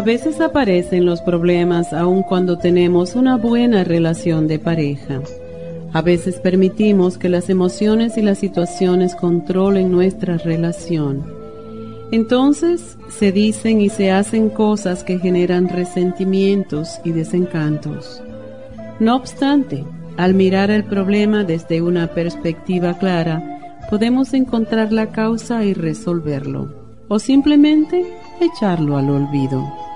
A veces aparecen los problemas aun cuando tenemos una buena relación de pareja. A veces permitimos que las emociones y las situaciones controlen nuestra relación. Entonces se dicen y se hacen cosas que generan resentimientos y desencantos. No obstante, al mirar el problema desde una perspectiva clara, podemos encontrar la causa y resolverlo, o simplemente echarlo al olvido.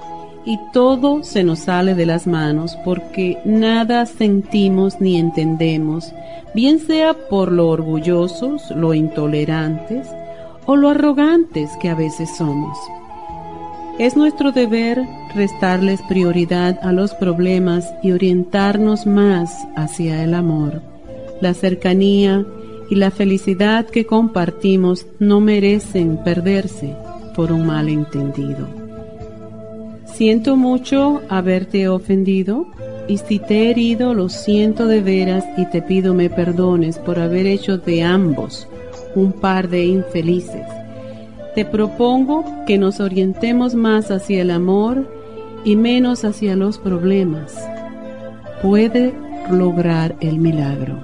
Y todo se nos sale de las manos porque nada sentimos ni entendemos, bien sea por lo orgullosos, lo intolerantes o lo arrogantes que a veces somos. Es nuestro deber restarles prioridad a los problemas y orientarnos más hacia el amor. La cercanía y la felicidad que compartimos no merecen perderse por un malentendido. Siento mucho haberte ofendido y si te he herido lo siento de veras y te pido me perdones por haber hecho de ambos un par de infelices. Te propongo que nos orientemos más hacia el amor y menos hacia los problemas. Puede lograr el milagro.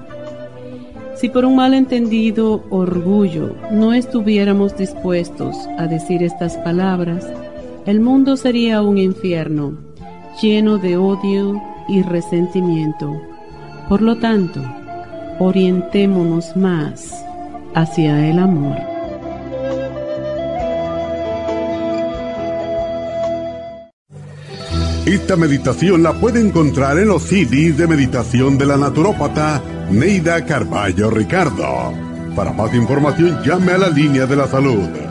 Si por un malentendido orgullo no estuviéramos dispuestos a decir estas palabras, el mundo sería un infierno lleno de odio y resentimiento. Por lo tanto, orientémonos más hacia el amor. Esta meditación la puede encontrar en los CDs de meditación de la naturópata Neida Carballo Ricardo. Para más información llame a la línea de la salud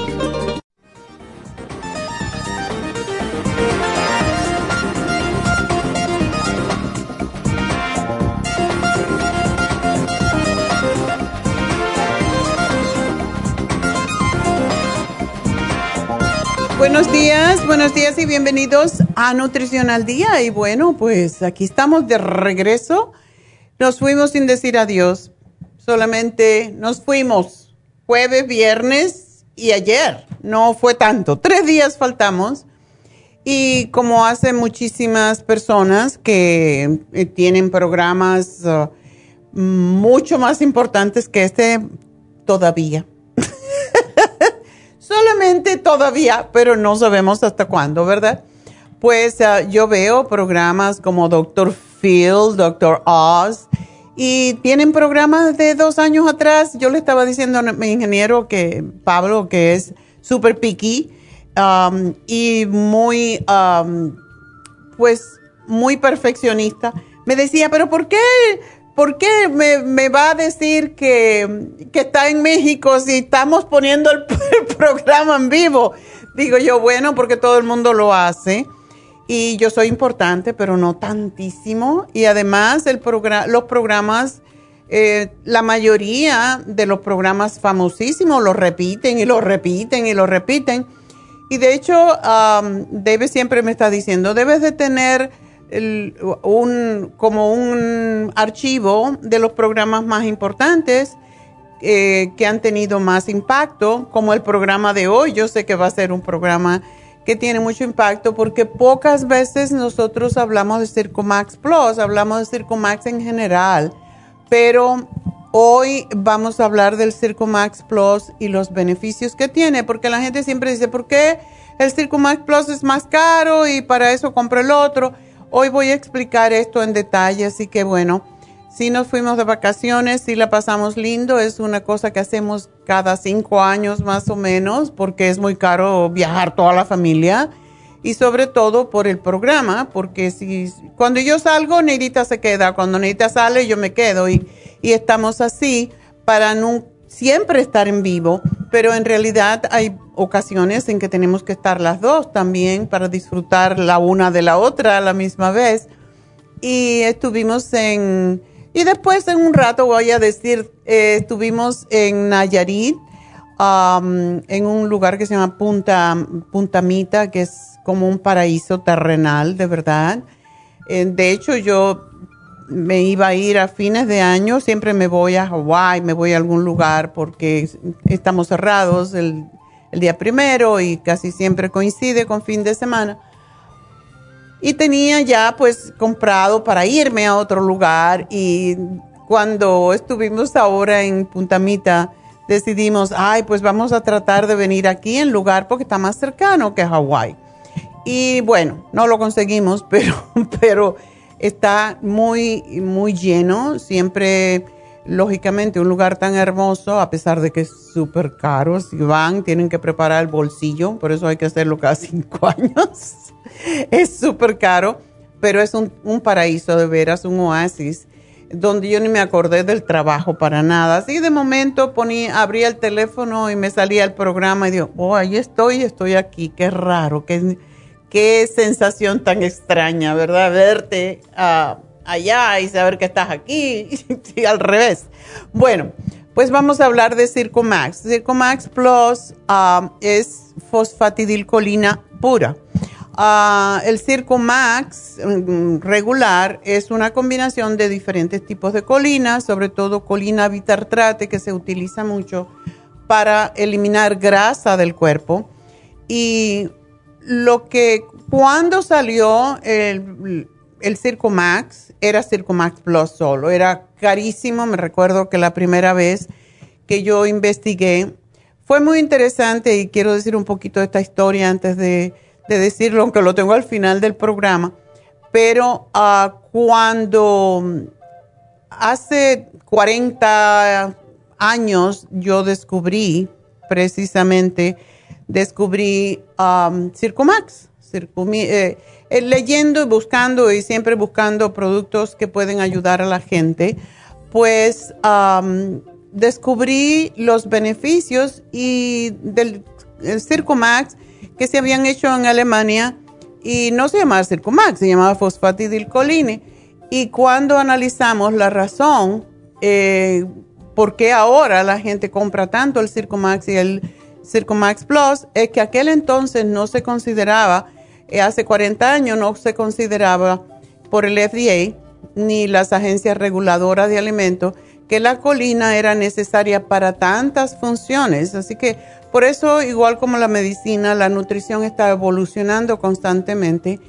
Buenos días, buenos días y bienvenidos a Nutrición al Día. Y bueno, pues aquí estamos de regreso. Nos fuimos sin decir adiós. Solamente nos fuimos jueves, viernes y ayer. No fue tanto. Tres días faltamos. Y como hace muchísimas personas que eh, tienen programas uh, mucho más importantes que este todavía todavía, pero no sabemos hasta cuándo, ¿verdad? Pues ah, yo veo programas como Doctor Phil, Doctor Oz, y tienen programas de dos años atrás. Yo le estaba diciendo a mi ingeniero que Pablo, que es súper picky, um, y muy, um, pues, muy perfeccionista, me decía, pero ¿por qué? ¿Por qué me, va a decir que, está en México si estamos poniendo el, programa en vivo? Digo yo, bueno, porque todo el mundo lo hace y yo soy importante, pero no tantísimo. Y además el los programas, eh, la mayoría de los programas famosísimos lo repiten y lo repiten y lo repiten. Y de hecho, um, Debe siempre me está diciendo, debes de tener un, como un archivo de los programas más importantes eh, que han tenido más impacto, como el programa de hoy. Yo sé que va a ser un programa que tiene mucho impacto porque pocas veces nosotros hablamos de Circomax Plus, hablamos de Circomax en general, pero hoy vamos a hablar del Circomax Plus y los beneficios que tiene, porque la gente siempre dice, ¿por qué el Circomax Plus es más caro y para eso compro el otro? Hoy voy a explicar esto en detalle, así que bueno, si nos fuimos de vacaciones, si la pasamos lindo, es una cosa que hacemos cada cinco años más o menos, porque es muy caro viajar toda la familia y sobre todo por el programa, porque si cuando yo salgo, Neidita se queda, cuando Neidita sale, yo me quedo y, y estamos así para siempre estar en vivo, pero en realidad hay ocasiones en que tenemos que estar las dos también para disfrutar la una de la otra a la misma vez. Y estuvimos en, y después en un rato voy a decir, eh, estuvimos en Nayarit, en un lugar que se llama Punta, Punta Mita, que es como un paraíso terrenal, de verdad. Eh, de hecho, yo me iba a ir a fines de año, siempre me voy a Hawái, me voy a algún lugar porque estamos cerrados el día primero y casi siempre coincide con fin de semana. Y tenía ya pues comprado para irme a otro lugar y cuando estuvimos ahora en Puntamita decidimos, ay, pues vamos a tratar de venir aquí en lugar porque está más cercano que Hawái. Y bueno, no lo conseguimos, pero, pero está muy, muy lleno. Siempre lógicamente un lugar tan hermoso, a pesar de que es súper caro, si van, tienen que preparar el bolsillo, por eso hay que hacerlo cada cinco años. es súper caro, pero es un, paraíso de veras, un oasis, donde yo ni me acordé del trabajo para nada. Así de momento abría el teléfono y me salía el programa y digo, oh, ahí estoy, estoy aquí, qué raro, qué, qué sensación tan extraña, ¿verdad? Verte. a allá y saber que estás aquí y al revés. Bueno, pues vamos a hablar de Circomax. Circomax Plus um, es fosfatidilcolina pura. Uh, el Circomax mm, regular es una combinación de diferentes tipos de colina, sobre todo colina bitartrate que se utiliza mucho para eliminar grasa del cuerpo. Y lo que cuando salió el, el Circomax era Circomax Plus solo, era carísimo, me recuerdo que la primera vez que yo investigué fue muy interesante y quiero decir un poquito de esta historia antes de, decirlo, aunque lo tengo al final del programa, pero ah, cuando hace 40 años yo descubrí, precisamente, descubrí um, Circomax. Eh, eh, leyendo y buscando y siempre buscando productos que pueden ayudar a la gente, pues descubrí los beneficios y del Circumax que se habían hecho en Alemania y no se llamaba Circumax, se llamaba fosfatidilcoline. Y cuando analizamos la razón eh, por qué ahora la gente compra tanto el Circumax y el Circumax Plus, es que aquel entonces no se consideraba eh, hace 40 años no se consideraba por el FDA ni las agencias reguladoras de alimentos que la colina era necesaria para tantas funciones. Así que por eso, igual como la medicina, la nutrición está evolucionando constantemente.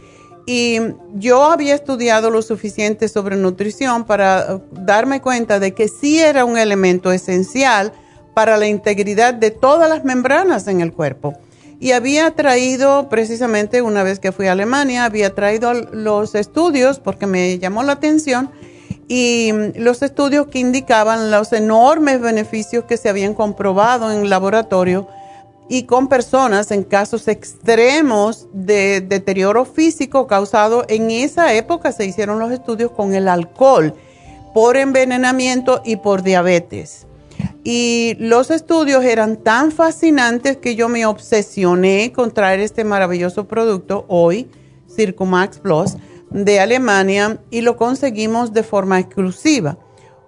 Y yo había estudiado lo suficiente sobre nutrición para darme cuenta de que sí era un elemento esencial para la integridad de todas las membranas en el cuerpo. Y había traído, precisamente una vez que fui a Alemania, había traído los estudios porque me llamó la atención y los estudios que indicaban los enormes beneficios que se habían comprobado en laboratorio y con personas en casos extremos de deterioro físico causado en esa época se hicieron los estudios con el alcohol por envenenamiento y por diabetes. Y los estudios eran tan fascinantes que yo me obsesioné con traer este maravilloso producto hoy, Circumax Plus, de Alemania, y lo conseguimos de forma exclusiva.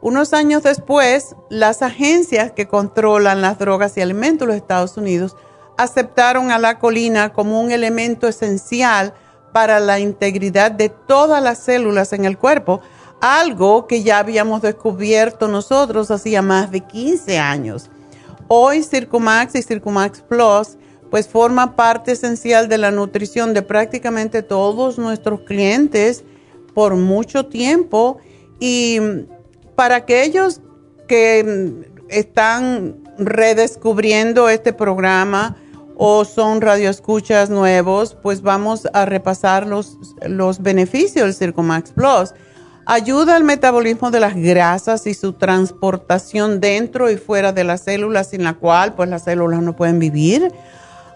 Unos años después, las agencias que controlan las drogas y alimentos en los Estados Unidos aceptaron a la colina como un elemento esencial para la integridad de todas las células en el cuerpo, algo que ya habíamos descubierto nosotros hacía más de 15 años. Hoy Circumax y Circumax Plus pues forma parte esencial de la nutrición de prácticamente todos nuestros clientes por mucho tiempo y para aquellos que están redescubriendo este programa o son radioescuchas nuevos, pues vamos a repasar los, los beneficios del Circomax Plus. Ayuda al metabolismo de las grasas y su transportación dentro y fuera de las células, sin la cual pues las células no pueden vivir.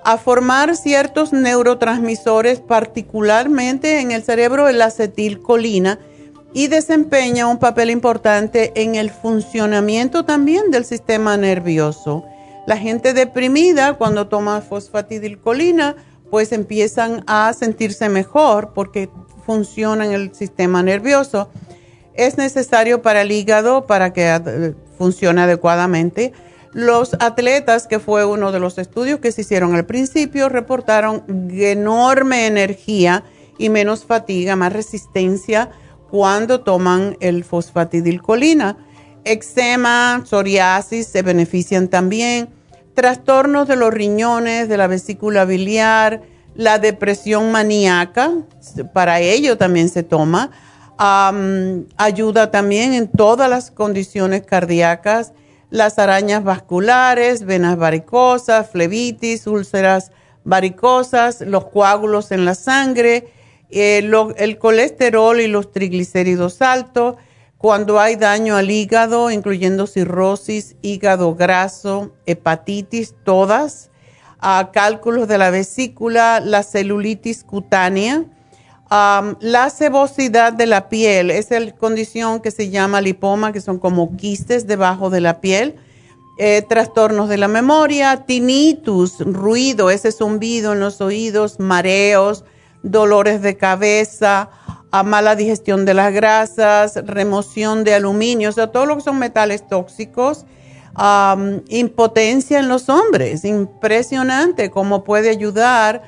A formar ciertos neurotransmisores, particularmente en el cerebro, la acetilcolina, y desempeña un papel importante en el funcionamiento también del sistema nervioso. La gente deprimida cuando toma fosfatidilcolina pues empiezan a sentirse mejor porque funciona en el sistema nervioso. Es necesario para el hígado para que eh, funcione adecuadamente. Los atletas, que fue uno de los estudios que se hicieron al principio, reportaron enorme energía y menos fatiga, más resistencia cuando toman el fosfatidilcolina. Eczema, psoriasis se benefician también. Trastornos de los riñones, de la vesícula biliar, la depresión maníaca, para ello también se toma. ayuda también en todas las condiciones cardíacas, las arañas vasculares, venas varicosas, flebitis, úlceras varicosas, los coágulos en la sangre, eh, el colesterol y los triglicéridos altos, cuando hay daño al hígado, incluyendo cirrosis, hígado graso, hepatitis, todas, a cálculos de la vesícula, la celulitis cutánea, la sebosidad de la piel, es la condición que se llama lipoma, que son como quistes debajo de la piel, eh, trastornos de la memoria, tinnitus, ruido, ese zumbido en los oídos, mareos, dolores de cabeza, a mala digestión de las grasas, remoción de aluminio, o sea, todo lo que son metales tóxicos, impotencia en los hombres, impresionante cómo puede ayudar.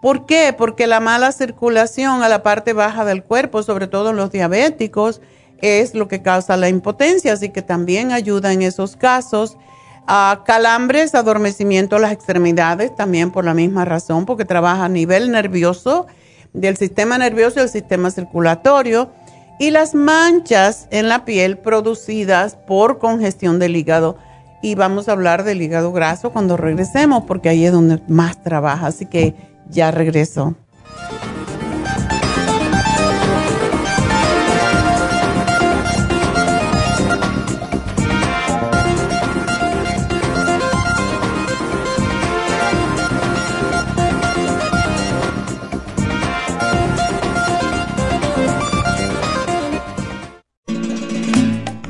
¿Por qué? Porque la mala circulación a la parte baja del cuerpo, sobre todo en los diabéticos, es lo que causa la impotencia, así que también ayuda en esos casos. a calambres, adormecimiento de las extremidades, también por la misma razón, porque trabaja a nivel nervioso del sistema nervioso y el sistema circulatorio y las manchas en la piel producidas por congestión del hígado. Y vamos a hablar del hígado graso cuando regresemos porque ahí es donde más trabaja. Así que ya regreso.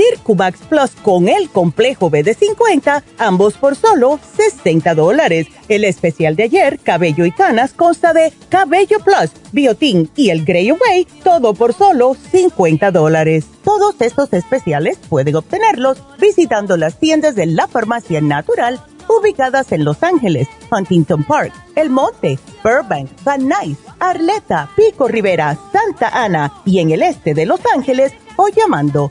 Circumax Plus con el complejo BD50, ambos por solo 60 dólares. El especial de ayer, cabello y canas, consta de Cabello Plus, Biotin y el Grey Away, todo por solo 50 dólares. Todos estos especiales pueden obtenerlos visitando las tiendas de la farmacia natural ubicadas en Los Ángeles, Huntington Park, El Monte, Burbank, Van Nuys, Arleta, Pico Rivera, Santa Ana y en el este de Los Ángeles o llamando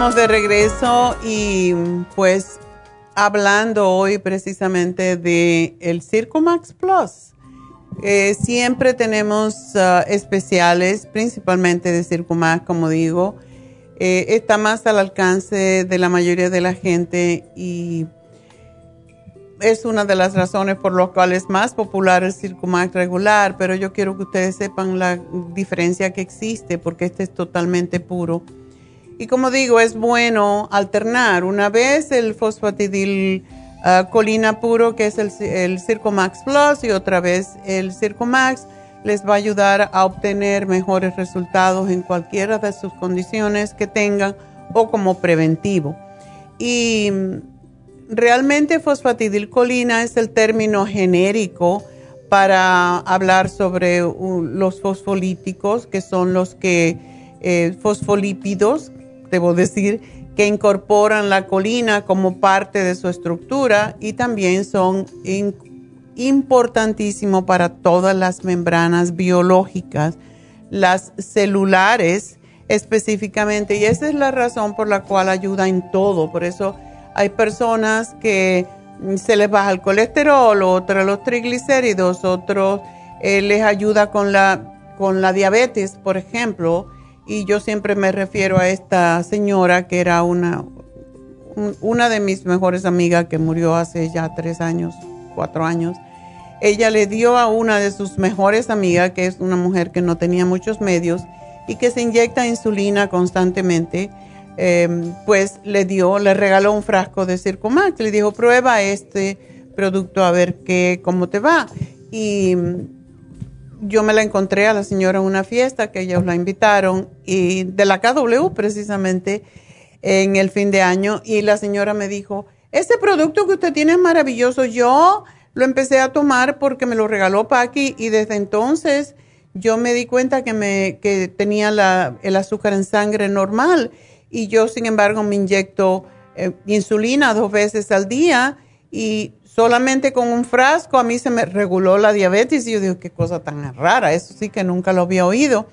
Estamos de regreso y pues hablando hoy precisamente de el Circo Max Plus. Eh, siempre tenemos uh, especiales, principalmente de Circo Max, como digo. Eh, está más al alcance de la mayoría de la gente y es una de las razones por las cuales es más popular el Circo Max regular, pero yo quiero que ustedes sepan la diferencia que existe porque este es totalmente puro y como digo, es bueno alternar una vez el fosfatidil ah, colina puro, que es el, el Circo Max Plus, y otra vez el Circo Max les va a ayudar a obtener mejores resultados en cualquiera de sus condiciones que tengan o como preventivo. Y realmente fosfatidilcolina es el término genérico para hablar sobre los fosfolíticos, que son los que eh, fosfolípidos debo decir, que incorporan la colina como parte de su estructura y también son importantísimos para todas las membranas biológicas, las celulares específicamente, y esa es la razón por la cual ayuda en todo. Por eso hay personas que se les baja el colesterol, otros los triglicéridos, otros eh, les ayuda con la, con la diabetes, por ejemplo y yo siempre me refiero a esta señora que era una, una de mis mejores amigas que murió hace ya tres años, cuatro años. Ella le dio a una de sus mejores amigas, que es una mujer que no tenía muchos medios y que se inyecta insulina constantemente, em, pues le dio, le regaló un frasco de Circumax. Le dijo, prueba este producto a ver qué, cómo te va. Y yo me la encontré a la señora en una fiesta que ellos la invitaron y de la KW precisamente en el fin de año y la señora me dijo, este producto que usted tiene es maravilloso, yo lo empecé a tomar porque me lo regaló Paqui y desde entonces yo me di cuenta que, me, que tenía la, el azúcar en sangre normal y yo sin embargo me inyecto eh, insulina dos veces al día y solamente con un frasco a mí se me reguló la diabetes y yo digo, qué cosa tan rara, eso sí que nunca lo había oído.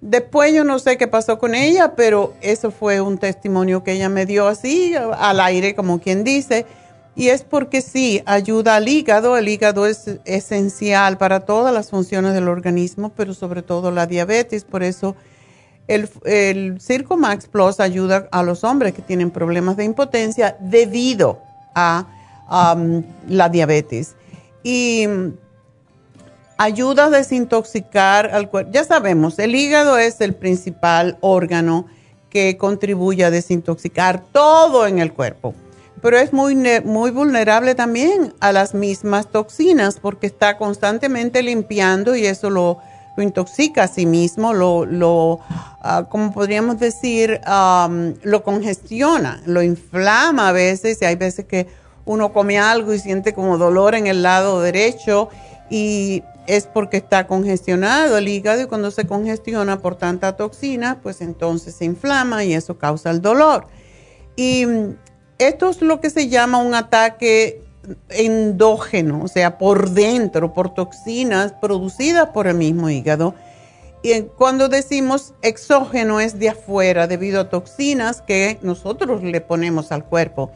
Después yo no sé qué pasó con ella, pero eso fue un testimonio que ella me dio así, al aire, como quien dice. Y es porque sí, ayuda al hígado. El hígado es esencial para todas las funciones del organismo, pero sobre todo la diabetes. Por eso el, el Circo Max Plus ayuda a los hombres que tienen problemas de impotencia debido a la diabetes. Y ayuda a desintoxicar al cuerpo. Ya sabemos, el hígado es el principal órgano que contribuye a desintoxicar todo en el cuerpo. pero es muy, muy vulnerable también a las mismas toxinas porque está constantemente limpiando y eso lo, intoxica a sí mismo, lo, lo ah, como podríamos decir, lo congestiona, lo inflama a veces y hay veces que uno come algo y siente como dolor en el lado derecho y es porque está congestionado el hígado y cuando se congestiona por tanta toxina, pues entonces se inflama y eso causa el dolor. Y esto es lo que se llama un ataque endógeno, o sea, por dentro, por toxinas producidas por el mismo hígado. Y cuando decimos exógeno es de afuera debido a toxinas que nosotros le ponemos al cuerpo.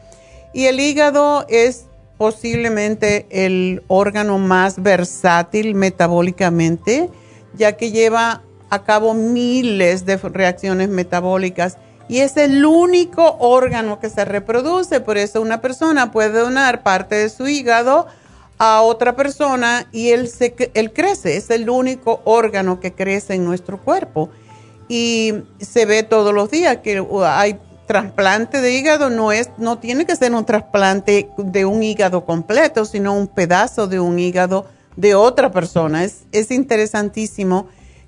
Y el hígado es posiblemente el órgano más versátil metabólicamente, ya que lleva a cabo miles de reacciones metabólicas y es el único órgano que se reproduce. Por eso una persona puede donar parte de su hígado a otra persona y él, se, crece. Es el único órgano que crece en nuestro cuerpo. Y se ve todos los días que hay trasplante de hígado no es, no tiene que ser un trasplante de un hígado completo, sino un pedazo de un hígado de otra persona. Es, es interesantísimo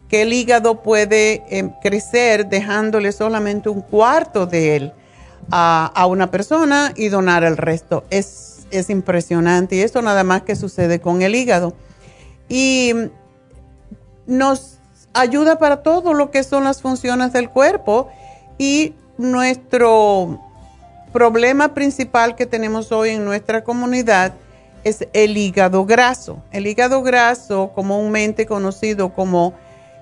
que el hígado puede em, crecer dejándole solamente un cuarto de él a, a, una persona y donar el resto. Es, es impresionante y esto nada más que sucede con el hígado. Y nos ayuda para todo lo que son las funciones del cuerpo y nuestro problema principal que tenemos hoy en nuestra comunidad es el hígado graso. El hígado graso, comúnmente conocido como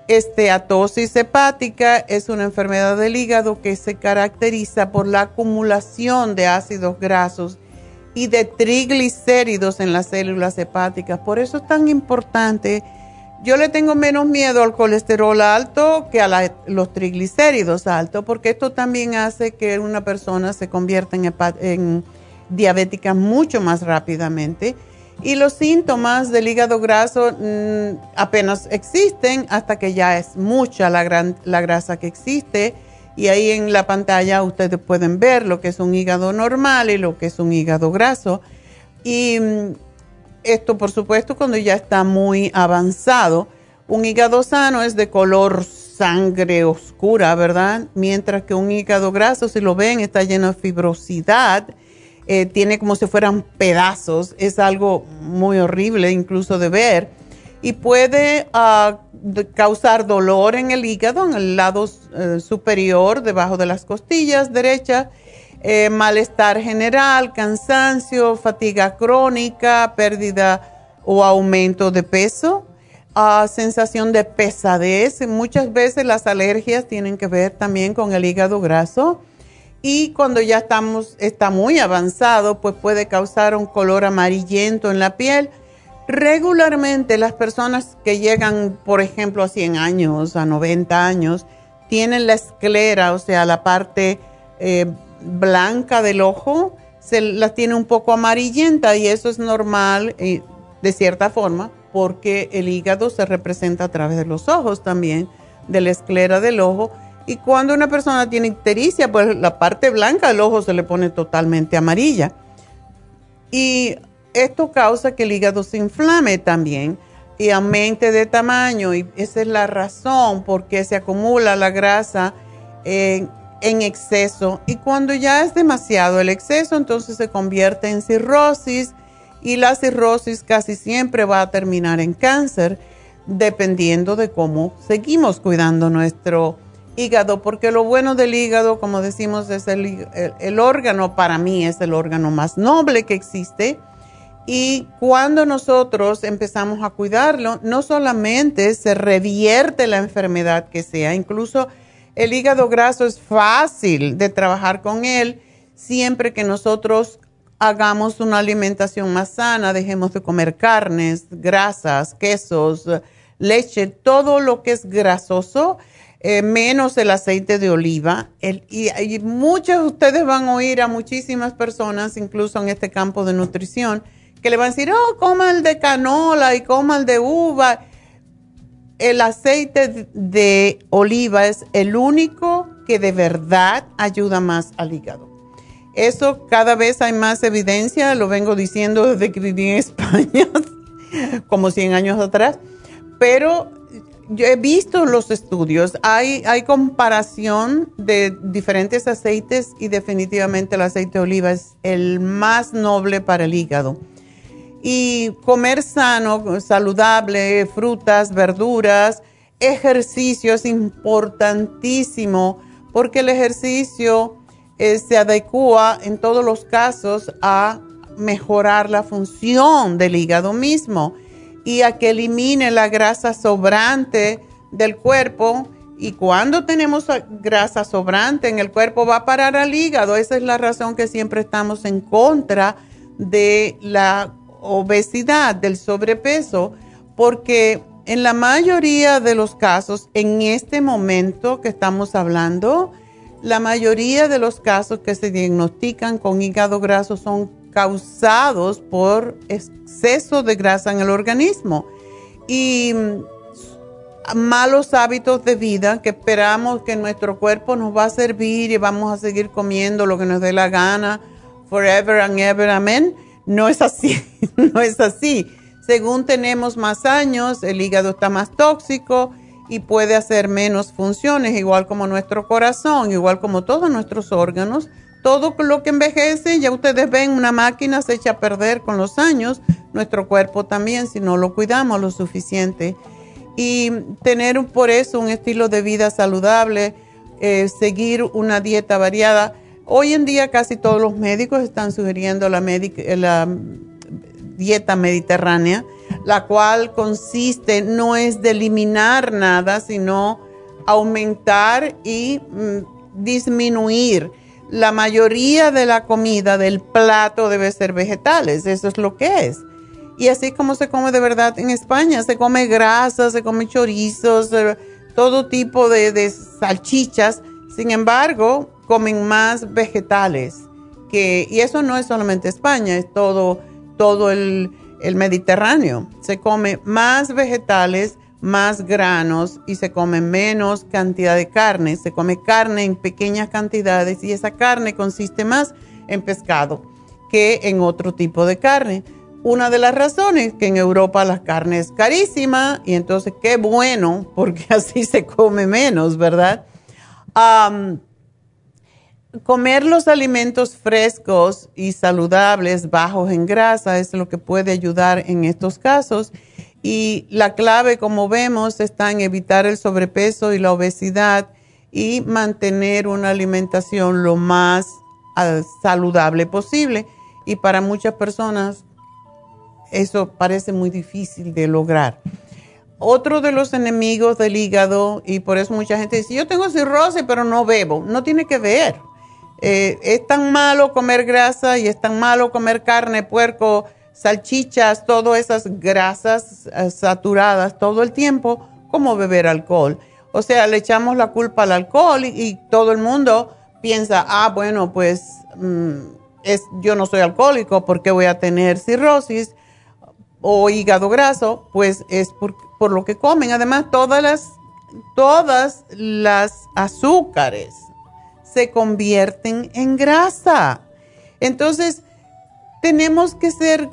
esteatosis hepática, es una enfermedad del hígado que se caracteriza por la acumulación de ácidos grasos y de triglicéridos en las células hepáticas. Por eso es tan importante yo le tengo menos miedo al colesterol alto que a los triglicéridos altos, porque esto también hace que una persona se convierta en, diabética mucho más rápidamente. Y los síntomas del hígado graso mm, apenas existen hasta que ya es mucha la, la grasa que existe. Y ahí en la pantalla ustedes pueden ver lo que es un hígado normal y lo que es un hígado graso. Y mm, esto, por supuesto, cuando ya está muy avanzado. Un hígado sano es de color sangre oscura, ¿verdad? Mientras que un hígado graso, si lo ven, está lleno de fibrosidad, eh, tiene como si fueran pedazos, es algo muy horrible incluso de ver y puede ah, causar dolor en el hígado, en el lado eh, superior, debajo de las costillas derechas eh, malestar general, cansancio, fatiga crónica, pérdida o aumento de peso, ah, sensación de pesadez. Muchas veces las alergias tienen que ver también con el hígado graso. Y cuando ya estamos, está muy avanzado, pues puede causar un color amarillento en la piel. Regularmente las personas que llegan, por ejemplo, a 100 años, a 90 años, tienen la esclera, o sea, la parte eh, blanca del ojo se la tiene un poco amarillenta y eso es normal eh, de cierta forma porque el hígado se representa a través de los ojos también, de la esclera del ojo. Y cuando una persona tiene ictericia, pues la parte blanca del ojo se le pone totalmente amarilla. Y esto causa que el hígado se inflame también y aumente de tamaño. Y esa es la razón por qué se acumula la grasa en en exceso. Y cuando ya es demasiado el exceso entonces se convierte en cirrosis y la cirrosis casi siempre va a terminar en cáncer dependiendo de cómo seguimos cuidando nuestro hígado porque lo bueno del hígado como decimos es el, órgano para mí es el órgano más noble que existe. Y cuando nosotros empezamos a cuidarlo no solamente se revierte la enfermedad que sea incluso el hígado graso es fácil de trabajar con él siempre que nosotros hagamos una alimentación más sana, dejemos de comer carnes, grasas, quesos, leche, todo lo que es grasoso, eh, menos el aceite de oliva. y, y, muchos de ustedes van a oír a muchísimas personas, incluso en este campo de nutrición, que le van a decir, oh, coma el de canola y coma el de uva el aceite de oliva es el único que de verdad ayuda más al hígado. Eso cada vez hay más evidencia, lo vengo diciendo desde que viví en España, como 100 años atrás, pero yo he visto los estudios, hay, hay comparación de diferentes aceites y definitivamente el aceite de oliva es el más noble para el hígado. Y comer sano, saludable, frutas, verduras, ejercicio es importantísimo porque el ejercicio eh, se adecua en todos los casos a mejorar la función del hígado mismo y a que elimine la grasa sobrante del cuerpo. Y cuando tenemos grasa sobrante en el cuerpo va a parar al hígado. Esa es la razón que siempre estamos en contra de la obesidad, del sobrepeso, porque en la mayoría de los casos, en este momento que estamos hablando, la mayoría de los casos que se diagnostican con hígado graso son causados por exceso de grasa en el organismo y mm, malos hábitos de vida que esperamos que nuestro cuerpo nos va a servir y vamos a seguir comiendo lo que nos dé la gana forever and ever, amén. No es así, no es así. Según tenemos más años, el hígado está más tóxico y puede hacer menos funciones, igual como nuestro corazón, igual como todos nuestros órganos. Todo lo que envejece, ya ustedes ven, una máquina se echa a perder con los años, nuestro cuerpo también, si no lo cuidamos lo suficiente. Y tener por eso un estilo de vida saludable, eh, seguir una dieta variada. Hoy en día casi todos los médicos están sugiriendo la, la dieta mediterránea la cual consiste no es de eliminar nada, sino aumentar y mm, disminuir. La mayoría de la comida del plato debe ser vegetales, eso es lo que es. Y así como se come de verdad en España, se come grasa, se come chorizos, eh, todo tipo de salchichas. Sin embargo, comen más vegetales. Que, y eso no es solamente España, es todo, todo el, el Mediterráneo. Se come más vegetales, más granos y se come menos cantidad de carne. Se come carne en pequeñas cantidades y esa carne consiste más en pescado que en otro tipo de carne. Una de las razones que en Europa la carne es carísima y entonces qué bueno porque así se come menos, ¿verdad? Comer los alimentos frescos y saludables, bajos en grasa, es lo que puede ayudar en estos casos. Y la clave, como vemos, está en evitar el sobrepeso y la obesidad y mantener una alimentación lo más ah, saludable posible. Y para muchas personas eso parece muy difícil de lograr. Otro de los enemigos del hígado, y por eso mucha gente dice, yo tengo cirrosis, pero no bebo. No tiene que ver eh, es tan malo comer grasa y es tan malo comer carne, puerco, salchichas, todas esas grasas eh, saturadas todo el tiempo, como beber alcohol. O sea, le echamos la culpa al alcohol y, todo el mundo piensa, ah, bueno, pues mm, es, yo no soy alcohólico, ¿por qué voy a tener cirrosis o hígado graso? Pues es por, por lo que comen. Además, todas las, todas las azúcares se convierten en grasa. Entonces, tenemos que ser,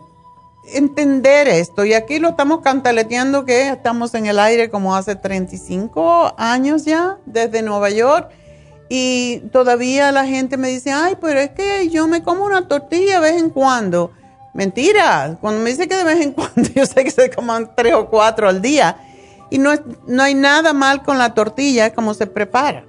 entender esto. Y aquí lo estamos cantaleteando que estamos en el aire como hace 35 años ya, desde Nueva York. Y todavía la gente me dice, ay, pero es que yo me como una tortilla de vez en cuando. Mentira, cuando me dice que de vez en cuando, yo sé que se coman tres o cuatro al día. Y no, no hay nada mal con la tortilla, como se prepara.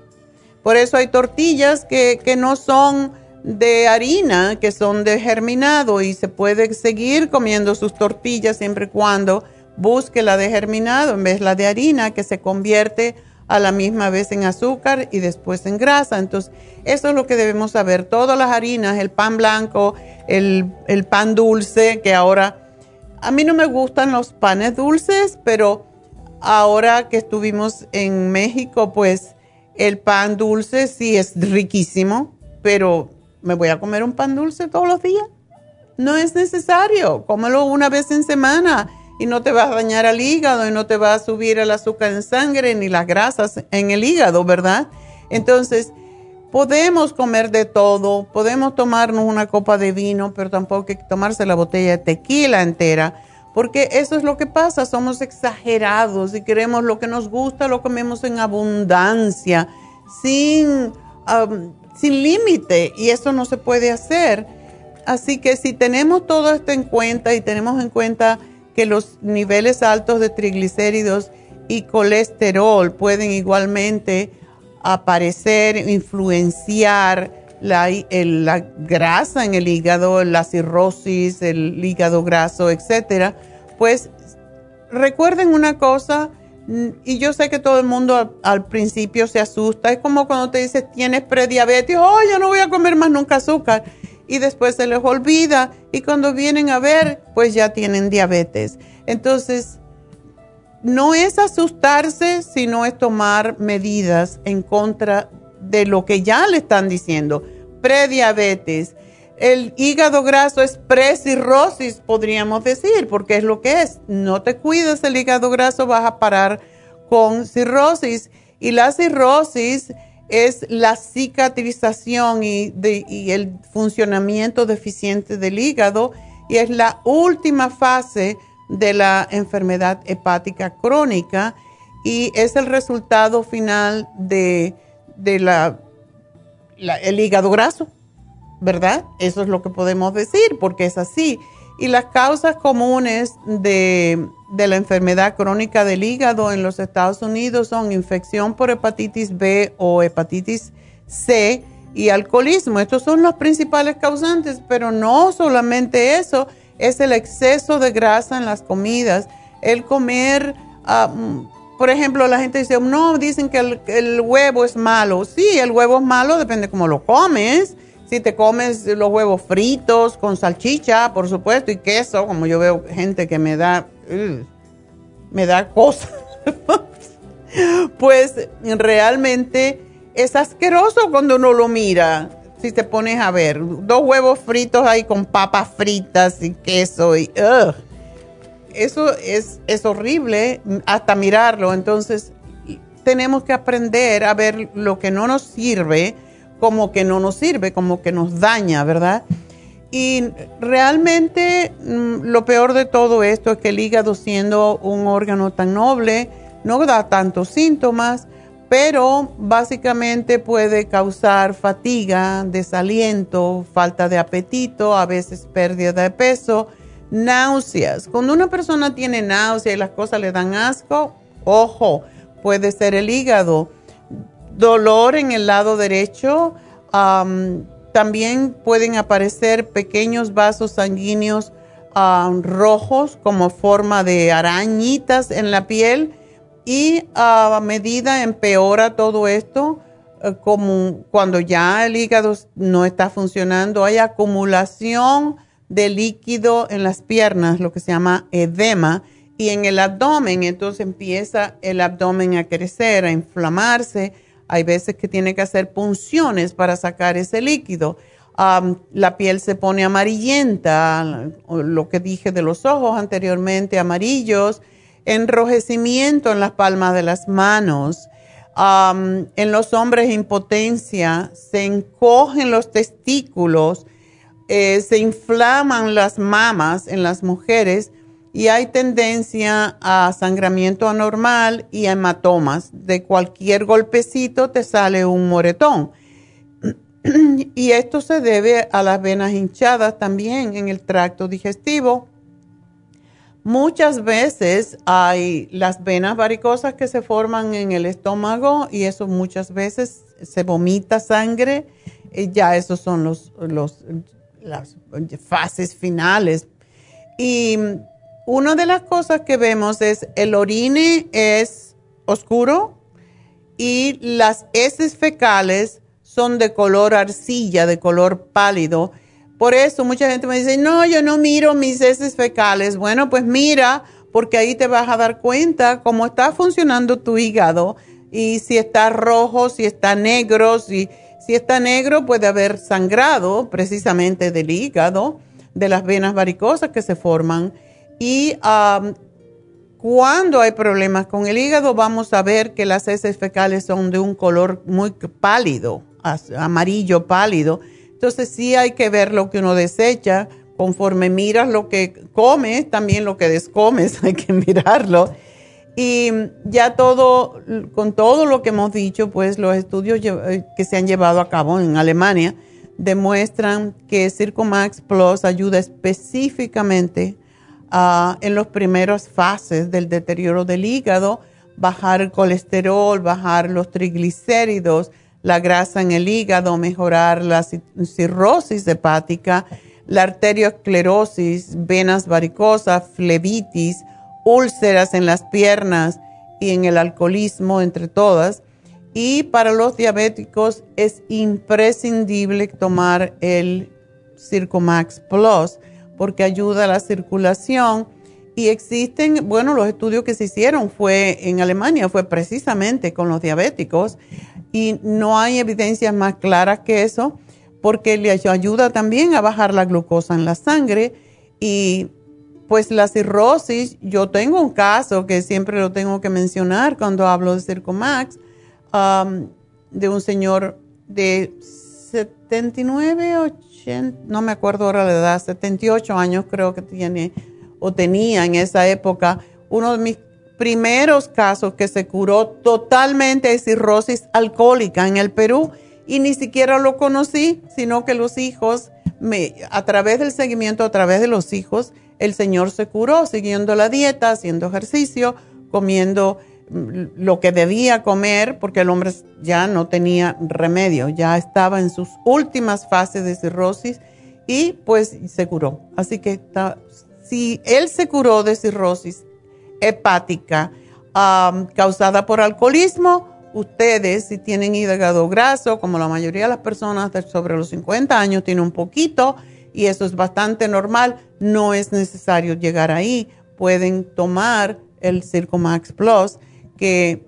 Por eso hay tortillas que, no son de harina, que son de germinado y se puede seguir comiendo sus tortillas siempre y cuando busque la de germinado en vez de la de harina que se convierte a la misma vez en azúcar y después en grasa. Entonces, eso es lo que debemos saber. Todas las harinas, el pan blanco, el, el pan dulce, que ahora a mí no me gustan los panes dulces, pero ahora que estuvimos en México, pues el pan dulce sí es riquísimo, pero ¿me voy a comer un pan dulce todos los días? No es necesario. Cómelo una vez en semana y no te va a dañar al hígado y no te va a subir el azúcar en sangre ni las grasas en el hígado, ¿verdad? Entonces, podemos comer de todo, podemos tomarnos una copa de vino, pero tampoco hay que tomarse la botella de tequila entera, porque eso es lo que pasa, somos exagerados y queremos lo que nos gusta, lo comemos en abundancia, sin, sin límite, y eso no se puede hacer. Así que si tenemos todo esto en cuenta y tenemos en cuenta que los niveles altos de triglicéridos y colesterol pueden igualmente aparecer, influenciar la, grasa en el hígado, la cirrosis, el hígado graso, etcétera, pues recuerden una cosa, y yo sé que todo el mundo al, principio se asusta, es como cuando te dices tienes prediabetes, oh, ya no voy a comer más nunca azúcar, y después se les olvida, y cuando vienen a ver, pues ya tienen diabetes. Entonces, no es asustarse, sino es tomar medidas en contra de lo que ya le están diciendo. Prediabetes. El hígado graso es pre-cirrosis, podríamos decir, porque es lo que es. No te cuides el hígado graso, vas a parar con cirrosis. Y la cirrosis es la cicatrización y, y el funcionamiento deficiente del hígado y es la última fase de la enfermedad hepática crónica y es el resultado final de, la, el hígado graso, ¿verdad? Eso es lo que podemos decir porque es así. Y las causas comunes de, de la enfermedad crónica del hígado en los Estados Unidos son infección por hepatitis B o hepatitis C y alcoholismo. Estos son los principales causantes, pero no solamente eso es el exceso de grasa en las comidas, el comer, ah, mm, por ejemplo, la gente dice, no, dicen que el, huevo es malo. Sí, el huevo es malo, depende cómo lo comes. Si te comes los huevos fritos con salchicha, por supuesto, y queso, como yo veo gente que me da, me da cosas, pues realmente es asqueroso cuando uno lo mira si te pones a ver, dos huevos fritos ahí con papas fritas y queso y eso es, es horrible hasta mirarlo. Entonces tenemos que aprender a ver lo que no nos sirve como que no nos sirve, como que nos daña, ¿verdad? Y realmente mm, lo peor de todo esto es que el hígado siendo un órgano tan noble no da tantos síntomas pero básicamente puede causar fatiga, desaliento, falta de apetito, a veces pérdida de peso, náuseas. Cuando una persona tiene náuseas y las cosas le dan asco, ojo, puede ser el hígado. Dolor en el lado derecho, también pueden aparecer pequeños vasos sanguíneos rojos como forma de arañitas en la piel y a medida empeora todo esto, eh, como cuando ya el hígado no está funcionando, hay acumulación de líquido en las piernas, lo que se llama edema, y en el abdomen, entonces empieza el abdomen a crecer, a inflamarse. Hay veces que tiene que hacer punciones para sacar ese líquido. la piel se pone amarillenta, lo que dije de los ojos anteriormente, amarillos enrojecimiento en las palmas de las manos. en los hombres impotencia, se encogen los testículos, eh, se inflaman las mamas en las mujeres y hay tendencia a sangramiento anormal y hematomas. De cualquier golpecito te sale un moretón. y esto se debe a las venas hinchadas también en el tracto digestivo Muchas veces hay las venas varicosas que se forman en el estómago y eso muchas veces se vomita sangre. Y ya esos son los, las fases finales. Y una de las cosas que vemos es el orine es oscuro y las heces fecales son de color arcilla, de color pálido por eso mucha gente me dice, no, yo no miro mis heces fecales. Bueno, pues mira, porque ahí te vas a dar cuenta cómo está funcionando tu hígado y si está rojo, si está negro, si, si está negro puede haber sangrado precisamente del hígado, de las venas varicosas que se forman. Y cuando hay problemas con el hígado, vamos a ver que las heces fecales son de un color muy pálido, amarillo pálido. Entonces sí hay que ver lo que uno desecha. Conforme miras lo que comes, también lo que descomes, hay que mirarlo. Y ya todo, con todo lo que hemos dicho, pues los estudios eh, que se han llevado a cabo en Alemania demuestran que Circomax Plus ayuda específicamente en las primeras fases del deterioro del hígado, bajar el colesterol, bajar los triglicéridos, la grasa en el hígado, mejorar la cirrosis hepática, la arteriosclerosis, venas varicosas, flebitis, úlceras en las piernas y en el alcoholismo, entre todas. Y para los diabéticos es imprescindible tomar el Circomax Plus porque ayuda a la circulación. Y existen, bueno, los estudios que se hicieron fue en Alemania, fue precisamente con los diabéticos. Y no hay evidencias más claras que eso, porque le ayuda también a bajar la glucosa en la sangre. Y pues la cirrosis, yo tengo un caso que siempre lo tengo que mencionar cuando hablo de Circomax, um, de un señor de 79, 80, no me acuerdo ahora la edad, 78 años creo que tiene o tenía en esa época, uno de mis primeros casos que se curó totalmente de cirrosis alcohólica en el Perú y ni siquiera lo conocí, sino que los hijos, me, a través del seguimiento, a través de los hijos, el señor se curó siguiendo la dieta, haciendo ejercicio, comiendo lo que debía comer, porque el hombre ya no tenía remedio, ya estaba en sus últimas fases de cirrosis y pues se curó. Así que si él se curó de cirrosis hepática causada por alcoholismo, ustedes si tienen hígado graso, como la mayoría de las personas sobre los 50 años tienen un poquito, y eso es bastante normal, no es necesario llegar ahí, pueden tomar el Circomax Plus que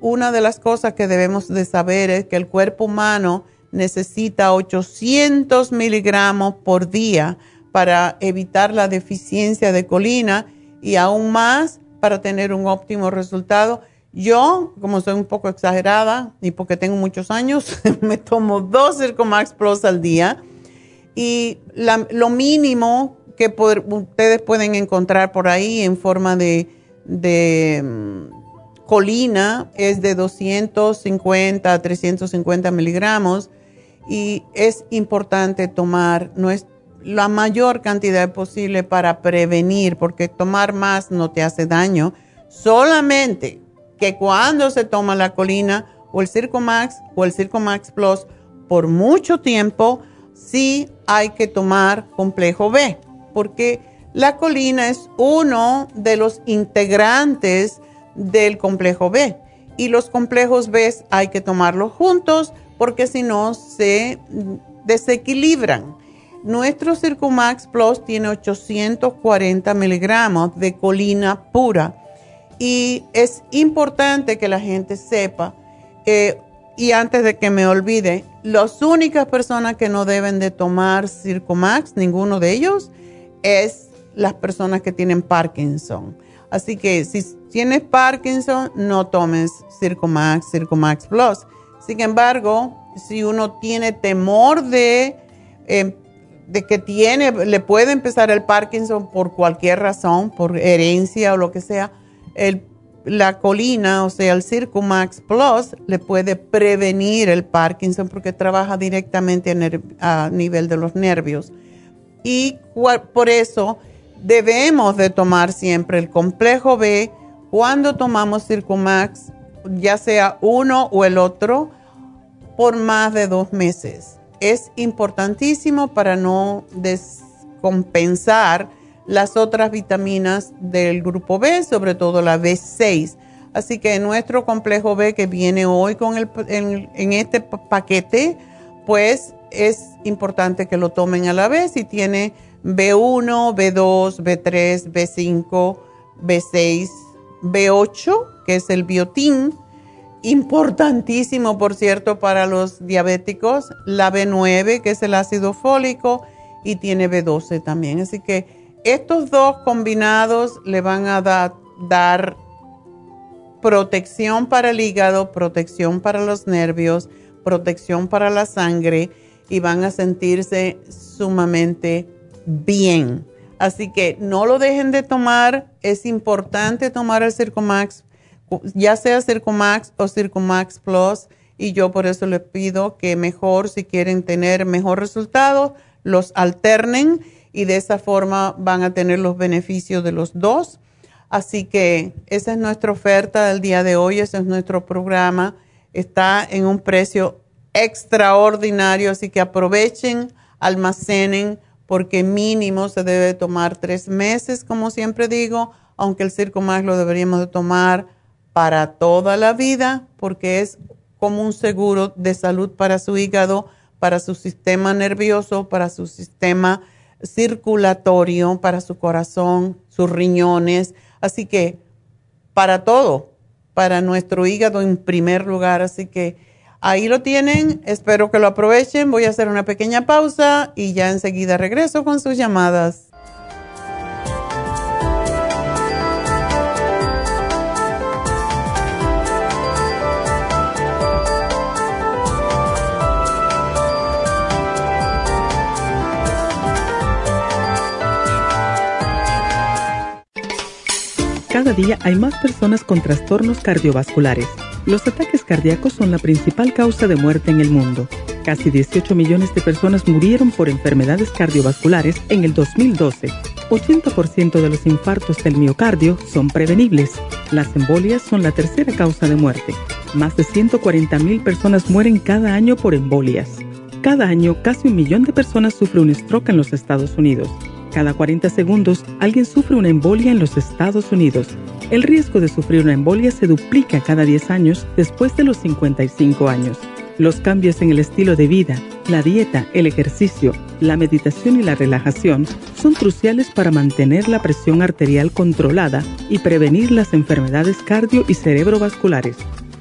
una de las cosas que debemos de saber es que el cuerpo humano necesita 800 miligramos por día para evitar la deficiencia de colina y aún más para tener un óptimo resultado. Yo, como soy un poco exagerada y porque tengo muchos años, me tomo dos Circomax Plus al día y lo mínimo que ustedes pueden encontrar por ahí en forma de mm, colina es de 250 a 350 miligramos y es importante tomar la mayor cantidad posible para prevenir, porque tomar más no te hace daño. Solamente que cuando se toma la colina o el Circomax o el Circomax Plus por mucho tiempo, sí hay que tomar complejo B, porque la colina es uno de los integrantes del complejo B. Y los complejos B hay que tomarlos juntos porque si no se desequilibran. Nuestro Circumax Plus tiene 840 miligramos de colina pura y es importante que la gente sepa, y antes de que me olvide, las únicas personas que no deben de tomar Circumax, ninguno de ellos, es las personas que tienen Parkinson. Así que si tienes Parkinson, no tomes Circomax, Circomax Plus. Sin embargo, si uno tiene temor de, em, de que tiene, le puede empezar el Parkinson por cualquier razón, por herencia o lo que sea, la colina, o sea, el Circumax Plus, le puede prevenir el Parkinson porque trabaja directamente a, nivel de los nervios. Y por eso debemos de tomar siempre el complejo B cuando tomamos Circumax, ya sea uno o el otro, por más de dos meses. Es importantísimo para no descompensar las otras vitaminas del grupo B, sobre todo la B6. Así que nuestro complejo B que viene hoy con el, en, este paquete, pues es importante que lo tomen a la vez y tiene B1, B2, B3, B5, B6, B8, que es el biotín, importantísimo, por cierto, para los diabéticos, la B9, que es el ácido fólico, y tiene B12 también. Así que estos dos combinados le van a dar protección para el hígado, protección para los nervios, protección para la sangre y van a sentirse sumamente bien. Así que no lo dejen de tomar, es importante tomar el Circomax, ya sea Circomax o Circomax Plus, y yo por eso les pido que mejor, si quieren tener mejor resultado, los alternen y de esa forma van a tener los beneficios de los dos. Así que esa es nuestra oferta del día de hoy, ese es nuestro programa. Está en un precio extraordinario, así que aprovechen, almacenen, porque mínimo se debe tomar tres meses, como siempre digo, aunque el Circo Más lo deberíamos de tomar para toda la vida, porque es como un seguro de salud para su hígado, para su sistema nervioso, para su sistema circulatorio, para su corazón, sus riñones. Así que para todo, para nuestro hígado en primer lugar. Así que ahí lo tienen, espero que lo aprovechen. Voy a hacer una pequeña pausa y ya enseguida regreso con sus llamadas. Cada día hay más personas con trastornos cardiovasculares. Los ataques cardíacos son la principal causa de muerte en el mundo. Casi 18 millones de personas murieron por enfermedades cardiovasculares en el 2012. 80% de los infartos del miocardio son prevenibles. Las embolias son la tercera causa de muerte. Más de 140 mil personas mueren cada año por embolias. Cada año, casi un millón de personas sufren un stroke en los Estados Unidos. Cada 40 segundos, alguien sufre una embolia en los Estados Unidos. El riesgo de sufrir una embolia se duplica cada 10 años después de los 55 años. Los cambios en el estilo de vida, la dieta, el ejercicio, la meditación y la relajación son cruciales para mantener la presión arterial controlada y prevenir las enfermedades cardio y cerebrovasculares.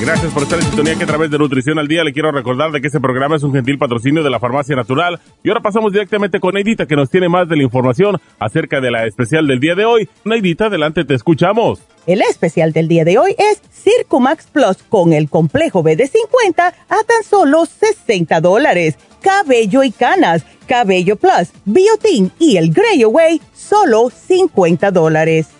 Gracias por estar en sintonía que a través de Nutrición al Día le quiero recordar de que este programa es un gentil patrocinio de la Farmacia Natural. Y ahora pasamos directamente con Neidita que nos tiene más de la información acerca de la especial del día de hoy. Neidita, adelante, te escuchamos. El especial del día de hoy es Circumax Plus con el complejo BD50 a tan solo 60 dólares. Cabello y canas, Cabello Plus, Biotin y el Grey Away, solo 50 dólares.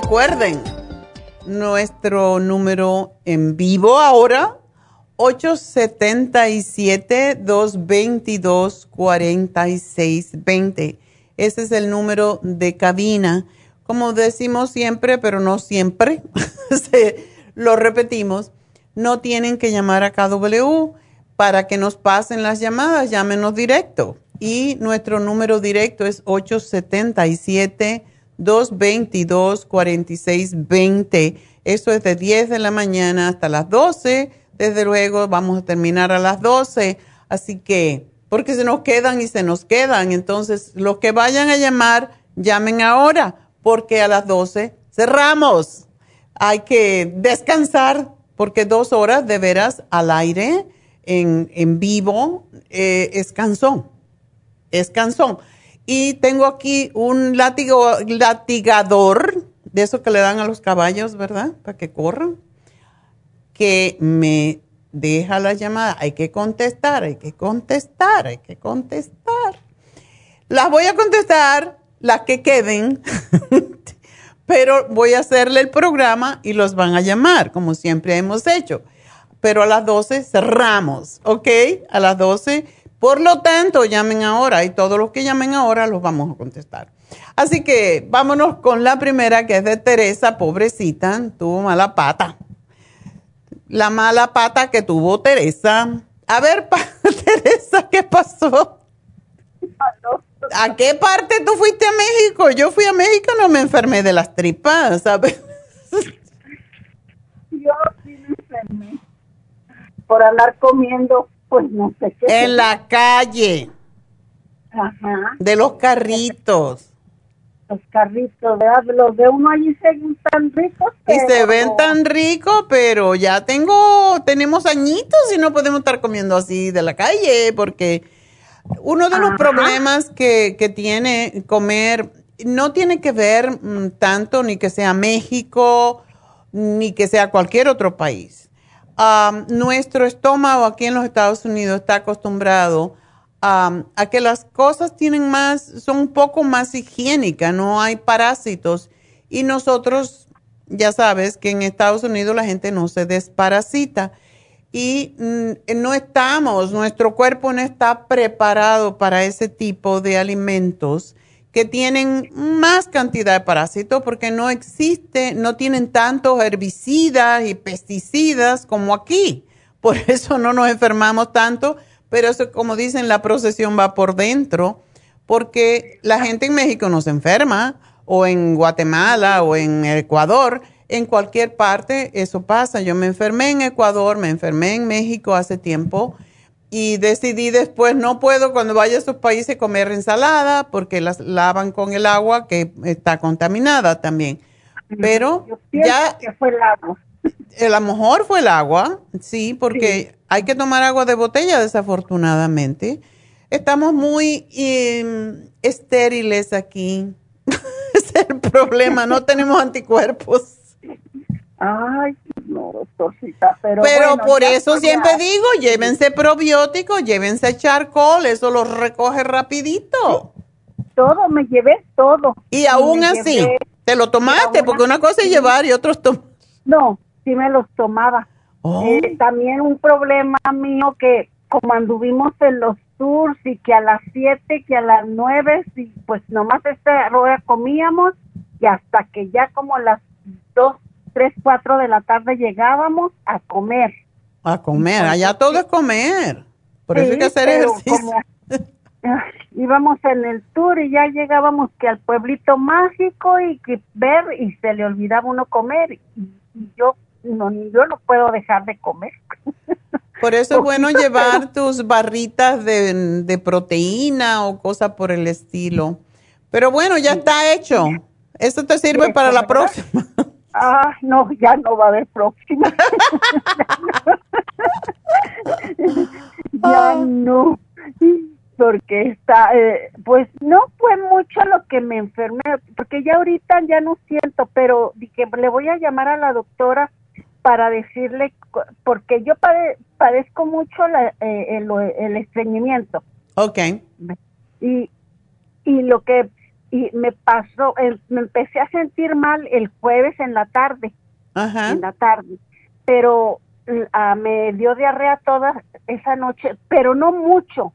Recuerden, nuestro número en vivo ahora, 877-222-4620. Ese es el número de cabina. Como decimos siempre, pero no siempre, lo repetimos, no tienen que llamar a KW para que nos pasen las llamadas, llámenos directo. Y nuestro número directo es 877 222-4620. Eso es de 10 de la mañana hasta las 12. Desde luego vamos a terminar a las 12. Así que, porque se nos quedan y se nos quedan. Entonces, los que vayan a llamar, llamen ahora, porque a las 12 cerramos. Hay que descansar, porque dos horas de veras al aire, en, en vivo, eh, es cansón. Es cansón. Y tengo aquí un látigo, latigador, de eso que le dan a los caballos, ¿verdad? Para que corran, que me deja la llamada. Hay que contestar, hay que contestar, hay que contestar. Las voy a contestar las que queden, pero voy a hacerle el programa y los van a llamar, como siempre hemos hecho. Pero a las 12 cerramos, ¿ok? A las 12. Por lo tanto, llamen ahora y todos los que llamen ahora los vamos a contestar. Así que vámonos con la primera que es de Teresa, pobrecita, tuvo mala pata. La mala pata que tuvo Teresa. A ver, Teresa, ¿qué pasó? ¿A qué parte tú fuiste a México? Yo fui a México no me enfermé de las tripas, ¿sabes? Yo sí me enfermé por andar comiendo, pues no sé qué. En la calle. Ajá. De los carritos. Los carritos, ¿verdad? Los de uno allí se ven tan ricos. Y se ven tan ricos, pero ya tengo, tenemos añitos y no podemos estar comiendo así de la calle porque uno de los problemas que, que, tiene comer no tiene que ver mm, tanto ni que sea México ni que sea cualquier otro país. Nuestro estómago aquí en los Estados Unidos está acostumbrado a que las cosas tienen más, son un poco más higiénicas, no hay parásitos. Y nosotros, ya sabes que en Estados Unidos la gente no se desparasita y mm, no estamos, nuestro cuerpo no está preparado para ese tipo de alimentos que tienen más cantidad de parásitos porque no existe, no tienen tantos herbicidas y pesticidas como aquí. Por eso no nos enfermamos tanto, pero eso, como dicen, la procesión va por dentro, porque la gente en México no se enferma, o en Guatemala, o en Ecuador, en cualquier parte eso pasa. Yo me enfermé en Ecuador, me enfermé en México hace tiempo y decidí después, no puedo cuando vaya a esos países comer ensalada porque las lavan con el agua que está contaminada también. Pero ya... Que fue el agua. A lo mejor fue el agua, sí, porque hay que tomar agua de botella desafortunadamente. Estamos muy em, estériles aquí. es el problema, no tenemos anticuerpos. Ay, no, doctorcita, pero. Pero por eso siempre digo, llévense probióticos, llévense charcoal, eso lo recoge rapidito. Todo, me llevé todo. Y aún así, ¿te lo tomaste? Porque una cosa es llevar y otros tomar. No, sí me los tomaba. Oh. Eh, también un problema mío que como anduvimos en los tours y que a las 7, que a las 9, y pues nomás esta hora comíamos y hasta que ya como las 2, 3, 4 de la tarde llegábamos a comer. A comer, allá todo es comer. Por eso hay que hacer ejercicio. íbamos en el tour y ya llegábamos que al pueblito mágico y que ver y se le olvidaba uno comer y, yo no yo no puedo dejar de comer. Por eso es bueno llevar tus barritas de, de proteína o cosas por el estilo. Pero bueno, ya está hecho. Esto te sirve para la próxima. Ah, no, ya no va a haber próxima. ya no, porque está, eh, pues no fue mucho lo que me enfermé, porque ya ahorita ya no siento, pero dije, le voy a llamar a la doctora para decirle, porque yo padezco mucho eh, el, el, estreñimiento. Ok. Y, y lo que y me pasó, me empecé a sentir mal el jueves en la tarde, Ajá. en la tarde, pero uh, me dio diarrea toda esa noche, pero no mucho.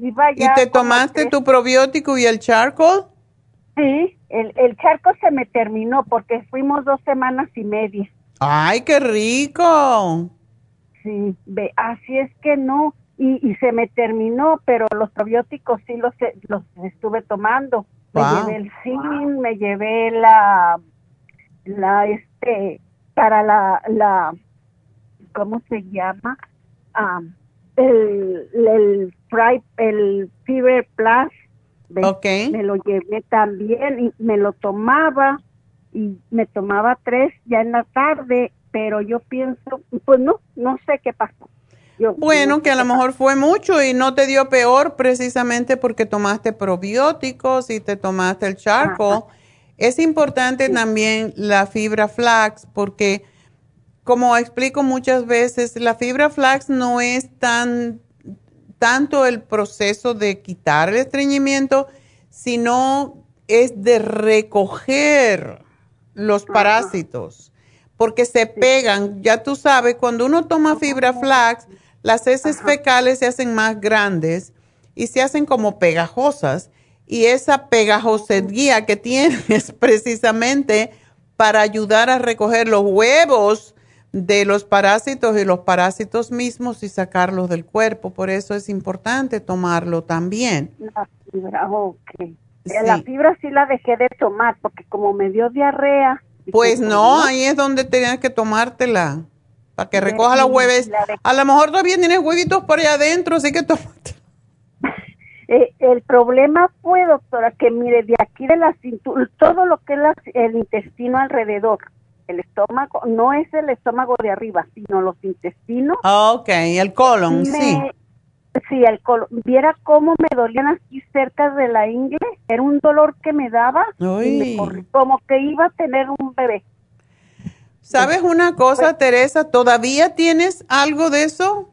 Iba ya ¿Y te tomaste tu probiótico y el charcoal? Sí, el, el charcoal se me terminó porque fuimos dos semanas y media. ¡Ay, qué rico! Sí, ve, así es que no, y, y se me terminó, pero los probióticos sí los, los estuve tomando. Me llevé el zinc, me llevé la, la, este, para la, la, ¿cómo se llama? Ah, el, el, el Fever Plus. Okay. Me lo llevé también y me lo tomaba y me tomaba tres ya en la tarde, pero yo pienso, pues no, no sé qué pasó bueno, que a lo mejor fue mucho y no te dio peor precisamente porque tomaste probióticos y te tomaste el charco. Es importante también la fibra flax porque, como explico muchas veces, la fibra flax no es tan tanto el proceso de quitar el estreñimiento, sino es de recoger los parásitos, porque se pegan. Ya tú sabes, cuando uno toma fibra flax, las heces fecales se hacen más grandes y se hacen como pegajosas. Y esa pegajosidad que tienes precisamente para ayudar a recoger los huevos de los parásitos y los parásitos mismos y sacarlos del cuerpo. Por eso es importante tomarlo también. La fibra, ok. La fibra sí la dejé de tomar porque como me dio diarrea. Pues no, ahí es donde tenías que tomártela. Para que recoja los huevos. A lo mejor todavía tienes huevitos por allá adentro, así que tómate. Eh, el problema fue, doctora, que mire, de aquí de la cintura, todo lo que es el intestino alrededor, el estómago, no es el estómago de arriba, sino los intestinos. Ah, ok, el colon, sí. Sí, el colon. Viera cómo me dolían aquí cerca de la ingle, era un dolor que me daba, como que iba a tener un bebé. ¿Sabes una cosa, Teresa? ¿Todavía tienes algo de eso?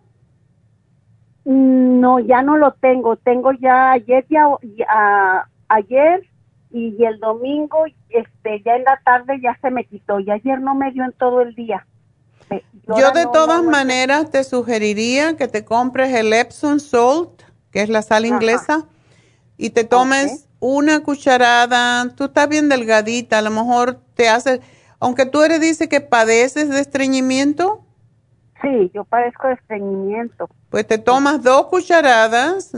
No, ya no lo tengo. Tengo ya ayer, ya, ayer y el domingo, este, ya en la tarde ya se me quitó. Y ayer no me dio en todo el día. Yo de todas maneras te sugeriría que te compres el Epsom Salt, que es la sal inglesa, y te tomes una cucharada. Tú estás bien delgadita, a lo mejor te hace aunque tú eres, dice que padeces de estreñimiento. Sí, yo padezco de estreñimiento. Pues te tomas dos cucharadas,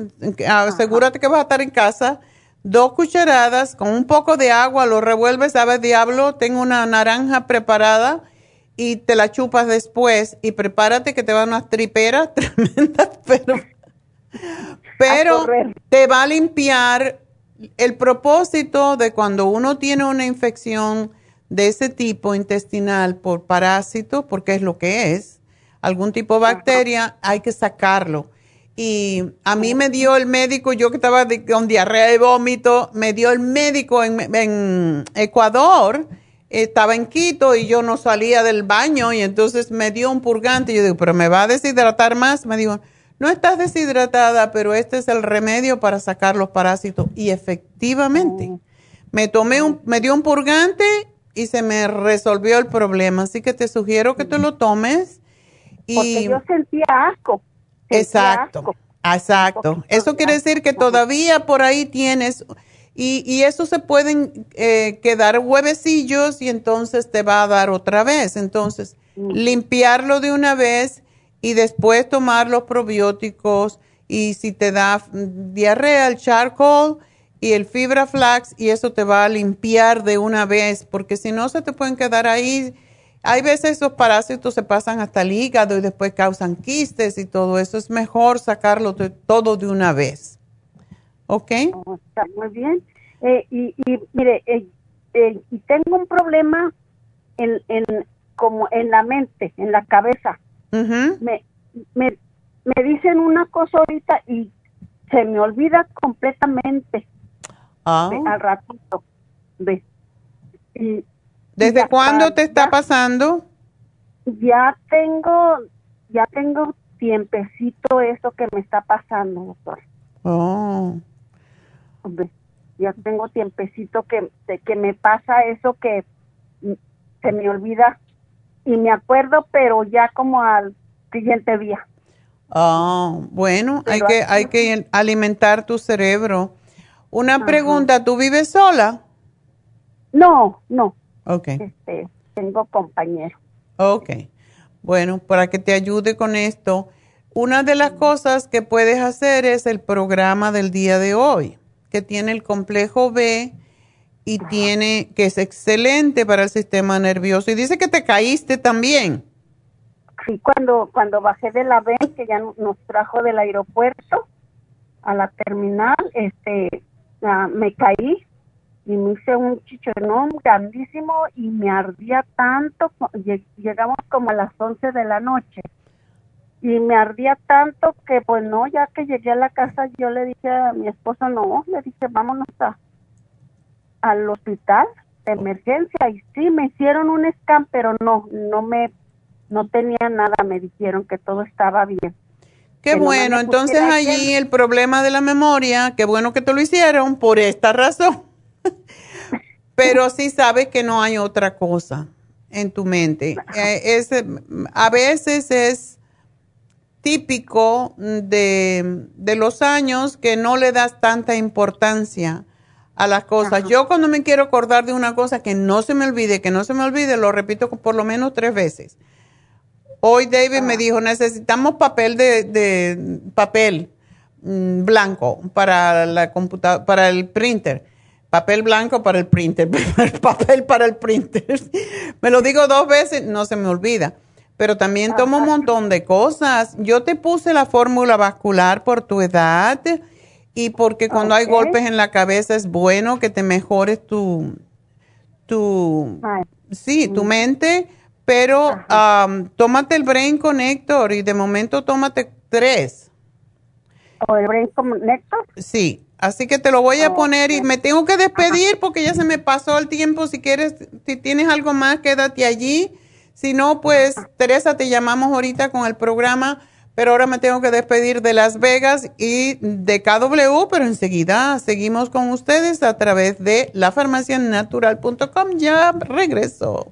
asegúrate que vas a estar en casa, dos cucharadas con un poco de agua, lo revuelves, sabes, diablo, tengo una naranja preparada y te la chupas después y prepárate que te van unas triperas tremendas, pero, pero te va a limpiar el propósito de cuando uno tiene una infección de ese tipo intestinal por parásito, porque es lo que es, algún tipo de bacteria, hay que sacarlo. Y a mí me dio el médico, yo que estaba con diarrea y vómito, me dio el médico en, Ecuador, estaba en Quito y yo no salía del baño y entonces me dio un purgante. Y yo digo, pero me va a deshidratar más. Me dijo, no estás deshidratada, pero este es el remedio para sacar los parásitos. Y efectivamente, oh. me tomé un, me dio un purgante y se me resolvió el problema. Así que te sugiero que tú lo tomes. Y... Porque yo sentía asco. exacto, exacto. Eso quiere decir que todavía por ahí tienes, y, y eso se pueden eh, quedar huevecillos y entonces te va a dar otra vez. Entonces, mm. limpiarlo de una vez y después tomar los probióticos. Y si te da diarrea, el charcoal y el fibra flax y eso te va a limpiar de una vez, porque si no se te pueden quedar ahí. Hay veces esos parásitos se pasan hasta el hígado y después causan quistes y todo eso. Es mejor sacarlo todo de una vez. ¿Ok? Oh, está muy bien. Eh, y, mire, eh, eh, y tengo un problema en, en, como en la mente, en la cabeza. me, me, me dicen una cosa ahorita y se me olvida completamente. Ah. al ratito. ¿Desde cuándo te está pasando? Ya tengo, ya tengo tiempecito eso que me está pasando, doctor. Oh. Ya tengo tiempecito que, que me pasa eso que se me olvida y me acuerdo, pero ya como al siguiente día. Oh, bueno, hay que, hay que alimentar tu cerebro. Una pregunta, ¿tú vives sola? No, no. Ok. Este, tengo compañero. Ok. Bueno, para que te ayude con esto, una de las cosas que puedes hacer es el programa del día de hoy, que tiene el complejo B y tiene, que es excelente para el sistema nervioso. Y dice que te caíste también. Sí, cuando, cuando bajé de la B, que ya nos trajo del aeropuerto a la terminal, este, me caí y me hice un chicharrón grandísimo y me ardía tanto, llegamos como a las 11 de la noche y me ardía tanto que pues no, ya que llegué a la casa yo le dije a mi esposo, no, le dije vámonos a, al hospital de emergencia y sí, me hicieron un scan, pero no, no me, no tenía nada, me dijeron que todo estaba bien. Qué bueno, entonces allí el problema de la memoria, qué bueno que te lo hicieron por esta razón. pero sí sabes que no hay otra cosa en tu mente. Eh, a veces es típico de, los años que no le das tanta importancia a las cosas. Yo cuando me quiero acordar de una cosa que no se me olvide, que no se me olvide, lo repito por lo menos tres veces. Hoy David me dijo, necesitamos papel de, papel mm, blanco para la computadora, para el printer. Papel blanco para el printer, papel para el printer. me lo digo dos veces, no se me olvida pero también tomo un montón de cosas. Yo te puse la fórmula vascular por tu edad y porque cuando hay golpes en la cabeza es bueno que te mejores tu, tu, sí, tu mente, pero tómate el Brain Connector y de momento tómate tres. ¿O el Brain Connector? Sí, así que te lo voy a poner y me tengo que despedir porque ya se me pasó el tiempo. Si quieres, si tienes algo más, quédate allí si no, pues Teresa, te llamamos ahorita con el programa, pero ahora me tengo que despedir de Las Vegas y de KW, pero enseguida seguimos con ustedes a través de lafarmacianatural.com. Ya regreso.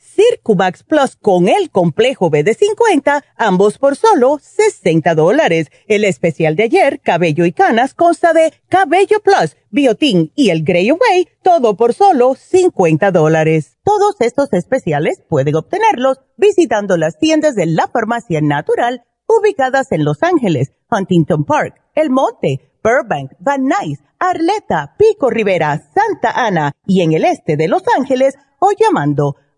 Circumax Plus con el complejo B de 50, ambos por solo 60 dólares. El especial de ayer, Cabello y Canas, consta de Cabello Plus, Biotin y el Grey Away, todo por solo 50 dólares. Todos estos especiales pueden obtenerlos visitando las tiendas de la Farmacia Natural ubicadas en Los Ángeles, Huntington Park, El Monte, Burbank, Van Nuys, Arleta, Pico Rivera, Santa Ana y en el este de Los Ángeles o llamando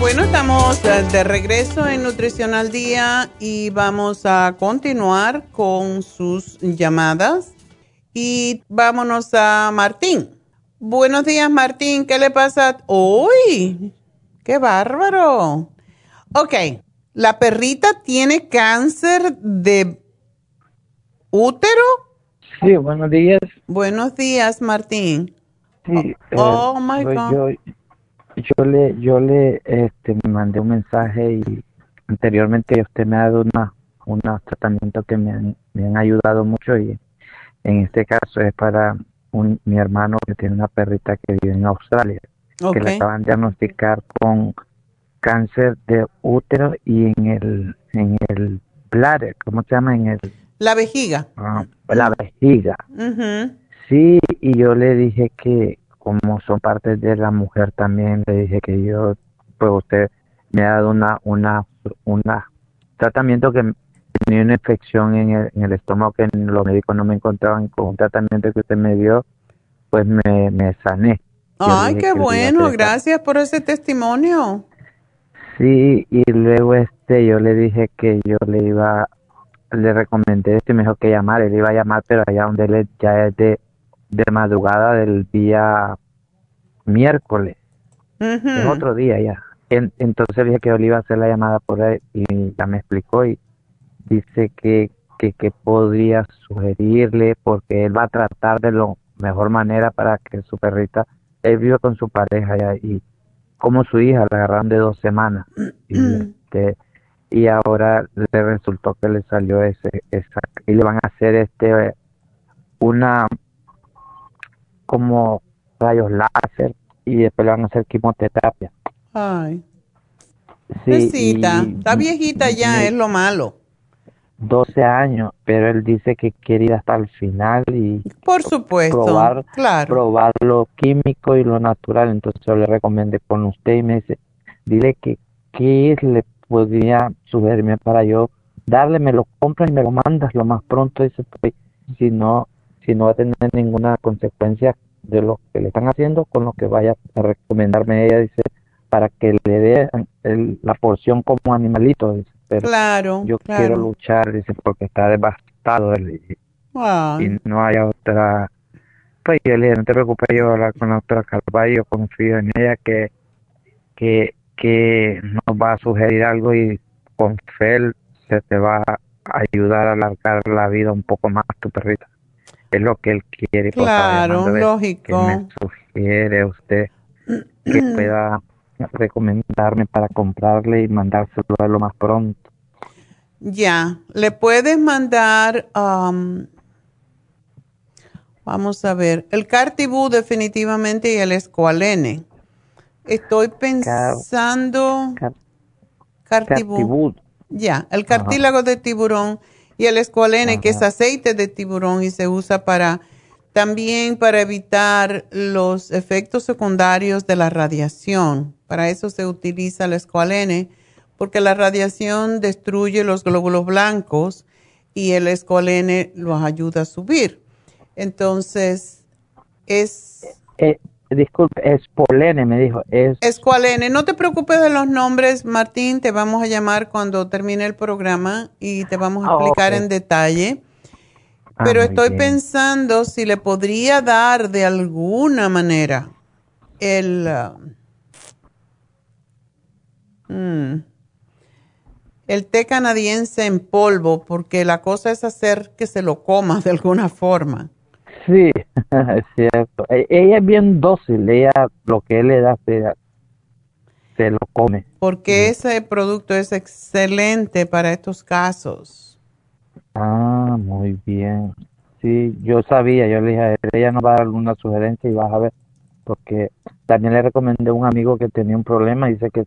Bueno, estamos eh, de regreso en Nutrición al Día y vamos a continuar con sus llamadas. Y vámonos a Martín. Buenos días, Martín. ¿Qué le pasa? ¡Uy! ¡Qué bárbaro! Ok, la perrita tiene cáncer de útero. Sí, buenos días. Buenos días, Martín. Sí, Oh, eh, my God. Yo, yo le, yo le este, mandé un mensaje y anteriormente usted me ha dado una, unos tratamientos que me han, me han ayudado mucho y en este caso es para un, mi hermano que tiene una perrita que vive en Australia, Ok. que le acaban de diagnosticar con cáncer de útero y en el, en el bladder, ¿cómo se llama? En el, La vejiga. ah, la vejiga. Sí, y yo le dije que como son partes de la mujer también, le dije que yo, pues usted me ha dado una, una, una tratamiento que tenía una infección en el, en el estómago que los médicos no me encontraban con un tratamiento que usted me dio, pues me, me sané. Ay, qué bueno. Gracias por ese testimonio. Sí, y luego este, yo le dije que yo le iba, le recomendé esto y me dijo que llamar, él iba a llamar, pero allá donde él ya es de, de madrugada del día miércoles, es otro día ya. En- entonces dije que yo le iba a hacer la llamada por ahí y ya me explicó y dice que, que, que podría sugerirle porque él va a tratar de la mejor manera para que su perrita, él vive con su pareja ya y como su hija la agarraron de dos semanas. Y, este, y ahora le resultó que le salió ese esa y le van a hacer este una como rayos láser y después le van a hacer quimioterapia Ay, sí, y- Está viejita ya, es lo malo. 12 años pero él dice que quiere ir hasta el final y Por supuesto. probar claro. probar lo químico y lo natural entonces yo le recomendé con usted y me dice dile que qué le podría sugerirme para yo darle me lo compras y me lo mandas lo más pronto dice pues, si no si no va a tener ninguna consecuencia de lo que le están haciendo con lo que vaya a recomendarme ella dice para que le dé el- la porción como animalito dice. Pero Claro, yo claro. quiero luchar dice porque está devastado y- y no hay otra pues yo le dije no te preocupes yo voy a hablar con la doctora Carvalho confío en ella que que que nos va a sugerir algo y con fe se te va a ayudar a alargar la vida un poco más tu perrita es lo que él quiere por estaba claro, lógico. que me sugiere usted que pueda recomendarme para comprarle y mandárselo a lo más pronto Ya, le puedes mandar, am, vamos a ver, el Cartibú definitivamente y el Escualene. Estoy pensando, Car- Cartibú, Cartibú. ya, el cartílago de tiburón y el Escualene, que es aceite de tiburón y se usa para también para evitar los efectos secundarios de la radiación. Para eso se utiliza el escualene, porque la radiación destruye los glóbulos blancos y el escualene los ayuda a subir. Entonces, es Eh, disculpe, es polene, me dijo. Es, escualene. No te preocupes de los nombres, Martín. Te vamos a llamar cuando termine el programa y te vamos a Ah, explicar en detalle. Ah, Pero estoy bien. pensando si le podría dar de alguna manera el... ah, mm, el té canadiense en polvo, porque la cosa es hacer que se lo coma de alguna forma. Sí, es cierto. E- Ella es bien dócil, ella lo que él le da se, se lo come. Porque ese producto es excelente para estos casos. Ah, muy bien. Sí, yo sabía, yo le dije a él, ella nos va a dar alguna sugerencia y vas a ver, porque también le recomendé a un amigo que tenía un problema, dice que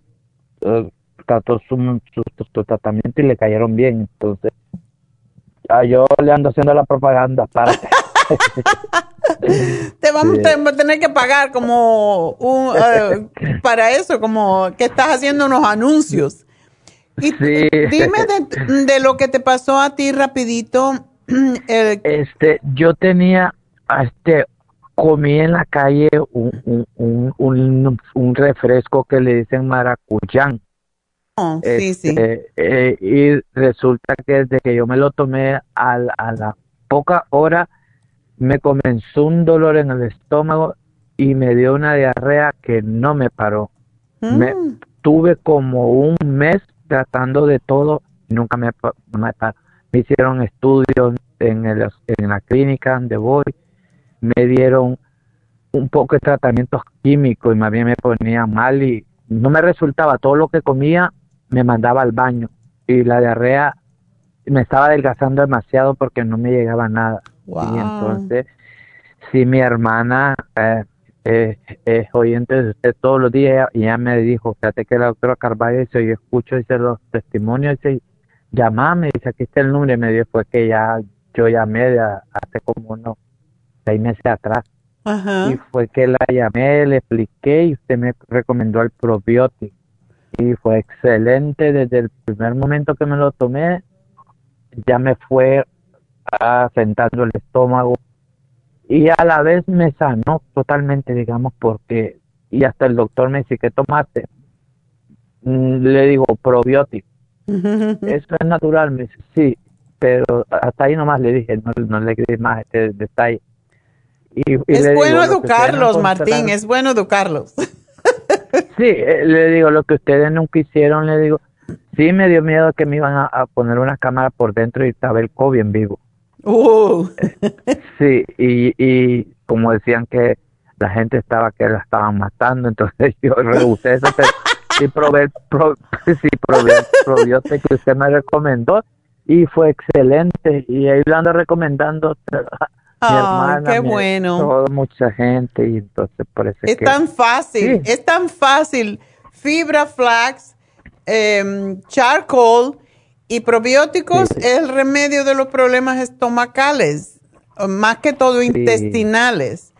eh, trató su, su, su tratamiento y le cayeron bien, entonces ah, yo le ando haciendo la propaganda para... Te vamos Sí. a tener que pagar como un, eh, para eso, como que estás haciendo unos anuncios. Y Sí. dime de, de lo que te pasó a ti rapidito. el- Este, yo tenía, este, comí en la calle un, un, un, un refresco que le dicen maracuyán. Oh, sí, sí. Este, eh, y resulta que desde que yo me lo tomé a, a la poca hora me comenzó un dolor en el estómago y me dio una diarrea que no me paró. Me Mm. tuve como un mes tratando de todo y nunca me, pa- me paró. Me hicieron estudios en, el, en la clínica donde voy, me dieron un poco de tratamientos químicos y más bien me ponía mal y no me resultaba todo lo que comía me mandaba al baño y la diarrea me estaba adelgazando demasiado porque no me llegaba nada Wow. y entonces si mi hermana eh, eh, es oyente de usted todos los días y ella me dijo fíjate que la doctora Carvalho dice yo escucho dice los testimonios dice llamame dice aquí está el número y me dijo fue que ya yo llamé hace como unos seis meses atrás Ajá. y fue que la llamé, le expliqué y usted me recomendó el probiótico. Y fue excelente desde el primer momento que me lo tomé, ya me fue asentando el estómago y a la vez me sanó totalmente, digamos, porque, y hasta el doctor me dice, ¿qué tomaste? Mm, Le digo, probiótico. Eso es natural, me dice, sí, pero hasta ahí nomás le dije, no, no le di más este detalle. Y, y Es digo, bueno "Lo que educarlos, Martín, es bueno educarlos. Sí, eh, le digo, lo que ustedes nunca hicieron, le digo, sí me dio miedo que me iban a, a poner una cámara por dentro y estaba el COVID en vivo. Uh, Sí, y, y como decían que la gente estaba que la estaban matando, entonces yo rehusé eso, sí probé, pro, sí probé probiótico que usted me recomendó y fue excelente y ahí lo ando recomendando a mi hermana, qué mi- bueno. toda mucha gente y entonces parece es que tan fácil, Sí. es tan fácil. Fibra flax, em, charcoal y probióticos Sí. es el remedio de los problemas estomacales, más que todo intestinales.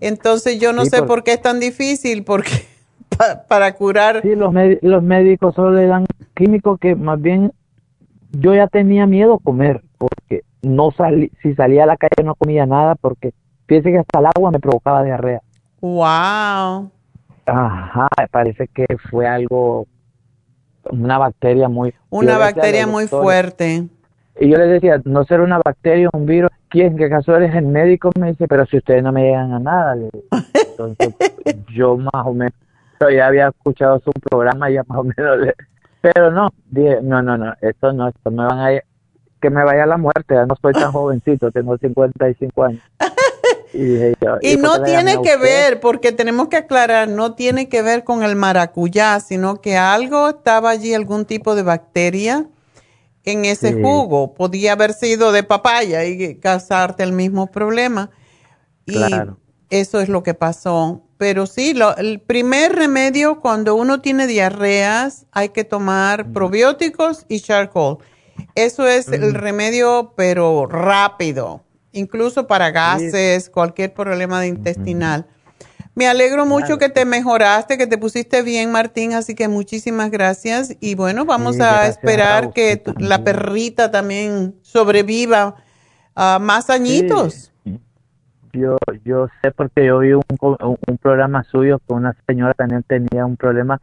Entonces yo no sé por- por qué es tan difícil, porque pa- para curar... Sí, los médicos solo le dan químicos que más bien yo ya tenía miedo a comer porque no salí, si salía a la calle no comía nada porque fíjese que hasta el agua me provocaba diarrea. Wow. Ajá, parece que fue algo, una bacteria muy... Una bacteria muy doctores, fuerte. Y yo les decía, no será una bacteria, un virus. ¿Quién? ¿Qué caso eres el médico? Me dice, pero si ustedes no me llegan a nada. le digo. Entonces, yo más o menos, yo ya había escuchado su programa, ya más o menos, le- pero no, dije, no, no, no, esto no, esto me van a, que me vaya a la muerte, ya no soy tan jovencito, tengo 55 años. Y, dije yo, Y ¿por no tiene que ver, porque tenemos que aclarar, no tiene que ver con el maracuyá, sino que algo estaba allí, algún tipo de bacteria en ese Sí. jugo. Podía haber sido de papaya y causarte el mismo problema. Y Claro. eso es lo que pasó. Pero sí, lo- el primer remedio cuando uno tiene diarreas, hay que tomar probióticos y charcoal. Eso es el remedio, pero rápido, incluso para gases, cualquier problema de intestinal. Me alegro mucho que te mejoraste, que te pusiste bien, Martín, así que muchísimas gracias. Y bueno, vamos Sí, a esperar a que también. la perrita también sobreviva a más añitos. Yo, yo sé porque yo vi un, un programa suyo que una señora también tenía un problema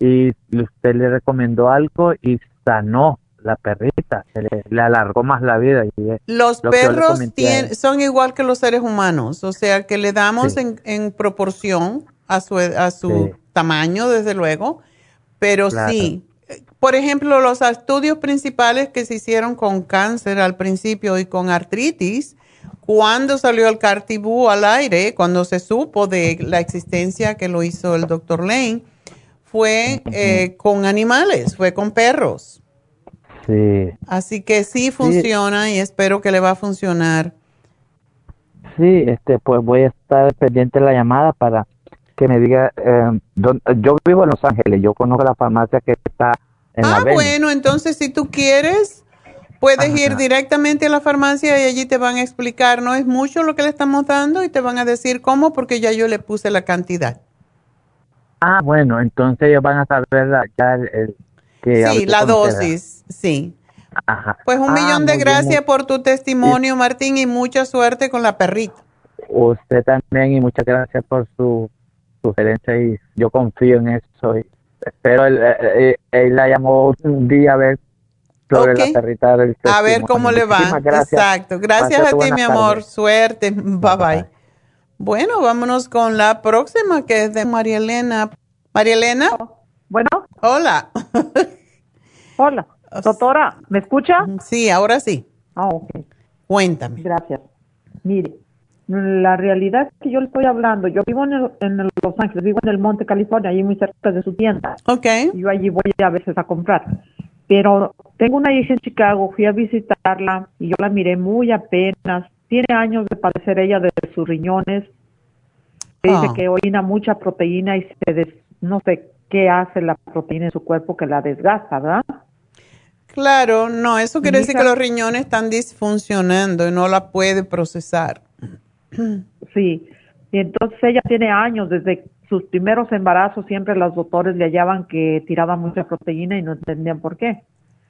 y usted le recomendó algo y sanó la perrita, se le, le alargó más la vida. Y Los lo perros tien- son igual que los seres humanos, o sea que le damos Sí. en, en proporción a su, a su Sí. tamaño, desde luego, pero Claro. sí. Por ejemplo, los estudios principales que se hicieron con cáncer al principio y con artritis, cuando salió el Cartibú al aire, cuando se supo de la existencia que lo hizo el doctor Lane, fue eh, con animales, fue con perros. Sí, Así que sí funciona y espero que le va a funcionar. sí, este, pues voy a estar pendiente de la llamada para que me diga, eh, dónde- yo vivo en Los Ángeles, yo conozco la farmacia que está en la Ah, bueno, entonces si tú quieres, puedes ir directamente a la farmacia y allí te van a explicar, no es mucho lo que le estamos dando y te van a decir cómo porque ya yo le puse la cantidad. Ah, bueno, entonces ellos van a saber la, ya el, el- que Sí, la dosis, sí. Ajá. Pues un Ah, millón de bien, gracias por tu testimonio, Martín, y mucha suerte con la perrita. usted también y muchas gracias por su sugerencia y yo confío en eso. Y espero, él, él, él la llamó un día a ver sobre la perrita del A ver cómo le va. Exacto. Gracias a ti, mi amor. Suerte. Bye, bye Bueno, vámonos con la próxima que es de María Elena. María Elena. Bueno. Hola. Hola. Doctora, ¿me escucha? Sí, ahora sí. Ah, ok. Cuéntame. Gracias. Mire, la realidad es que yo le estoy hablando, yo vivo en, en, Los Ángeles, vivo en el Monte, California, ahí muy cerca de su tienda. Ok. Yo allí voy a veces a comprar. Pero tengo una hija en Chicago, fui a visitarla y yo la miré muy apenas. Tiene años de padecer ella de sus riñones. Dice ah. que orina mucha proteína y se no sé qué hace la proteína en su cuerpo que la desgasta, ¿verdad? Claro, no, eso quiere decir que los riñones están disfuncionando y no la puede procesar. Sí, y entonces ella tiene años, desde sus primeros embarazos siempre los doctores le hallaban que tiraba mucha proteína y no entendían por qué.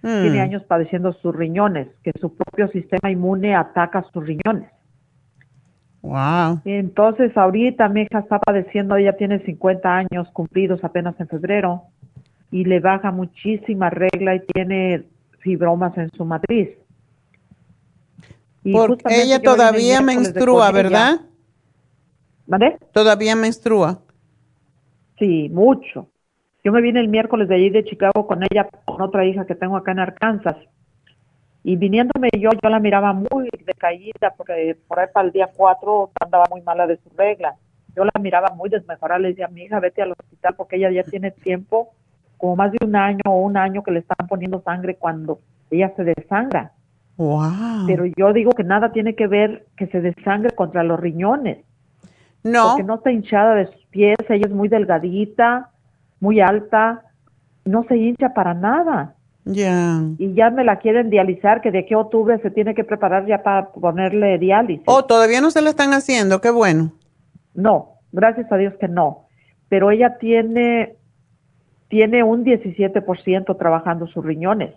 Tiene mm. años padeciendo sus riñones, que su propio sistema inmune ataca sus riñones. Wow. entonces ahorita mi hija está padeciendo, ella tiene 50 años cumplidos apenas en febrero y le baja muchísima regla y tiene fibromas en su matriz. Y Porque ella todavía menstrua, ¿verdad? ¿Vale? Todavía menstrua. Sí, mucho. Yo me vine el miércoles de allí de Chicago con ella, con otra hija que tengo acá en Arkansas. Y viniéndome yo, yo la miraba muy decaída, porque por ahí para el día 4 andaba muy mala de su regla. Yo la miraba muy desmejorada, le decía, mi hija, vete al hospital, porque ella ya tiene tiempo como más de un año o un año que le están poniendo sangre cuando ella se desangra. Wow. Pero yo digo que nada tiene que ver que se desangre contra los riñones. No. Porque no está hinchada de sus pies, ella es muy delgadita, muy alta, no se hincha para nada. Ya. Y ya me la quieren dializar, que de aquí a octubre se tiene que preparar ya para ponerle diálisis. Oh, todavía no se la están haciendo, qué bueno. No, gracias a Dios que no. Pero ella tiene tiene un 17% trabajando sus riñones.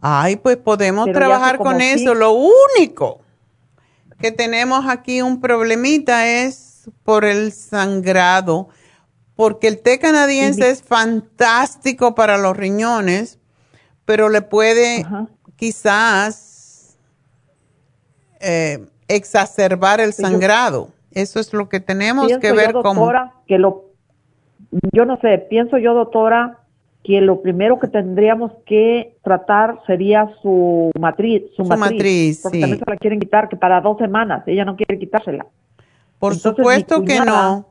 Ay, pues podemos trabajar con eso. Lo único que tenemos aquí un problemita es por el sangrado, porque el té canadiense es fantástico para los riñones, pero le puede quizás eh, exacerbar el sangrado. Eso es lo que tenemos que ver cómo. Que lo yo no sé, pienso yo, doctora, que lo primero que tendríamos que tratar sería su matriz, su, matriz, porque también se la quieren quitar que para dos semanas, ella no quiere quitársela. Por supuesto que no.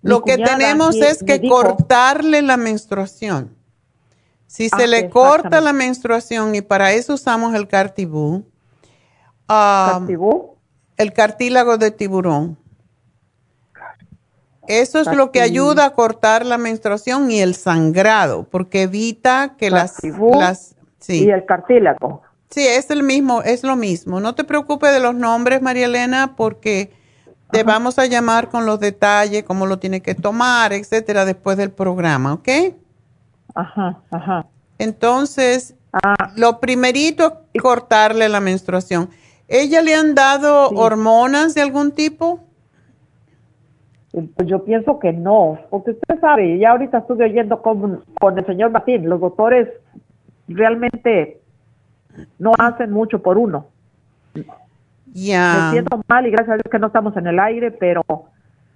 Lo que tenemos es que cortarle la menstruación. Si se ah, le corta la menstruación y para eso usamos el cartibú, um, el cartílago de tiburón. Eso es lo que ayuda a cortar la menstruación y el sangrado, porque evita que las, las sí. y el cartílago. Sí, es el mismo, es lo mismo. No te preocupes de los nombres, María Elena, porque te vamos a llamar con los detalles, cómo lo tiene que tomar, etcétera, después del programa, ¿ok? Ajá, ajá. Entonces, ah. lo primerito es cortarle la menstruación. ¿Ella le han dado hormonas de algún tipo? Pues yo pienso que no, porque usted sabe, ya ahorita estuve oyendo con, con el señor Martín, los doctores realmente no hacen mucho por uno. Ya. Me siento mal y gracias a Dios que no estamos en el aire, pero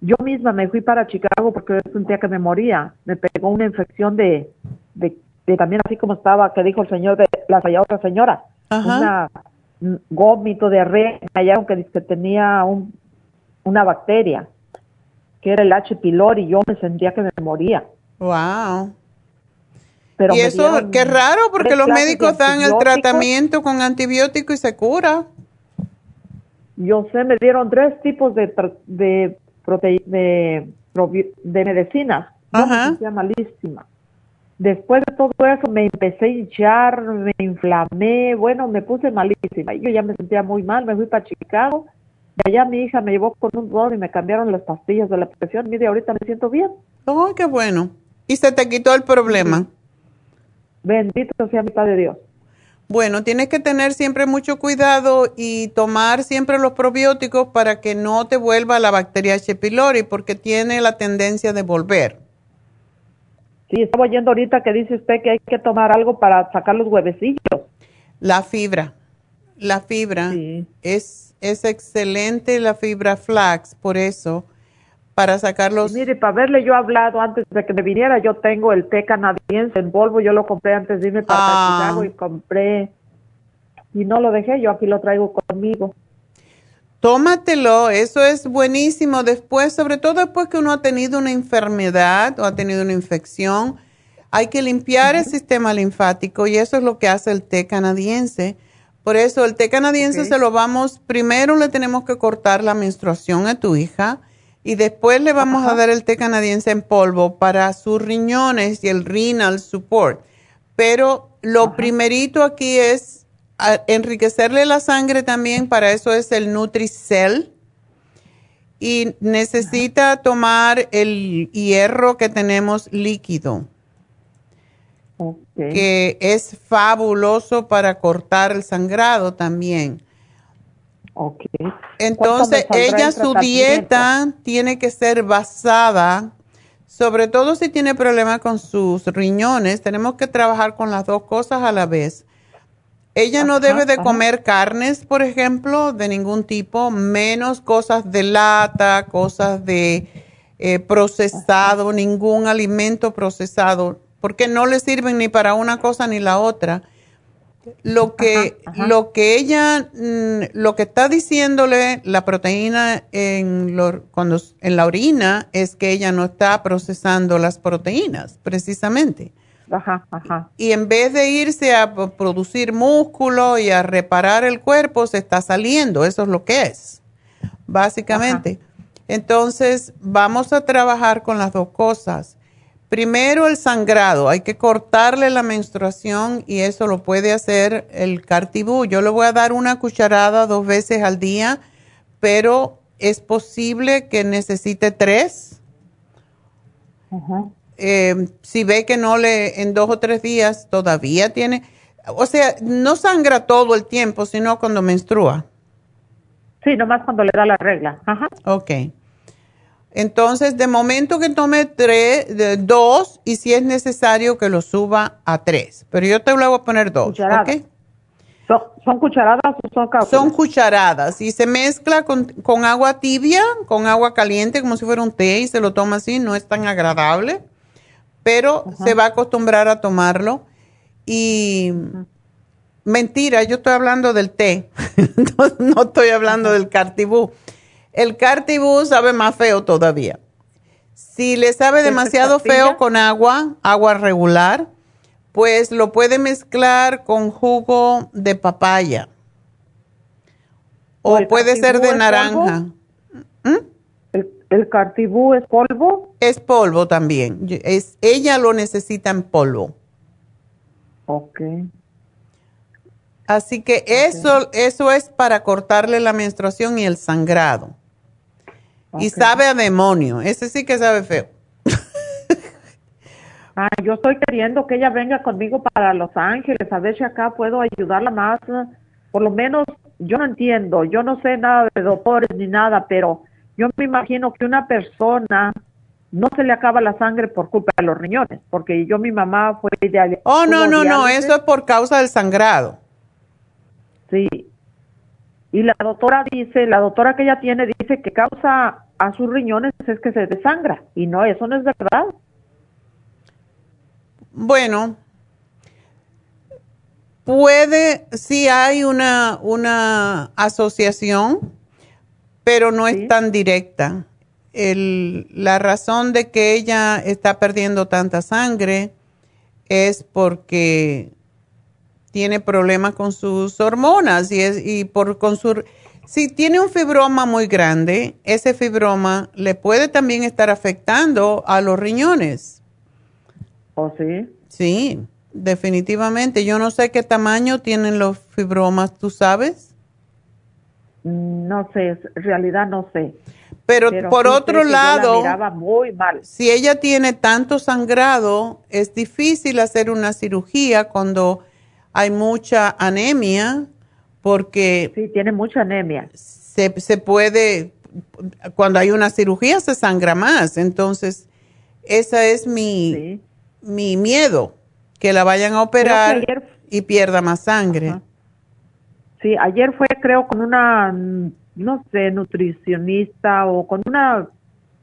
yo misma me fui para Chicago porque sentía que me moría. Me pegó una infección de, de, también así como estaba, que dijo el señor de la otra señora, una gómito de re, allá aunque que tenía un, una bacteria que era el H. pylori, y yo me sentía que me moría. Wow. Pero y eso, qué raro, porque los médicos dan el tratamiento con antibiótico y se cura. Yo sé, me dieron tres tipos de, de, de, de medicinas. Ajá. Me malísima. Después de todo eso me empecé a hinchar, me inflamé, bueno, me puse malísima. Yo ya me sentía muy mal, me fui para Chicago allá mi hija me llevó con un dolor y me cambiaron las pastillas de la presión. Mire, ahorita me siento bien. Oh, qué bueno. ¿Y se te quitó el problema? Bendito sea mi Padre Dios. Bueno, tienes que tener siempre mucho cuidado y tomar siempre los probióticos para que no te vuelva la bacteria H. pylori, porque tiene la tendencia de volver. Sí, estaba oyendo ahorita que dice usted que hay que tomar algo para sacar los huevecillos. La fibra, la fibra es, es excelente la fibra flax, por eso para sacarlos. mire, para haberle yo hablado antes de que me viniera, yo tengo el té canadiense en polvo, yo lo compré antes de irme para ah. Chicago y compré y no lo dejé, yo aquí lo traigo conmigo. Tómatelo, eso es buenísimo. Después, sobre todo después que uno ha tenido una enfermedad o ha tenido una infección, hay que limpiar el sistema linfático y eso es lo que hace el té canadiense. Por eso el té canadiense se lo vamos, primero le tenemos que cortar la menstruación a tu hija y después le vamos a dar el té canadiense en polvo para sus riñones y el renal support. Pero lo primerito aquí es enriquecerle la sangre también, para eso es el Nutricell. Y necesita tomar el hierro que tenemos líquido, que es fabuloso para cortar el sangrado también. Entonces, ella, su dieta tiene que ser basada, sobre todo si tiene problemas con sus riñones, tenemos que trabajar con las dos cosas a la vez. Ella no debe de comer carnes, por ejemplo, de ningún tipo, menos cosas de lata, cosas de eh, procesado, ningún alimento procesado, porque no le sirven ni para una cosa ni la otra lo que, lo que ella, mm, lo que está diciéndole la proteína en, cuando, en la orina es que ella no está procesando las proteínas, precisamente. Ajá, ajá. Y en vez de irse a producir músculo y a reparar el cuerpo, se está saliendo. Eso es lo que es, básicamente. Entonces, vamos a trabajar con las dos cosas. Primero el sangrado, hay que cortarle la menstruación y eso lo puede hacer el cartibú. Yo le voy a dar una cucharada dos veces al día, pero es posible que necesite tres. Eh, si ve que no le, en dos o tres días todavía tiene, o sea, no sangra todo el tiempo, sino cuando menstrua. Sí, nomás cuando le da la regla. Ajá. Ok. Entonces, de momento que tome tres, de, dos y si es necesario que lo suba a tres. Pero yo te lo voy a poner dos. ¿Son, cucharadas o son cápsulas? Son cucharadas y se mezcla con, agua tibia, con agua caliente, como si fuera un té y se lo toma así. No es tan agradable, pero se va a acostumbrar a tomarlo. Y mentira, yo estoy hablando del té, no, estoy hablando del cartibú. El cartibú sabe más feo todavía. Si le sabe demasiado feo con agua, agua regular, pues lo puede mezclar con jugo de papaya. O, puede ser de naranja. ¿Mm? ¿El, ¿El, cartibú es polvo? Es polvo también. Es, ella lo necesita en polvo. Ok. Así que eso, eso es para cortarle la menstruación y el sangrado. Y sabe a demonio. Ese sí que sabe feo. ah, yo estoy queriendo que ella venga conmigo para Los Ángeles, a ver si acá puedo ayudarla más. Por lo menos, yo no entiendo, yo no sé nada de doctores ni nada, pero yo me imagino que una persona no se le acaba la sangre por culpa de los riñones, porque yo mi mamá fue de Oh, no, no, no, eso es por causa del sangrado. Sí, y la doctora dice, la doctora que ella tiene dice que causa a sus riñones es que se desangra. Y no, eso no es verdad. Bueno, puede, sí hay una, una asociación, pero no es tan directa. El, la razón de que ella está perdiendo tanta sangre es porque tiene problemas con sus hormonas y, es, y por con su... Si tiene un fibroma muy grande, ese fibroma le puede también estar afectando a los riñones. ¿Oh, sí? Sí, definitivamente. Yo no sé qué tamaño tienen los fibromas, ¿tú sabes? Mm, no sé, en realidad no sé. Pero, por otro lado, muy mal. si ella tiene tanto sangrado, es difícil hacer una cirugía cuando hay mucha anemia porque... Sí, tiene mucha anemia. Se, se puede, cuando hay una cirugía se sangra más, entonces esa es mi, mi miedo, que la vayan a operar y pierda más sangre. Sí, ayer fue creo con una, no sé, nutricionista o con una,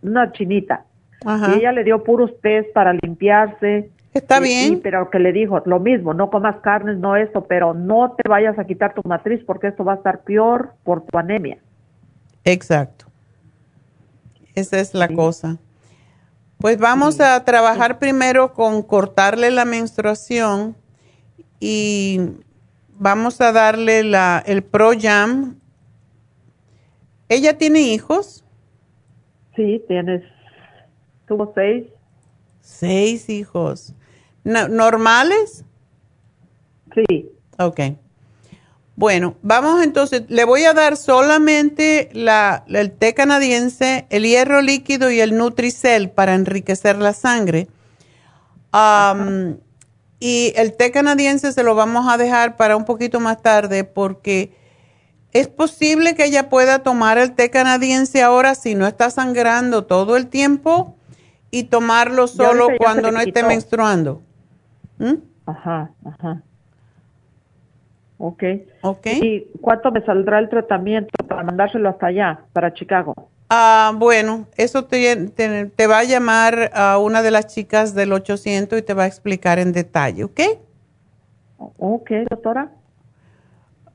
una chinita. Y ella le dio puros test para limpiarse. Está bien. pero que le dijo lo mismo, no comas carnes, no eso, pero no te vayas a quitar tu matriz porque esto va a estar peor por tu anemia. Exacto. Esa es la cosa. Pues vamos a trabajar primero con cortarle la menstruación y vamos a darle la, el Pro Jam. ¿Ella tiene hijos? Sí, tienes, tuvo seis. Seis hijos. ¿Normales? Sí. Ok. Bueno, vamos entonces, le voy a dar solamente la, el té canadiense, el hierro líquido y el Nutricel para enriquecer la sangre. y el té canadiense se lo vamos a dejar para un poquito más tarde porque es posible que ella pueda tomar el té canadiense ahora si no está sangrando todo el tiempo y tomarlo solo cuando no esté menstruando. ¿Mm? Ajá, ajá. Ok. Ok. ¿Y cuánto me saldrá el tratamiento para mandárselo hasta allá, para Chicago? Ah, bueno, eso te, te, va a llamar a una de las chicas del 800 y te va a explicar en detalle, ¿ok? Ok, doctora.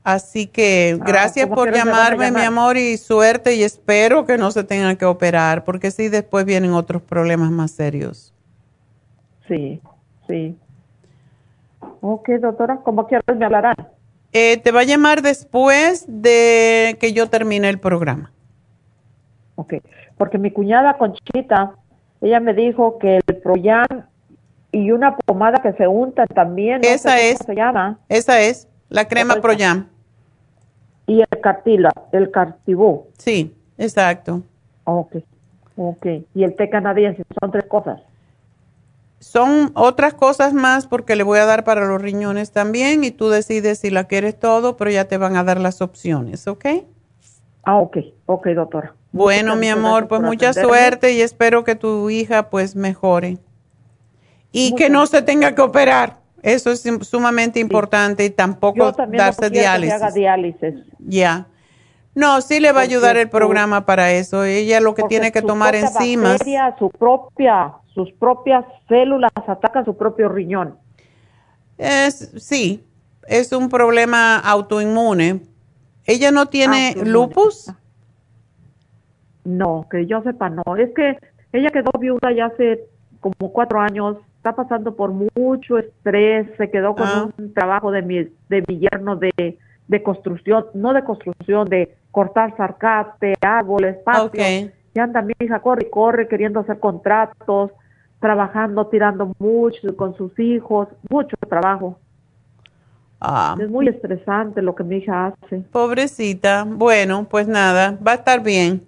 Así que ah, gracias por llamarme, mi amor, y suerte y espero que no se tengan que operar, porque sí, después vienen otros problemas más serios. Sí, sí. Ok, doctora, como quieras me hablarán. Eh, te va a llamar después de que yo termine el programa. Ok, porque mi cuñada Conchita, ella me dijo que el Proyan y una pomada que se unta también. esa es. se llama. Esa es, la crema Proyan. Y el Cartila, el Cartibú. Sí, exacto. Ok, ok. Y el té canadiense, son tres cosas. Son otras cosas más porque le voy a dar para los riñones también y tú decides si la quieres todo, pero ya te van a dar las opciones, ¿ok? Ah, ok, ok, doctora. Bueno, mi amor, pues mucha suerte y espero que tu hija pues mejore. Y que no se tenga que operar. Eso es sumamente importante y tampoco darse diálisis. haga diálisis. Ya. No, sí le va a ayudar el programa para eso. Ella lo que tiene que tomar enzimas. Su propia sus propias células atacan su propio riñón. Es, sí, es un problema autoinmune. ¿Ella no tiene lupus? No, que yo sepa, no. Es que ella quedó viuda ya hace como cuatro años, está pasando por mucho estrés, se quedó con ah. un trabajo de mi, de mi yerno de, de construcción, no de construcción, de cortar sarcate, árboles, patios. Y anda mi hija, corre y corre, queriendo hacer contratos, trabajando, tirando mucho con sus hijos, mucho trabajo. Ah. Es muy estresante lo que mi hija hace. Pobrecita. Bueno, pues nada, va a estar bien.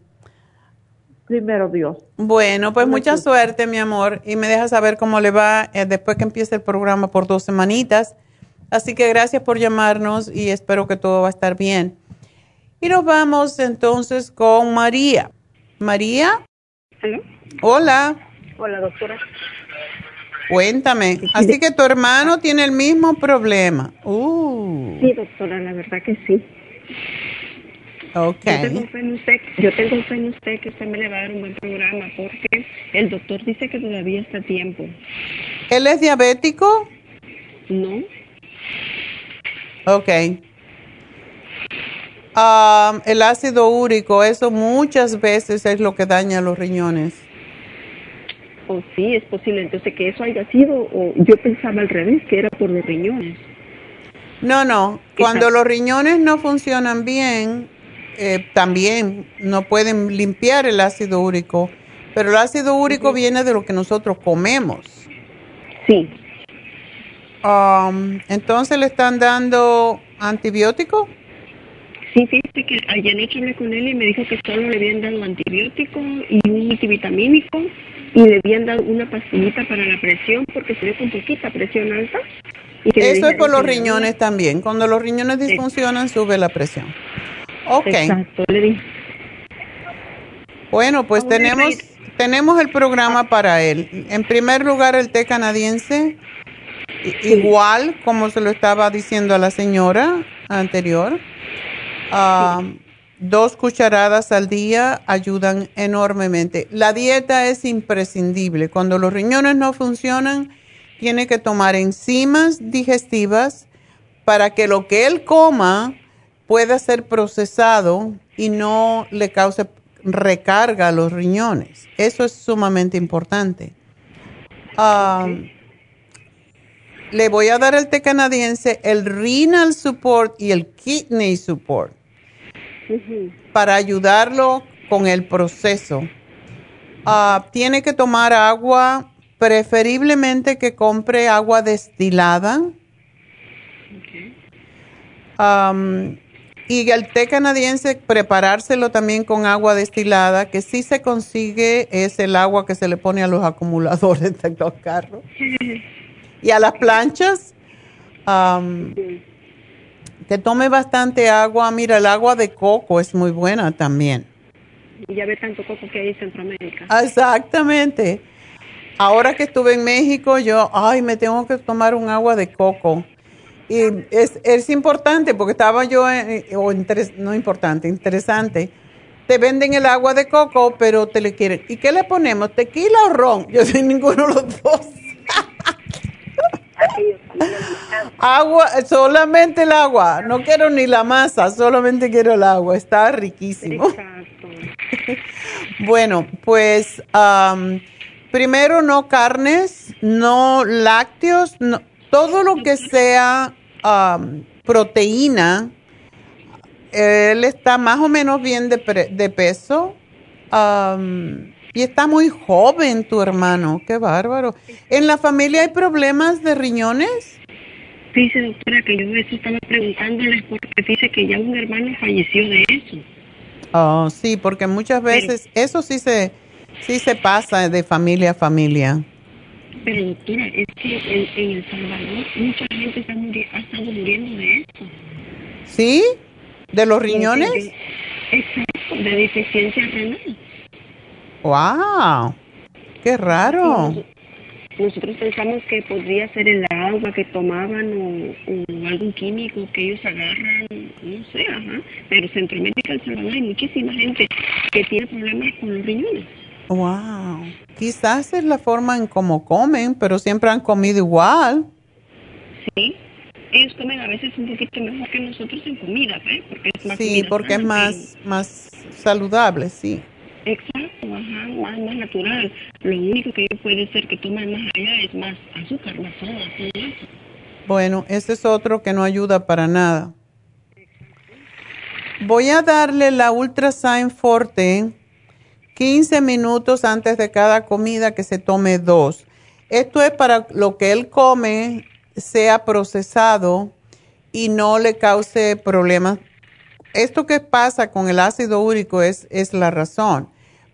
Primero Dios. Bueno, pues mucha suerte, mi amor, y me deja saber cómo le va eh, después que empiece el programa por dos semanitas. Así que gracias por llamarnos y espero que todo va a estar bien. Y nos vamos entonces con María. María. Hola. Hola, doctora. Cuéntame. Así que tu hermano tiene el mismo problema. Uh. Sí, doctora, la verdad que sí. Ok. Yo tengo, fe en usted, yo tengo fe en usted que usted me le va a dar un buen programa porque el doctor dice que todavía está a tiempo. ¿Él es diabético? No. Ok. Um, el ácido úrico, eso muchas veces es lo que daña los riñones. O sí, es posible entonces que eso haya sido, o yo pensaba al revés, que era por los riñones. No, no, cuando los riñones no funcionan bien, eh, también no pueden limpiar el ácido úrico, pero el ácido úrico viene de lo que nosotros comemos. Sí. Um, entonces le están dando antibiótico. Sí, fíjate que ayer noche hablé con él y me dijo que solo le habían dado antibiótico y un multivitamínico y le habían dado una pastillita para la presión porque se ve con poquita presión alta. Eso es por los riñones también. Cuando los riñones disfuncionan, sube la presión. Ok. Exacto, le dije. Bueno, pues tenemos, tenemos el programa para él. En primer lugar, el té canadiense, igual como se lo estaba diciendo a la señora anterior. Ah, dos cucharadas al día ayudan enormemente. La dieta es imprescindible. Cuando los riñones no funcionan, tiene que tomar enzimas digestivas para que lo que él coma pueda ser procesado y no le cause recarga a los riñones. Eso es sumamente importante. Ah, le voy a dar el té canadiense, el renal support y el kidney support para ayudarlo con el proceso. Ah, tiene que tomar agua, preferiblemente que compre agua destilada. y el té canadiense, preparárselo también con agua destilada, que sí se consigue, es el agua que se le pone a los acumuladores de los carros. y a las planchas que tome bastante agua. Mira, el agua de coco es muy buena también. Y ya ve tanto coco que hay en Centroamérica. Exactamente. Ahora que estuve en México, yo, ay, me tengo que tomar un agua de coco. Y es, es importante porque estaba yo, o no importante, interesante. Te venden el agua de coco, pero te le quieren. ¿Y qué le ponemos? ¿Tequila o ron? Yo soy ninguno de los dos. Agua, solamente el agua. No quiero ni la masa, solamente quiero el agua. Está riquísimo. bueno, pues primero no carnes, no lácteos, no, todo lo que sea proteína. Él está más o menos bien de, de peso. Y está muy joven tu hermano, qué bárbaro. ¿En la familia hay problemas de riñones? Dice doctora que yo eso estaba preguntándoles porque dice que ya un hermano falleció de eso. Oh, sí, porque muchas veces eso sí se, sí se pasa de familia a familia. Pero doctora, es que en, El Salvador mucha gente está ha estado muriendo de eso. ¿Sí? ¿De los riñones? exacto, de deficiencia renal. ¡Wow! ¡Qué raro! nosotros pensamos que podría ser el agua que tomaban o, algún químico que ellos agarran, no sé, ajá. Pero Centroamérica, El Salvador hay muchísima gente que tiene problemas con los riñones. ¡Wow! Quizás es la forma en cómo comen, pero siempre han comido igual. Sí, ellos comen a veces un poquito mejor que nosotros en comida, ¿eh? Porque es más sí, porque es más, más saludable, sí. Exacto, ajá, más, más natural. Lo único que puede ser que tomen más allá es más azúcar, más soda, todo eso. Bueno, ese es otro que no ayuda para nada. Voy a darle la Ultrasign Forte 15 minutos antes de cada comida que se tome dos. Esto es para lo que él come sea procesado y no le cause problemas. Esto que pasa con el ácido úrico es, es la razón.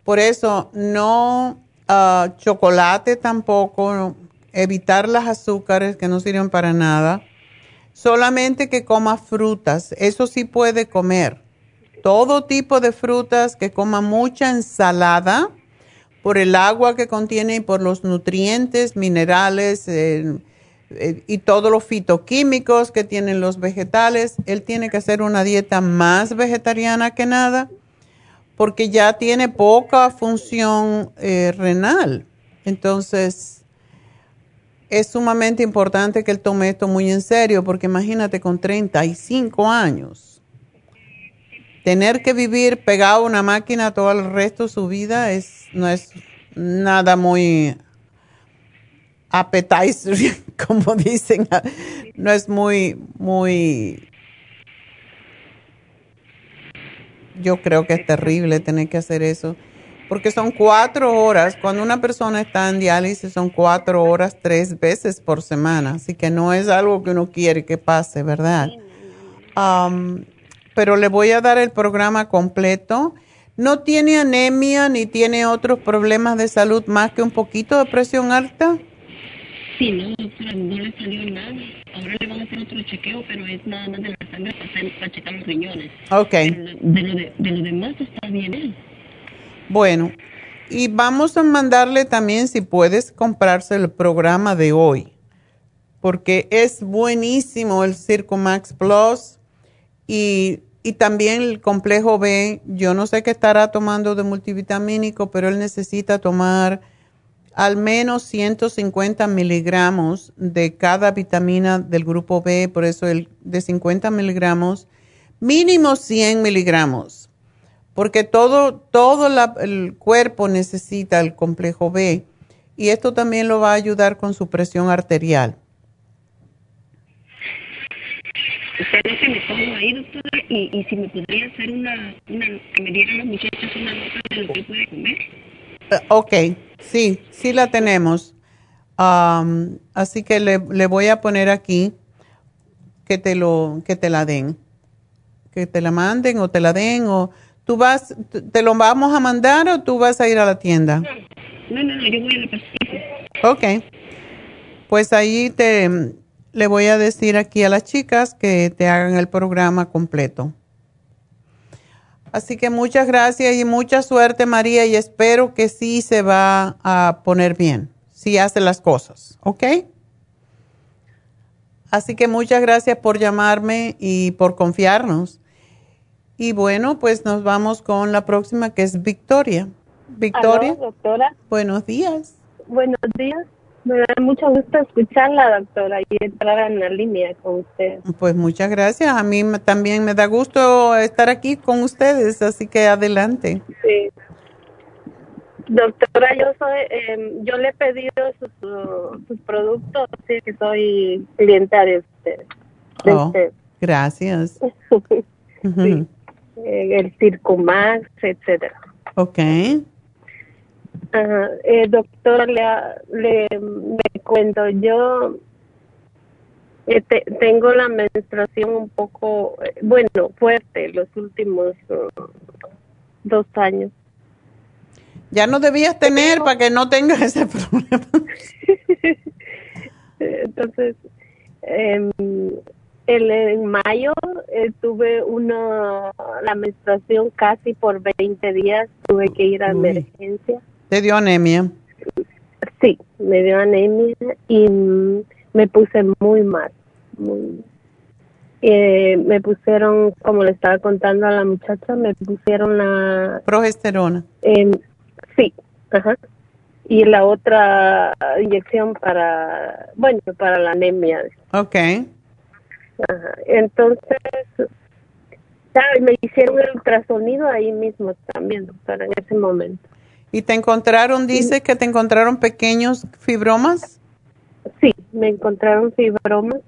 Por eso, no ah, chocolate tampoco, evitar las azúcares que no sirven para nada. Solamente que coma frutas, eso sí puede comer. Todo tipo de frutas, que coma mucha ensalada por el agua que contiene y por los nutrientes, minerales eh, eh, y todos los fitoquímicos que tienen los vegetales. Él tiene que hacer una dieta más vegetariana que nada porque ya tiene poca función eh, renal. Entonces, es sumamente importante que él tome esto muy en serio, porque imagínate con 35 años, tener que vivir pegado a una máquina todo el resto de su vida es, no es nada muy appetizer, como dicen, no es muy, muy yo creo que es terrible tener que hacer eso, porque son cuatro horas, cuando una persona está en diálisis son cuatro horas tres veces por semana, así que no es algo que uno quiere que pase, ¿verdad? pero le voy a dar el programa completo. ¿No tiene anemia ni tiene otros problemas de salud más que un poquito de presión alta? Sí, no, doctora, no le salió nada. Ahora le van a hacer otro chequeo, pero es nada más de la sangre para, para checar los riñones. Ok. de, lo de, de lo demás está bien ¿eh? Bueno, y vamos a mandarle también, si puedes, comprarse el programa de hoy, porque es buenísimo el Circo Max Plus y, y también el complejo B. Yo no sé qué estará tomando de multivitamínico, pero él necesita tomar al menos 150 miligramos de cada vitamina del grupo B, por eso el de 50 miligramos, mínimo 100 miligramos, porque todo, todo el cuerpo necesita el complejo B y esto también lo va a ayudar con su presión arterial. que me pongo ahí, doctora, y, si me podría hacer una, una nota de lo que puede comer. Uh, ok, sí, sí la tenemos. Um, así que le, le, voy a poner aquí que te lo que te la den, que te la manden o te la den o tú vas, te lo vamos a mandar o tú vas a ir a la tienda. No, no, no, yo voy a la pastilla. Ok, pues ahí te le voy a decir aquí a las chicas que te hagan el programa completo. Así que muchas gracias y mucha suerte María y espero que sí se va a poner bien, si hace las cosas, ¿ok? Así que muchas gracias por llamarme y por confiarnos. Y bueno, pues nos vamos con la próxima que es Victoria. Victoria. doctora. Buenos días. Buenos días. Me da mucho gusto escucharla, doctora, y entrar en la línea con usted. Pues muchas gracias. A mí también me da gusto estar aquí con ustedes, así que adelante. Sí. Doctora, yo soy, eh, yo le he pedido sus, sus productos, así que soy clienta de usted. oh, Gracias. sí. eh, el Circumax, etcétera. Okay. Ajá. Eh, doctor, le, le, me cuento, yo eh, te, tengo la menstruación un poco, eh, bueno, fuerte los últimos uh, dos años. Ya no debías tener para que no tengas ese problema. Entonces, eh, el, en mayo eh, tuve una, la menstruación casi por 20 días, tuve que ir a Uy. emergencia. ¿Te dio anemia? Sí, me dio anemia y mm, me puse muy mal. Muy, eh, me pusieron, como le estaba contando a la muchacha, me pusieron la... Progesterona. Eh, sí, ajá. Y la otra inyección para, bueno, para la anemia. Ok. Ajá. Entonces, me hicieron el ultrasonido ahí mismo también, doctora, en ese momento. ¿Y te encontraron, dice que te encontraron pequeños fibromas? Sí, me encontraron fibromas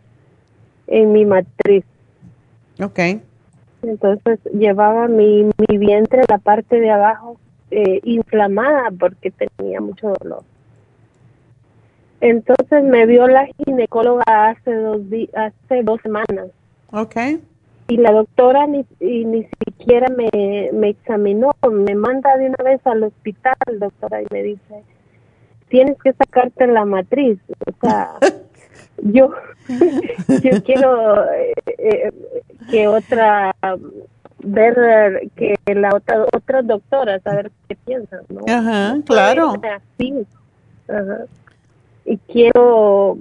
en mi matriz. Ok. Entonces llevaba mi, mi vientre, la parte de abajo, eh, inflamada porque tenía mucho dolor. Entonces me vio la ginecóloga hace dos, hace dos semanas. Ok. Y la doctora ni, y ni siquiera me, me examinó, me manda de una vez al hospital, doctora, y me dice, tienes que sacarte la matriz. O sea, yo, yo quiero eh, eh, que otra, ver que la otra, otra doctora, saber qué piensan, ¿no? Ajá, claro. Así. Ajá. Y quiero,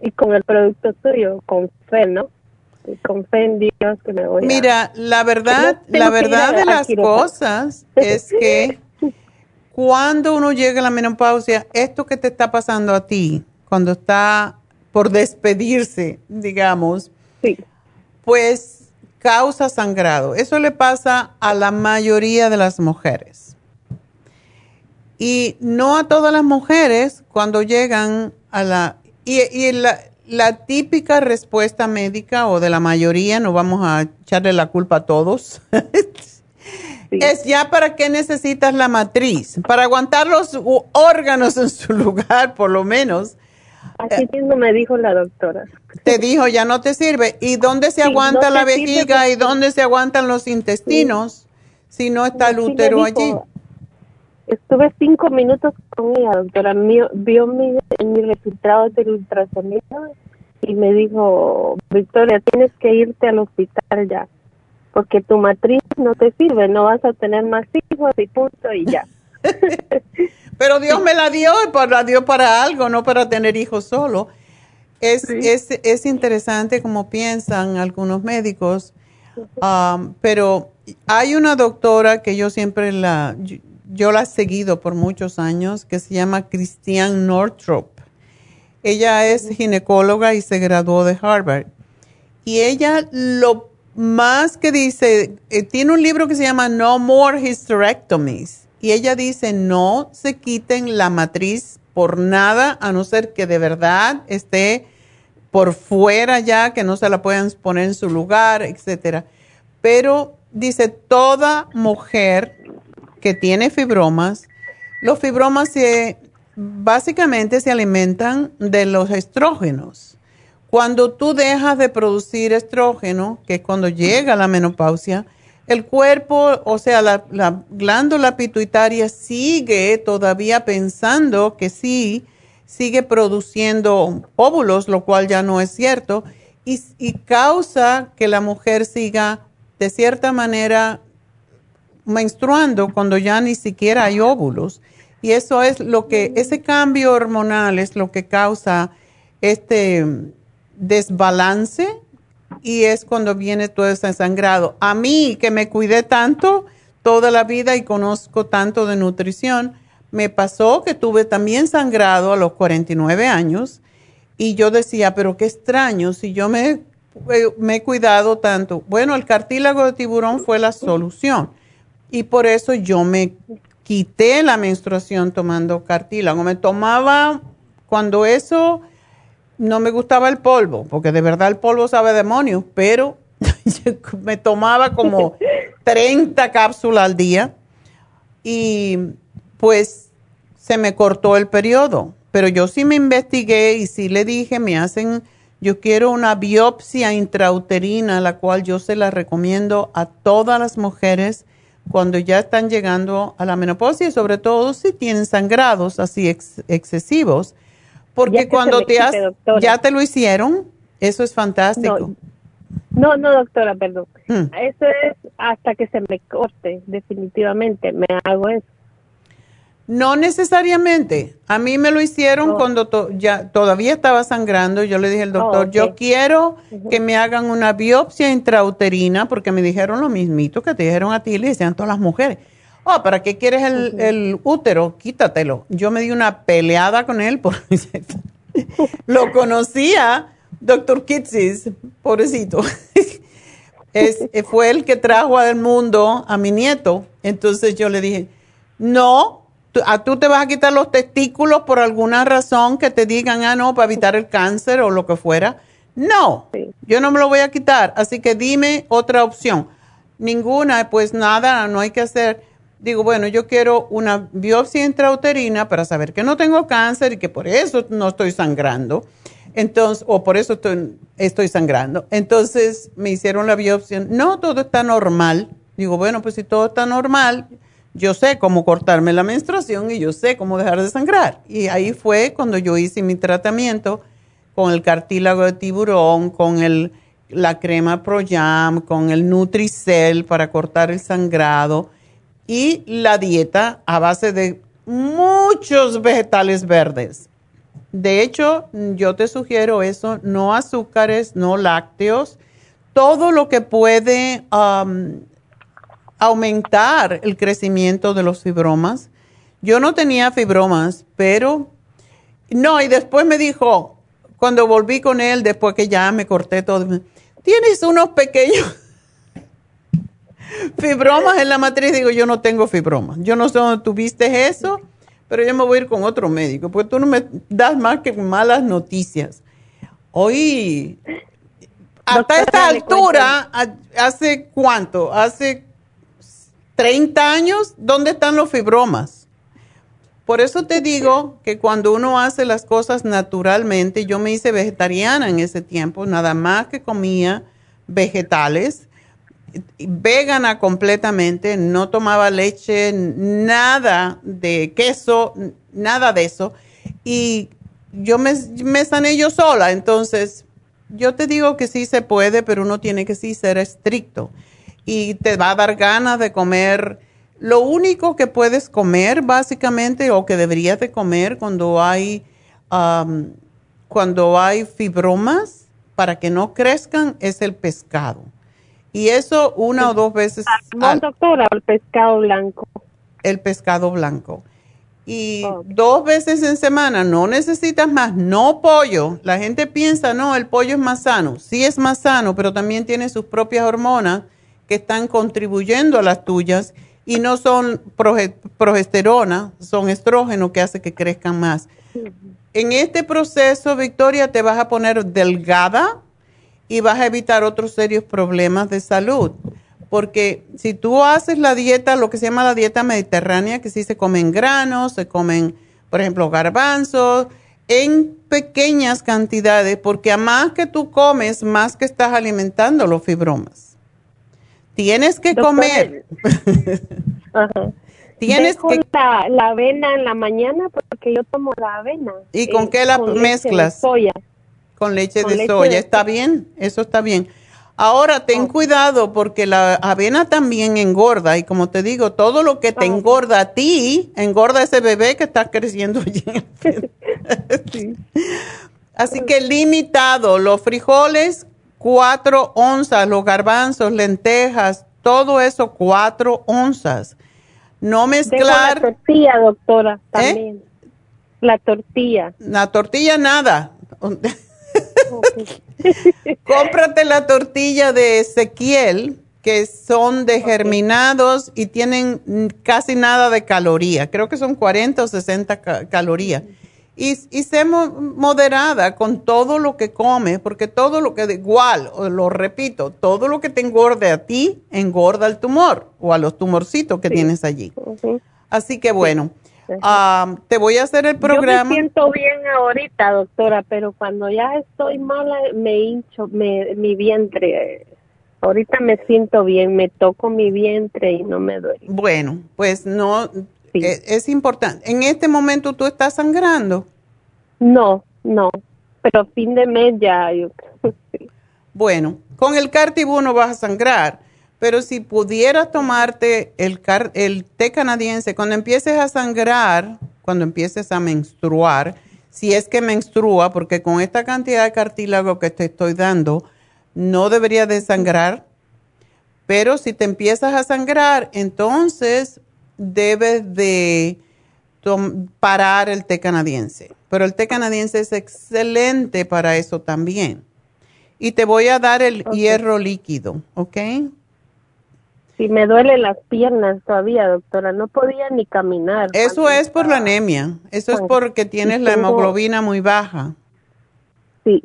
y con el producto tuyo, con fe, ¿no? Dios que me voy a... Mira, la verdad, la verdad de las cosas es que cuando uno llega a la menopausia, esto que te está pasando a ti, cuando está por despedirse, digamos, sí. pues causa sangrado. Eso le pasa a la mayoría de las mujeres. Y no a todas las mujeres cuando llegan a la... Y, y la, la, típica respuesta médica o de la mayoría, no vamos a echarle la culpa a todos, sí. es ya para qué necesitas la matriz, para aguantar los órganos en su lugar por lo menos. Así mismo me dijo la doctora. Te dijo, ya no te sirve. ¿Y dónde se Sí, aguanta no la sirve vejiga y dónde se aguantan los intestinos si no está el útero allí? Estuve cinco minutos con ella, doctora. Mío- vio mi, mis resultados del ultrasonido y me dijo, Victoria, tienes que irte al hospital ya, porque tu matriz no te sirve, no vas a tener más hijos y punto y ya. Pero Dios me la dio y la dio para algo, no para tener hijos solo. Es, es, es interesante como piensan algunos médicos, um, pero hay una doctora que yo siempre la, yo, la he seguido por muchos años, que se llama Christiane Northrop. Ella es ginecóloga y se graduó de Harvard. Y ella lo más que dice, eh, tiene un libro que se llama No More Hysterectomies. Y ella dice, no se quiten la matriz por nada, a no ser que de verdad esté por fuera ya, que no se la puedan poner en su lugar, etcétera. Pero dice, toda mujer que tiene fibromas, los fibromas básicamente se alimentan de los estrógenos. Cuando tú dejas de producir estrógeno, que es cuando llega la menopausia, el cuerpo, o sea, la, glándula pituitaria sigue todavía pensando que sí sigue produciendo óvulos, lo cual ya no es cierto, y, causa que la mujer siga de cierta manera menstruando cuando ya ni siquiera hay óvulos. Y eso es lo que, ese cambio hormonal es lo que causa este desbalance y es cuando viene todo ese sangrado. A mí, que me cuidé tanto toda la vida y conozco tanto de nutrición, me pasó que tuve también sangrado a los 49 años y yo decía, pero qué extraño, si yo me, eh, me he cuidado tanto. Bueno, el cartílago de tiburón fue la solución y por eso yo me quité la menstruación tomando cartílago. Me tomaba, cuando eso, no me gustaba el polvo, porque de verdad el polvo sabe demonio, pero me tomaba como 30 cápsulas al día y pues se me cortó el periodo. Pero yo sí me investigué y sí le dije, me hacen, yo quiero una biopsia intrauterina, la cual yo se la recomiendo a todas las mujeres cuando ya están llegando a la menopausia y sobre todo si tienen sangrados así excesivos. Porque cuando te has, ya te lo hicieron, eso es fantástico. No, no, doctora, perdón. Hmm. Eso es hasta que se me corte, definitivamente, me hago eso. No necesariamente. A mí me lo hicieron oh. cuando ya todavía estaba sangrando. Yo le dije al doctor, oh, yo quiero que me hagan una biopsia intrauterina porque me dijeron lo mismito que te dijeron a ti y le decían todas las mujeres. Oh, ¿para qué quieres el, útero? Quítatelo. Yo me di una peleada con él porque lo conocía, doctor Kitsis, pobrecito. es, fue el que trajo al mundo a mi nieto. Entonces yo le dije, no, a tú te vas a quitar los testículos por alguna razón que te digan, ah, no, para evitar el cáncer o lo que fuera. No, yo no me lo voy a quitar. Así que dime otra opción. Ninguna, pues nada, no hay que hacer. Digo, bueno, yo quiero una biopsia intrauterina para saber que no tengo cáncer y que por eso no estoy sangrando. Entonces, o por eso estoy, estoy sangrando. Entonces me hicieron la biopsia. No, todo está normal. Digo, bueno, pues si todo está normal, yo sé cómo cortarme la menstruación y yo sé cómo dejar de sangrar. Y ahí fue cuando yo hice mi tratamiento con el cartílago de tiburón, con la crema Proyam, con el Nutricel para cortar el sangrado y la dieta a base de muchos vegetales verdes. De hecho, yo te sugiero eso, no azúcares, no lácteos, todo lo que puede um, aumentar el crecimiento de los fibromas. Yo no tenía fibromas, pero no, y después me dijo, cuando volví con él, después que ya me corté todo, tienes unos pequeños fibromas en la matriz. Digo, yo no tengo fibromas. Yo no sé dónde tuviste eso, pero yo me voy a ir con otro médico, porque tú no me das más que malas noticias. Hoy, hasta esta altura, ¿hace cuánto? Hace 30 años, ¿dónde están los fibromas? Por eso te digo que cuando uno hace las cosas naturalmente, yo me hice vegetariana en ese tiempo, nada más que comía vegetales, vegana completamente, no tomaba leche, nada de queso, nada de eso. Y yo me, me sané yo sola, entonces yo te digo que sí se puede, pero uno tiene que sí ser estricto y te va a dar ganas de comer. Lo único que puedes comer básicamente o que deberías de comer cuando hay, cuando hay fibromas para que no crezcan es el pescado. Y eso una o dos veces. al, doctora, el pescado blanco. El pescado blanco. Y dos veces en semana, no necesitas más, no pollo. La gente piensa, no, el pollo es más sano. Sí es más sano, pero también tiene sus propias hormonas que están contribuyendo a las tuyas y no son progesterona, son estrógeno que hace que crezcan más. En este proceso, Victoria, te vas a poner delgada y vas a evitar otros serios problemas de salud. Porque si tú haces la dieta, lo que se llama la dieta mediterránea, que sí se comen granos, se comen, por ejemplo, garbanzos, en pequeñas cantidades, porque a más que tú comes, más que estás alimentando los fibromas. Tienes que comer. Ajá. Tienes que la, la, avena en la mañana porque yo tomo la avena. ¿Y con qué la mezclas? soya. Con leche de soya. está bien, eso está bien. Ahora ten cuidado porque la avena también engorda y como te digo, todo lo que te engorda a ti, engorda a ese bebé que está creciendo allí. Así que limitado, los frijoles cuatro onzas, los garbanzos, lentejas, todo eso cuatro onzas. No mezclar. la tortilla, doctora, ¿Eh? también. La tortilla. La tortilla nada. Cómprate la tortilla de Ezequiel, que son de germinados y tienen casi nada de caloría. Creo que son 40 o 60 calorías y, y sé moderada con todo lo que come, porque todo lo que, igual, lo repito, todo lo que te engorde a ti, engorda al tumor o a los tumorcitos que tienes allí. Así que bueno, te voy a hacer el programa. Yo me siento bien ahorita, doctora, pero cuando ya estoy mala, me hincho me, mi vientre. Ahorita me siento bien, me toco mi vientre y no me duele. Bueno, pues no, eh, es, importante. ¿En este momento tú estás sangrando? No, no, pero fin de mes ya. Bueno, con el Cartibú no vas a sangrar, pero si pudieras tomarte el, el té canadiense, cuando empieces a sangrar, cuando empieces a menstruar, si es que menstrua, porque con esta cantidad de cartílago que te estoy dando, no debería de sangrar, pero si te empiezas a sangrar, entonces debes de parar el té canadiense. Pero el té canadiense es excelente para eso también. Y te voy a dar el hierro líquido, ¿ok? Sí, me duelen las piernas todavía, doctora. No podía ni caminar. Eso es por la anemia. Eso es porque tienes la hemoglobina muy baja. Sí.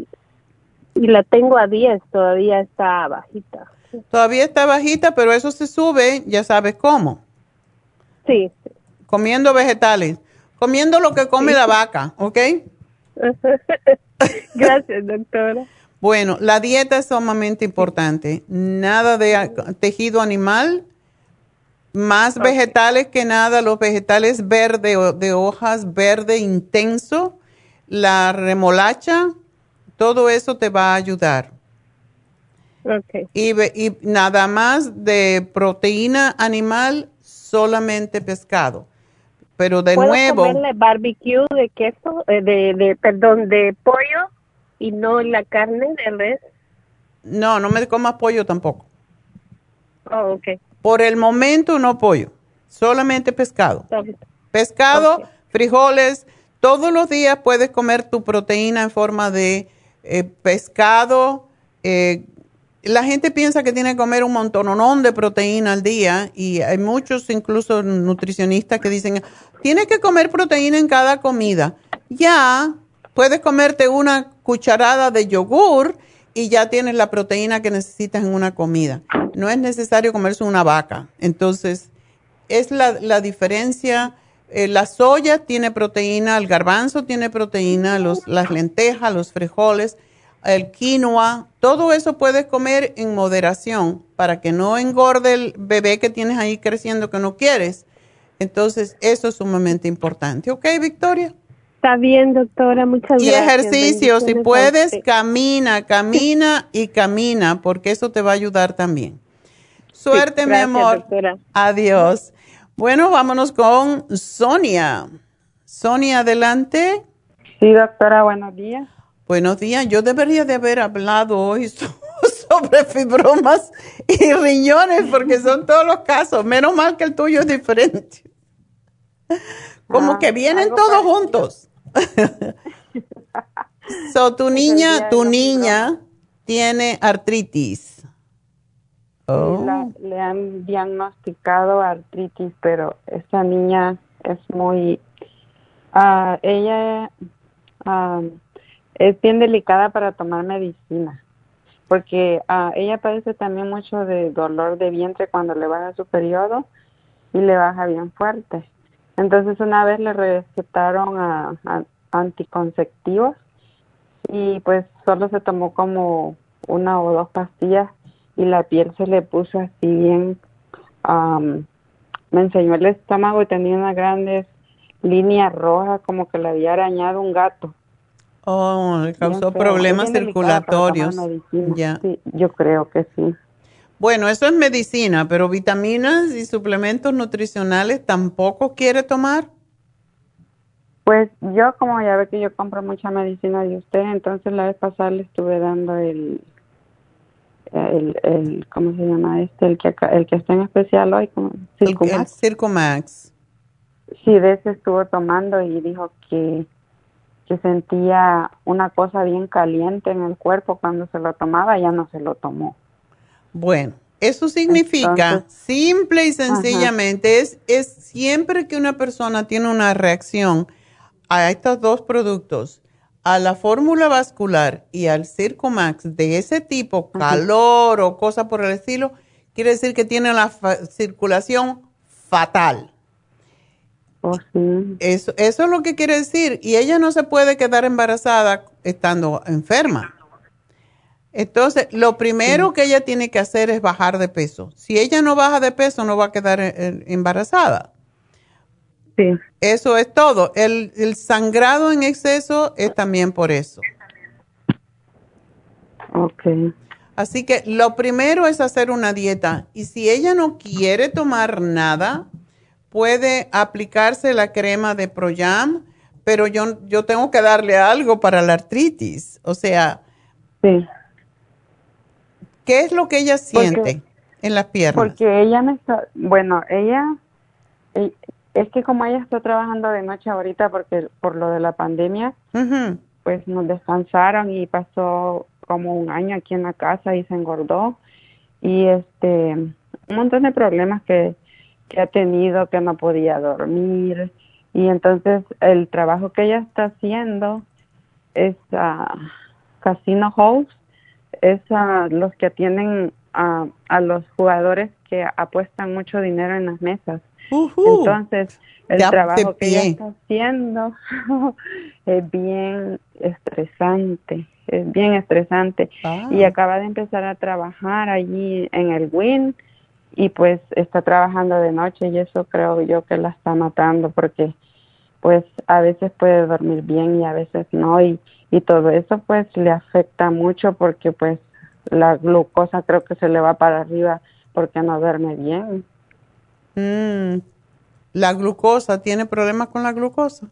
Y la tengo a 10, todavía está bajita. Todavía está bajita, pero eso se sube, ya sabes cómo. Sí. Comiendo vegetales. Comiendo lo que come la vaca, ¿ok? Gracias, doctora. Bueno, la dieta es sumamente importante. Nada de tejido animal, más vegetales que nada, los vegetales verdes de hojas verde intenso, la remolacha, todo eso te va a ayudar. Okay. y, nada más de proteína animal, solamente pescado. Pero de ¿Puedo nuevo. comerle barbecue de queso, eh, de, de, perdón, de pollo y no la carne de res? No, no me comas pollo tampoco. Oh, ok. Por el momento no pollo, solamente pescado. Pescado, frijoles, todos los días puedes comer tu proteína en forma de eh, pescado, eh, la gente piensa que tiene que comer un montón de proteína al día y hay muchos incluso nutricionistas que dicen, tienes que comer proteína en cada comida. Ya, puedes comerte una cucharada de yogur y ya tienes la proteína que necesitas en una comida. No es necesario comerse una vaca. Entonces, es la, diferencia. Eh, la soya tiene proteína, el garbanzo tiene proteína, los, las lentejas, los frijoles el quinoa, todo eso puedes comer en moderación para que no engorde el bebé que tienes ahí creciendo que no quieres. Entonces, eso es sumamente importante. ¿Ok, Victoria? Está bien, doctora, muchas y gracias. Y ejercicio, si puedes, camina, camina y camina, porque eso te va a ayudar también. Suerte, Sí, mi gracias, amor. doctora. Adiós. Bueno, vámonos con Sonia. Sonia, adelante. Sí, doctora, buenos días. Buenos días. Yo debería de haber hablado hoy so- sobre fibromas y riñones, porque son todos los casos. Menos mal que el tuyo es diferente. Como Ah, que vienen algo todos parecido. juntos. so, tu niña, tu niña tiene artritis. Oh. La- le han diagnosticado artritis, pero esa niña es muy... ah, ella ah, es bien delicada para tomar medicina, porque ah, ella padece también mucho de dolor de vientre cuando le baja su periodo y le baja bien fuerte. Entonces una vez le recetaron a, anticonceptivos y pues solo se tomó como una o dos pastillas y la piel se le puso así bien, am, me enseñó el estómago y tenía unas grandes líneas rojas como que le había arañado un gato. Oh, le causó problemas circulatorios. Ya. Sí, yo creo que sí. Bueno, eso es medicina, pero vitaminas y suplementos nutricionales tampoco quiere tomar. Pues yo como ya ve que yo compro mucha medicina de usted, entonces la vez pasada le estuve dando el, el, el ¿cómo se llama este? El que acá- el que está en especial hoy, como El, Circumax. el Circumax. Sí, de ese estuvo tomando y dijo que, que sentía una cosa bien caliente en el cuerpo cuando se lo tomaba, ya no se lo tomó. Bueno, eso significa, Entonces- simple y sencillamente, es, es siempre que una persona tiene una reacción a estos dos productos, a la fórmula vascular y al Circumax de ese tipo, calor o cosa por el estilo, quiere decir que tiene la fa- circulación fatal. Oh, sí. Eso, eso es lo que quiere decir. Y ella no se puede quedar embarazada estando enferma. Entonces, lo primero que ella tiene que hacer es bajar de peso. Si ella no baja de peso, no va a quedar eh, eh, embarazada. Sí. Eso es todo. El, el sangrado en exceso es también por eso. Ok. Así que lo primero es hacer una dieta. Y si ella no quiere tomar nada, puede aplicarse la crema de Proyam, pero yo, yo tengo que darle algo para la artritis. O sea, Sí. ¿qué es lo que ella siente en las piernas? Porque ella me está, bueno, ella, es que como ella está trabajando de noche ahorita porque por lo de la pandemia, pues nos descansaron y pasó como un año aquí en la casa y se engordó y este un montón de problemas que, que ha tenido que no podía dormir. Y entonces el trabajo que ella está haciendo es ah, casino host. Es ah, los que atienden a, a los jugadores que apuestan mucho dinero en las mesas. Entonces el Ya trabajo que ella está haciendo es bien estresante, es bien estresante. Ah. Y acaba de empezar a trabajar allí en el WIN y pues está trabajando de noche y eso creo yo que la está matando porque pues a veces puede dormir bien y a veces no y, y todo eso pues le afecta mucho porque pues la glucosa creo que se le va para arriba porque no duerme bien. Mm. La glucosa, ¿tiene problemas con la glucosa?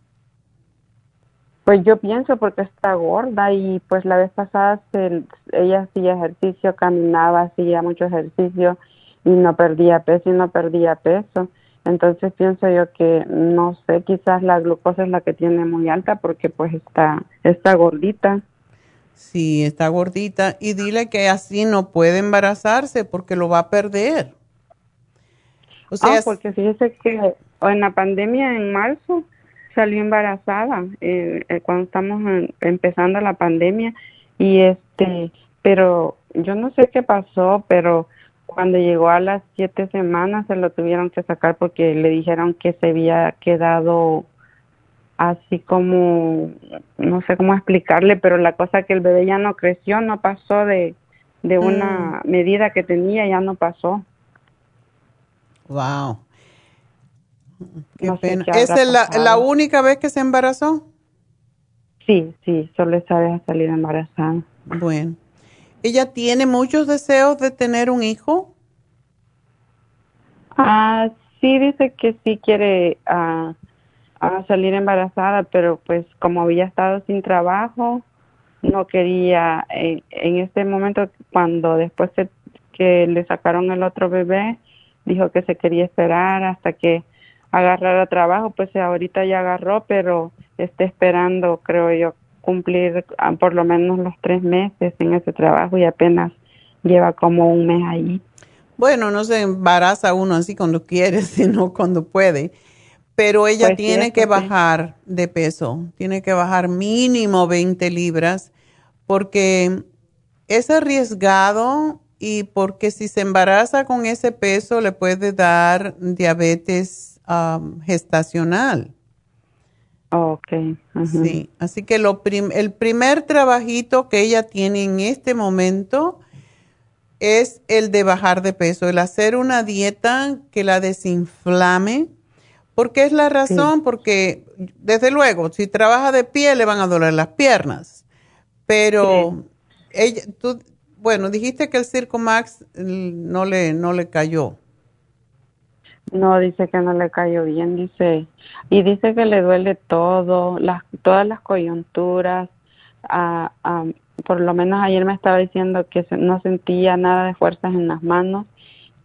Pues yo pienso porque está gorda y pues la vez pasada se- ella hacía ejercicio, caminaba, hacía mucho ejercicio y no perdía peso y no perdía peso. Entonces pienso yo que no sé, quizás la glucosa es la que tiene muy alta porque pues está está gordita. Sí, está gordita. Y dile que así no puede embarazarse porque lo va a perder. O sea, ah, porque fíjese que en la pandemia en marzo salió embarazada eh, eh, cuando estamos en- empezando la pandemia y este pero yo no sé qué pasó pero cuando llegó a las siete semanas se lo tuvieron que sacar porque le dijeron que se había quedado así como no sé cómo explicarle pero la cosa que el bebé ya no creció no pasó de de una medida que tenía ya no pasó wow. Qué No pena. qué ¿Esa es la, la única vez que se embarazó? Sí, sí, solo esa vez ha salido embarazada. Bueno. ¿Ella tiene muchos deseos de tener un hijo? Ah, sí, dice que sí quiere ah, salir embarazada, pero pues como había estado sin trabajo, no quería, eh, en este momento, cuando después que le sacaron el otro bebé, dijo que se quería esperar hasta que agarrara trabajo, pues ahorita ya agarró, pero está esperando, creo yo, cumplir ah, por lo menos los tres meses en ese trabajo y apenas lleva como un mes ahí. Bueno, no se embaraza uno así cuando quiere, sino cuando puede. Pero ella Pues tiene que bajar de peso, tiene que bajar mínimo 20 libras, porque es arriesgado y porque si se embaraza con ese peso le puede dar diabetes um, gestacional. Ok. Sí, así que lo prim- el primer trabajito que ella tiene en este momento es el de bajar de peso, el hacer una dieta que la desinflame. ¿Por qué es la razón? Porque desde luego, si trabaja de pie le van a doler las piernas, pero ella, tú, bueno, dijiste que el Circo Max mm, no le, no le cayó. No, dice que no le cayó bien, dice. Y dice que le duele todo, las, todas las coyunturas. ah, ah, por lo menos ayer me estaba diciendo que no sentía nada de fuerzas en las manos,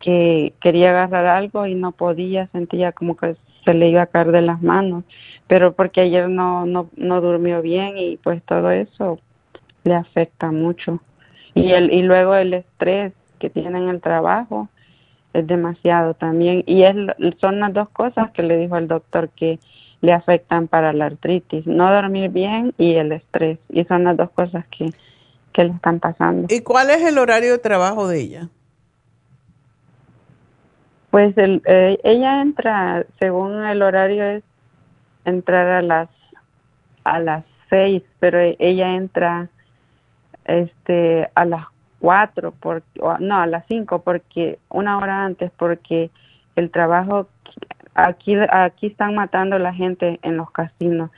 que quería agarrar algo y no podía, sentía como que se le iba a caer de las manos. Pero porque ayer no, no, no durmió bien y pues todo eso le afecta mucho. Y, el, y luego el estrés que tiene en el trabajo es demasiado también. Y es, son las dos cosas que le dijo el doctor que le afectan para la artritis. No dormir bien y el estrés. Y son las dos cosas que, que le están pasando. ¿Y cuál es el horario de trabajo de ella? Pues el, eh, ella entra, según el horario es entrar a las a las seis, pero ella entra este a las cuatro, por, no, a las cinco, porque una hora antes, porque el trabajo aquí aquí están matando a la gente en los casinos.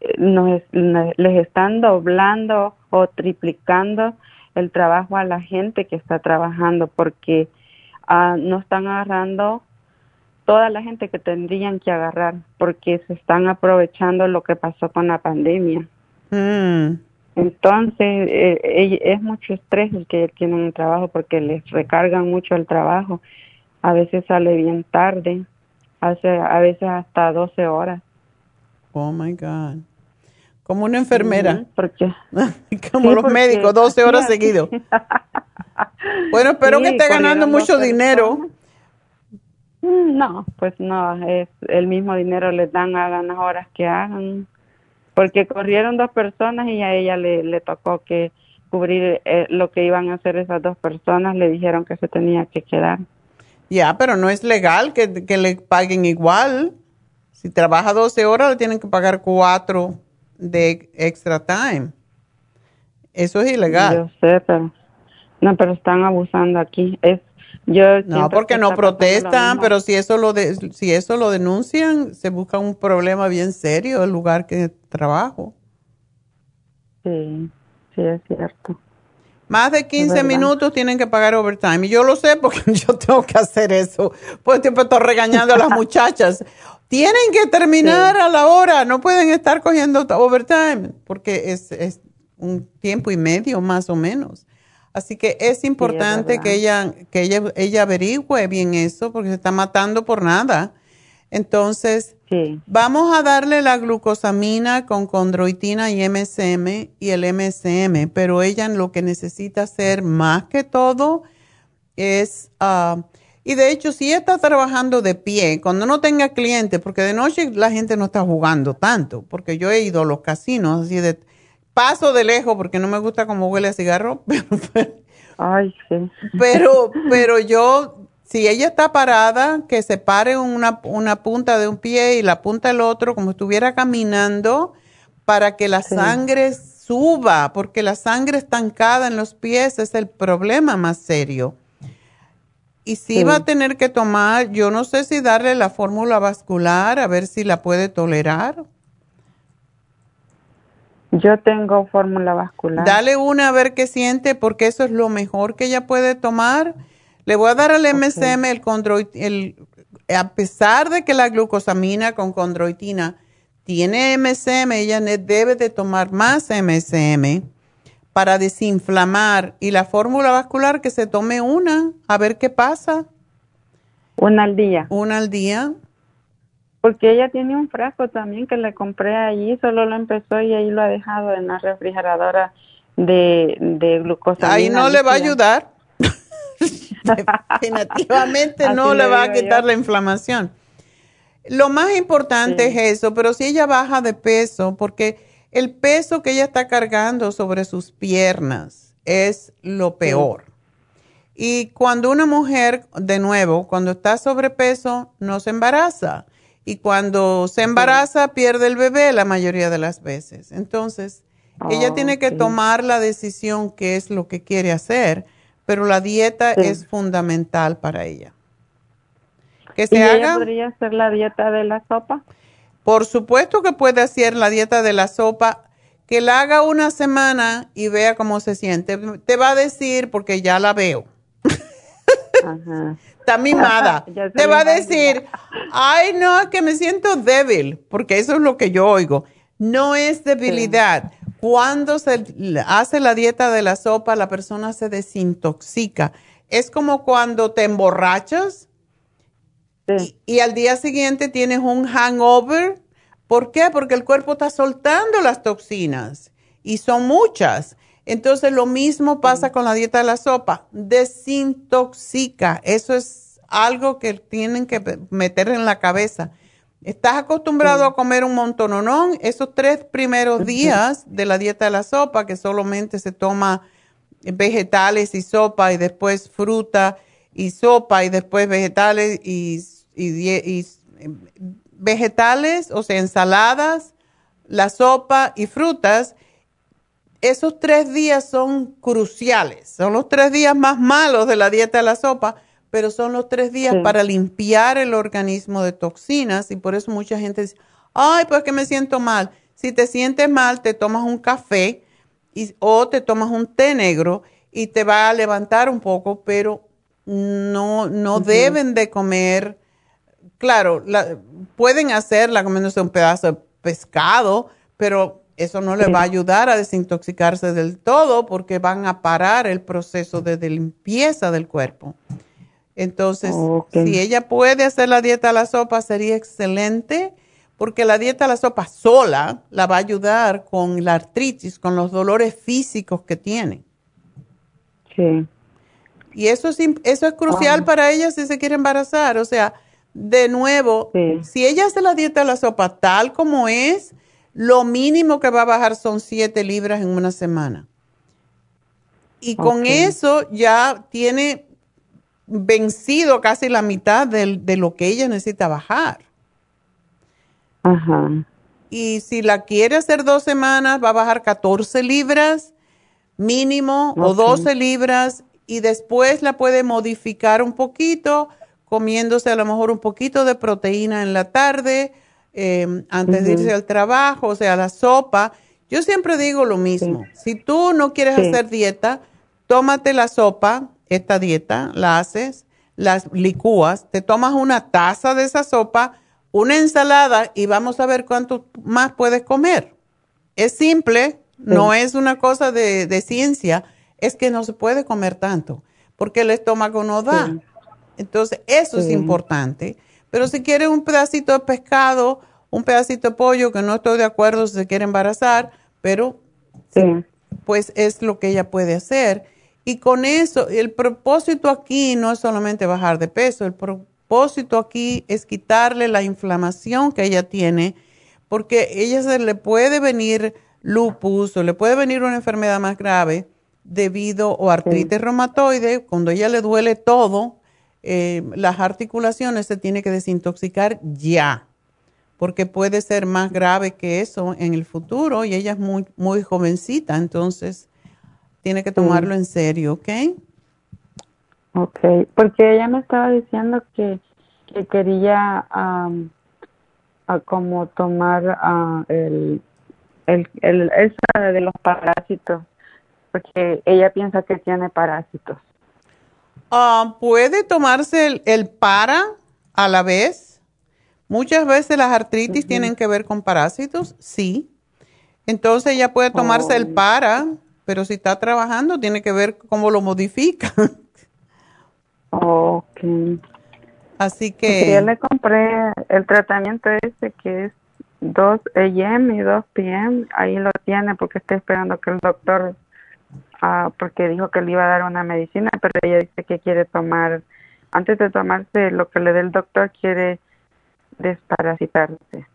Eh, Nos, nos- les están doblando o triplicando el trabajo a la gente que está trabajando porque ah, no están agarrando toda la gente que tendrían que agarrar porque se están aprovechando lo que pasó con la pandemia. Mm. Entonces, eh, es mucho estrés el que tienen en el trabajo porque les recargan mucho el trabajo. A veces sale bien tarde, hace, a veces hasta 12 horas. Oh my God. Como una enfermera. Porque Como Sí, los porque médicos, 12 así, horas seguido. Bueno, espero Sí, que esté ganando mucho dinero. Mm, No, pues no, es el mismo dinero les dan hagan las horas que hagan. Porque corrieron dos personas y a ella le, le tocó que cubrir eh, lo que iban a hacer esas dos personas, le dijeron que se tenía que quedar. Ya, pero no es legal que, que le paguen igual. Si trabaja 12 horas, le tienen que pagar 4 de extra time. Eso es ilegal. Yo sé, pero no, pero están abusando aquí. Es yo No, porque que no protestan, pero si eso lo de- si eso lo denuncian, se busca un problema bien serio el lugar que trabajo. Sí, sí es cierto. Más de 15 verdad. minutos tienen que pagar overtime. Y yo lo sé porque yo tengo que hacer eso. Pues siempre estoy regañando a las muchachas. Tienen que terminar a la hora. No pueden estar cogiendo overtime porque es, es un tiempo y medio más o menos. Así que es importante que ella que ella, ella averigüe bien eso porque se está matando por nada. Entonces, vamos a darle la glucosamina con condroitina y MSM y el MSM, pero ella lo que necesita hacer más que todo es, ah, y de hecho, si está trabajando de pie, cuando no tenga clientes, porque de noche la gente no está jugando tanto, porque yo he ido a los casinos así de paso de lejos porque no me gusta cómo huele a cigarro, pero, Ay, sí. pero, pero yo, si ella está parada, que se pare una, una punta de un pie y la punta del otro, como estuviera caminando, para que la sangre suba, porque la sangre estancada en los pies es el problema más serio. Y si Sí. va a tener que tomar, yo no sé si darle la fórmula vascular, a ver si la puede tolerar. Yo tengo fórmula vascular. Dale una a ver qué siente, porque eso es lo mejor que ella puede tomar. Le voy a dar al MSM el, el a pesar de que la glucosamina con condroitina tiene MSM, ella debe de tomar más MSM para desinflamar y la fórmula vascular que se tome una, a ver qué pasa. Una al día. Una al día. Porque ella tiene un frasco también que le compré allí, solo lo empezó y ahí lo ha dejado en la refrigeradora de, de glucosamina. Ahí no le va a ayudar. Definitivamente no le va a quitar la inflamación. Lo más importante es eso, pero si ella baja de peso, porque el peso que ella está cargando sobre sus piernas es lo peor. Y cuando una mujer, de nuevo, cuando está sobrepeso, no se embaraza. Y cuando se embaraza, pierde el bebé la mayoría de las veces. Entonces, ella tiene que tomar la decisión qué es lo que quiere hacer pero la dieta es fundamental para ella. ¿Que se haga? podría hacer la dieta de la sopa? Por supuesto que puede hacer la dieta de la sopa, que la haga una semana y vea cómo se siente. Te va a decir, porque ya la veo. Está mimada. Te va a decir, ay, no, que me siento débil, porque eso es lo que yo oigo. No es debilidad. Cuando se hace la dieta de la sopa, la persona se desintoxica. Es como cuando te emborrachas y, al día siguiente tienes un hangover. ¿Por qué? Porque el cuerpo está soltando las toxinas y son muchas. Entonces lo mismo pasa con la dieta de la sopa. Desintoxica. Eso es algo que tienen que meter en la cabeza. Estás acostumbrado a comer un montononón, esos tres primeros días de la dieta de la sopa, que solamente se toma vegetales y sopa y después fruta y sopa y después vegetales y, vegetales, o sea, ensaladas, la sopa y frutas, esos tres días son cruciales, son los tres días más malos de la dieta de la sopa pero son los tres días para limpiar el organismo de toxinas. Y por eso mucha gente dice, ay, pues que me siento mal. Si te sientes mal, te tomas un café y, o te tomas un té negro y te va a levantar un poco, pero no, no deben de comer, claro, la, pueden hacerla comiéndose un pedazo de pescado, pero eso no le va a ayudar a desintoxicarse del todo porque van a parar el proceso de limpieza del cuerpo. Entonces, si ella puede hacer la dieta a la sopa, sería excelente, porque la dieta a la sopa sola la va a ayudar con la artritis, con los dolores físicos que tiene. Sí. Y eso es, eso es crucial para ella si se quiere embarazar. O sea, de nuevo, si ella hace la dieta a la sopa tal como es, lo mínimo que va a bajar son 7 libras en una semana. Y con eso ya tiene vencido casi la mitad de, de lo que ella necesita bajar. Ajá. Y si la quiere hacer dos semanas, va a bajar 14 libras mínimo o 12 libras y después la puede modificar un poquito, comiéndose a lo mejor un poquito de proteína en la tarde, em, antes de irse al trabajo, o sea, la sopa. Yo siempre digo lo mismo, si tú no quieres hacer dieta, tómate la sopa, esta dieta, la haces, las licúas, te tomas una taza de esa sopa, una ensalada y vamos a ver cuánto más puedes comer. Es simple, no es una cosa de, ciencia, es que no se puede comer tanto porque el estómago no da. Entonces, eso es importante. Pero si quieres un pedacito de pescado, un pedacito de pollo, que no estoy de acuerdo si se quiere embarazar, pero pues es lo que ella puede hacer. Y con eso, el propósito aquí no es solamente bajar de peso, el propósito aquí es quitarle la inflamación que ella tiene, porque ella se le puede venir lupus o le puede venir una enfermedad más grave debido o artritis reumatoide, cuando ella le duele todo, eh, las articulaciones se tiene que desintoxicar ya, porque puede ser más grave que eso en el futuro y ella es muy, muy jovencita, entonces tiene que tomarlo en serio, ¿ok? Ok, porque ella me estaba diciendo que, quería como tomar el el, el, esa de los parásitos, porque ella piensa que tiene parásitos. Ah, ¿Puede tomarse el, el, para a la vez? Muchas veces las artritis tienen que ver con parásitos, sí. Entonces ella puede tomarse el oh. para, pero si está trabajando tiene que ver cómo lo modifica. ok. Así que... yo le compré el tratamiento ese que es 2 AM y 2 PM, ahí lo tiene porque está esperando que el doctor, ah, porque dijo que le iba a dar una medicina, pero ella dice que quiere tomar, antes de tomarse lo que le dé el doctor, quiere desparasitarse.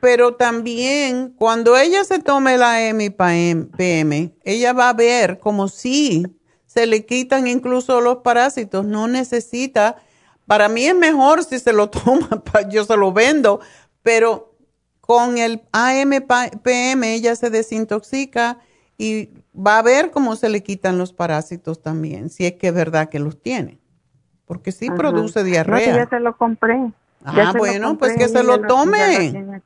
Pero también cuando ella se tome la AM y PM, ella va a ver como si se le quitan incluso los parásitos, no necesita, para mí es mejor si se lo toma, yo se lo vendo, pero con el AMPM ella se desintoxica y va a ver cómo se le quitan los parásitos también, si es que es verdad que los tiene, porque sí produce diarrea. ya se lo compré. Ah, bueno, pues que se lo tome.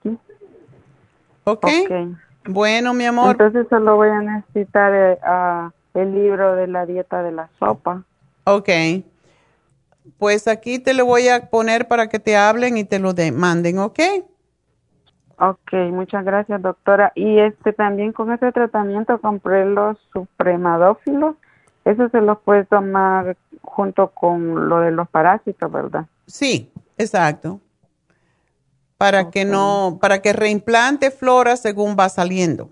¿Okay? ¿Ok? Bueno, mi amor. Entonces solo voy a necesitar eh, el libro de la dieta de la sopa. Ok. Pues aquí te lo voy a poner para que te hablen y te lo manden, ¿ok? Ok, muchas gracias, doctora. Y este también con ese tratamiento compré los supremadófilos. Eso se los puede tomar junto con lo de los parásitos, ¿verdad? Sí, exacto. Para que no, para que reimplante flora según va saliendo.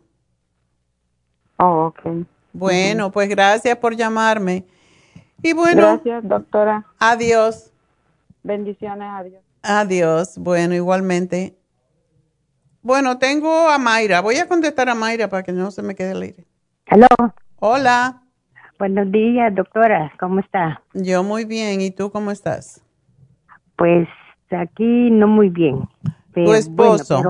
Oh, ok. Bueno, pues gracias por llamarme. Y bueno. Gracias, doctora. Adiós. Bendiciones, adiós. Adiós. Bueno, igualmente. Bueno, tengo a Mayra. Voy a contestar a Mayra para que no se me quede el aire. Hello. Hola. Buenos días, doctora. ¿Cómo está? Yo muy bien. ¿Y tú cómo estás? Pues aquí no muy bien. ¿Tu esposo?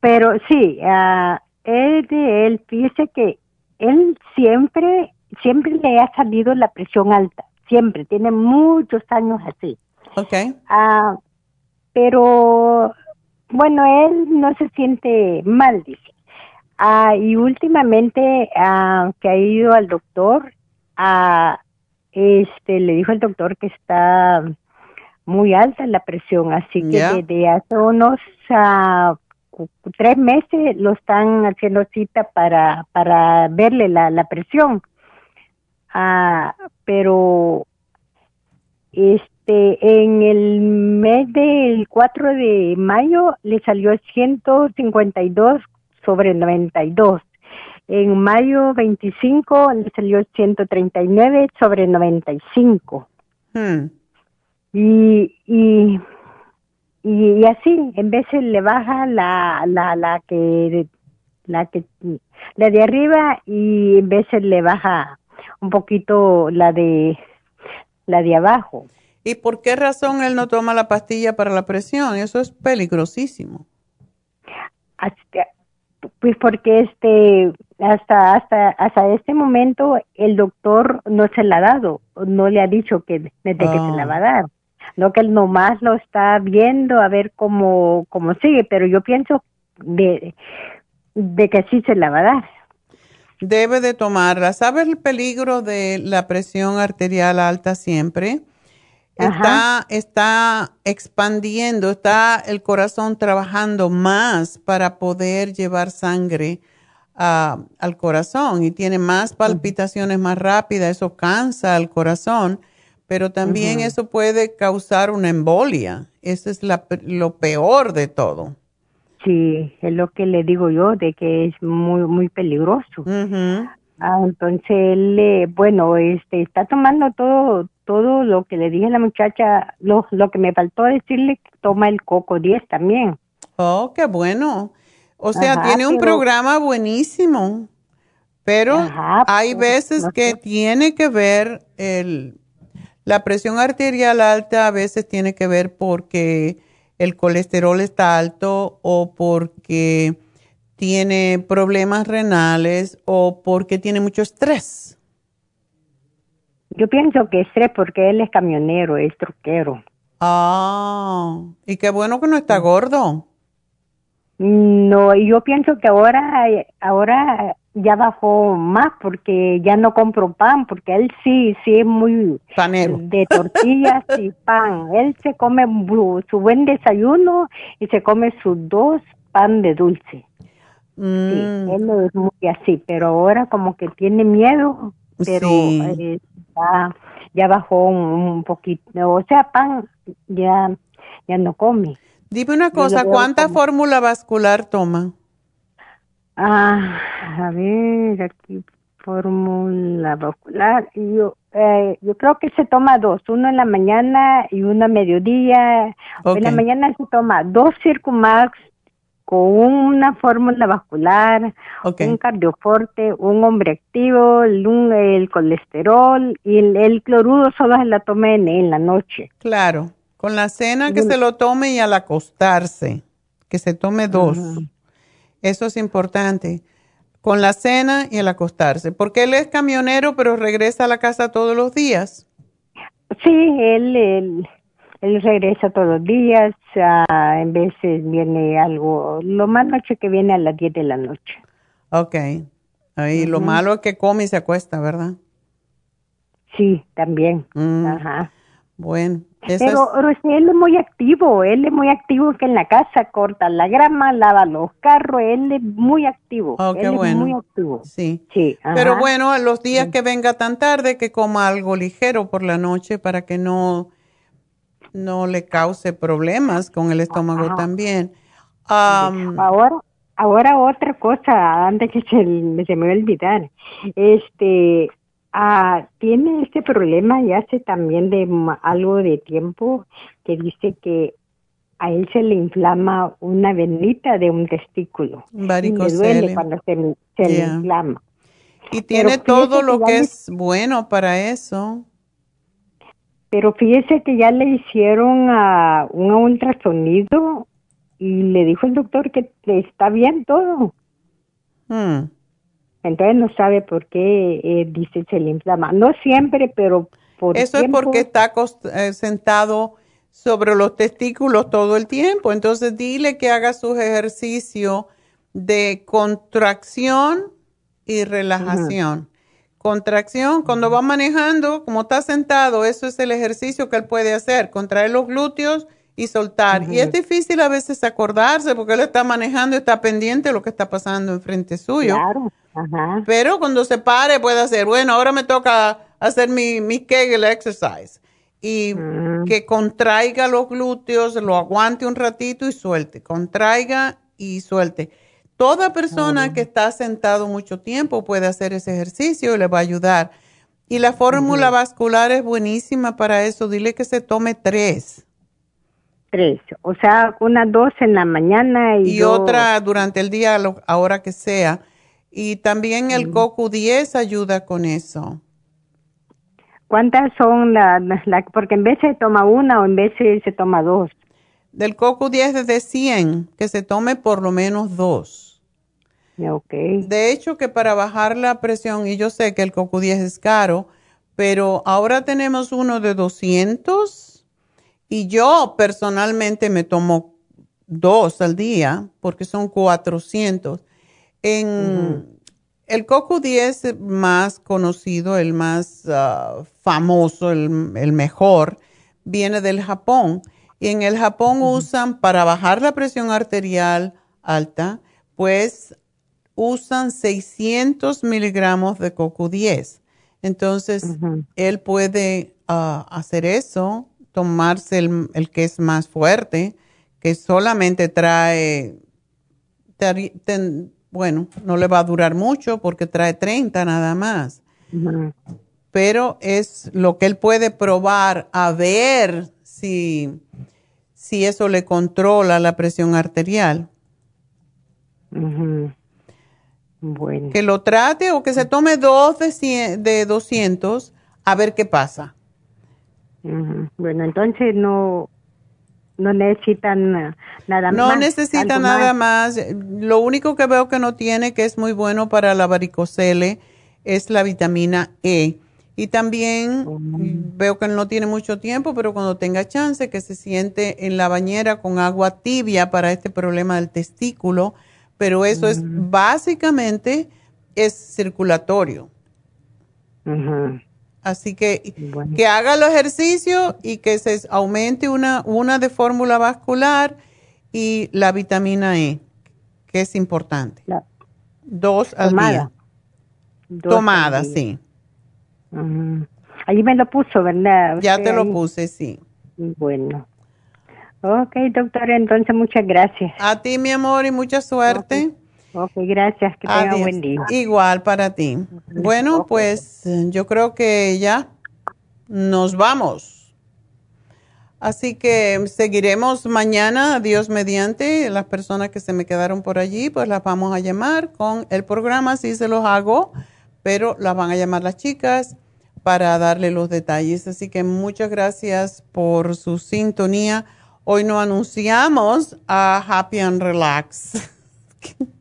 pero, sí, uh, él de él, fíjese que él siempre, siempre le ha salido la presión alta. Siempre. Tiene muchos años así. Ok. Ah, pero bueno, él no se siente mal, dice. Ah, y últimamente que ha ido al doctor, este, le dijo el doctor que está muy alta la presión, así que desde hace unos tres meses lo están haciendo cita para, para verle la, la presión. Ah, pero este este, en el mes del 4 de mayo le salió 152 sobre 92. En mayo 25 le salió 139 sobre 95. Hmm. Y, y, y, así, en vez le baja la, la, la que la que la de arriba y en vez le baja un poquito la de la de abajo. ¿Y por qué razón él no toma la pastilla para la presión? Eso es peligrosísimo. pues porque este hasta hasta hasta este momento el doctor no se la ha dado, no le ha dicho que desde que se la va a dar. No que él nomás lo está viendo a ver cómo cómo sigue, pero yo pienso de de que sí se la va a dar. Debe de tomarla. ¿Sabes el peligro de la presión arterial alta siempre? está, está expandiendo, está el corazón trabajando más para poder llevar sangre al corazón y tiene más palpitaciones más rápidas, eso cansa al corazón, pero también eso puede causar una embolia. Eso es lo peor de todo. Sí, es lo que le digo yo, de que es muy, muy peligroso. Ah, entonces él, bueno, este, está tomando todo, todo lo que le dije a la muchacha, lo, lo que me faltó decirle, toma el coco 10 también. Oh, qué bueno. O sea, tiene un programa buenísimo, pero hay pues, veces que tiene que ver el, la presión arterial alta, a veces tiene que ver porque el colesterol está alto o porque tiene problemas renales o porque tiene mucho estrés. Yo pienso que estrés porque él es camionero, es truquero. Ah, y qué bueno que no está gordo. No, y yo pienso que ahora, ahora ya bajó más porque ya no compro pan, porque él sí, sí es muy panero de tortillas y pan. Él se come su buen desayuno y se come sus dos pan de dulce. Sí, Mm. él es muy así, pero ahora como que tiene miedo, pero Sí. eh, ya, ya bajó un, un poquito, o sea, pan ya, ya no come. Dime una cosa, ¿cuánta fórmula vascular toma? Ah, a ver, aquí fórmula vascular. Yo, eh, yo creo que se toma dos, uno en la mañana y uno a mediodía. En la mañana se toma dos Circumax con una fórmula vascular, un cardioforte, un hombre activo, el, un- el colesterol y el, el cloruro solo se la toma en, en la noche. Claro, con la cena que se lo tome y al acostarse, que se tome dos. Eso es importante. Con la cena y al acostarse, porque él es camionero, pero regresa a la casa todos los días. Sí, él, él, él regresa todos los días, ah, en veces viene algo, lo más noche que viene a las 10 de la noche. Ok. Ahí lo malo es que come y se acuesta, ¿verdad? Sí, también. Mm. Ajá. Bueno, eso Pero, él es muy activo, él es muy activo que en la casa corta la grama, lava los carros, él es muy activo. Oh, qué bueno. muy activo. Sí. Sí, Pero ajá. bueno, a los días que venga tan tarde, que coma algo ligero por la noche para que no, no le cause problemas con el estómago Ajá. también. Am, ahora, ahora otra cosa, antes que se, se me va a olvidar, este, ah, tiene este problema ya hace también de algo de tiempo que dice que a él se le inflama una venita de un testículo y le Varicocele. duele cuando se, le- se le inflama. y tiene todo lo que le- es bueno para eso. Pero fíjese que ya le hicieron a un ultrasonido y le dijo el doctor que está bien todo. Hmm. Entonces no sabe por qué eh, dice se le inflama. No siempre, pero por Eso tiempo. es porque está eh, sentado sobre los testículos todo el tiempo. Entonces dile que haga sus ejercicios de contracción y relajación. Contracción, cuando va manejando, como está sentado, eso es el ejercicio que él puede hacer, contraer los glúteos y soltar. Y es difícil a veces acordarse porque él está manejando y está pendiente de lo que está pasando enfrente suyo. Claro, ajá. Pero cuando se pare puede hacer, bueno, ahora me toca hacer mi, mi Kegel exercise. Y que contraiga los glúteos, lo aguante un ratito y suelte. Contraiga y suelte. Toda persona que está sentado mucho tiempo puede hacer ese ejercicio y le va a ayudar. Y la fórmula vascular es buenísima para eso. Dile que se tome tres. Tres. O sea, una dos en la mañana y, y dos- otra durante el día, lo- ahora que sea. Y también el CoQ10 ayuda con eso. ¿Cuántas son las? La, porque en vez se toma una o en vez se, toma dos. Del CoQ10 es de 100, que se tome por lo menos dos. Ok. De hecho, que para bajar la presión, y yo sé que el CoQ10 es caro, pero ahora tenemos uno de 200 y yo personalmente me tomo dos al día porque son 400. En el CoQ10 más conocido, el más ah, famoso, el, el mejor, viene del Japón. Y en el Japón usan para bajar la presión arterial alta, pues usan 600 miligramos de CoQ10. Entonces, él puede ah, hacer eso, tomarse el, el que es más fuerte, que solamente trae, ten- bueno, no le va a durar mucho porque trae 30 nada más, pero es lo que él puede probar a ver si, si eso le controla la presión arterial. Bueno. Que lo trate o que se tome dos de, 100 de 200 a ver qué pasa. Bueno, entonces no, no necesitan ah, nada No más. necesita algo nada más. Lo único que veo que no tiene, que es muy bueno para la varicocele, es la vitamina E. Y también veo que no tiene mucho tiempo, pero cuando tenga chance, que se siente en la bañera con agua tibia para este problema del testículo. Pero eso es básicamente es circulatorio. Así que que haga el ejercicio y que se aumente una, una de fórmula vascular y la vitamina E, que es importante. Dos al día. Tomada, sí. Allí me lo puso, ¿verdad? Ya te lo puse, sí. Bueno. Ok, doctora, entonces muchas gracias. A ti, mi amor, y mucha suerte. Ok, gracias. Que tenga buen día. Igual para ti. Bueno, pues yo creo que ya nos vamos. Así que seguiremos mañana, Dios mediante, las personas que se me quedaron por allí, pues las vamos a llamar con el programa, sí se los hago pero las van a llamar las chicas para darle los detalles. Así que muchas gracias por su sintonía. Hoy no anunciamos a Happy and Relax.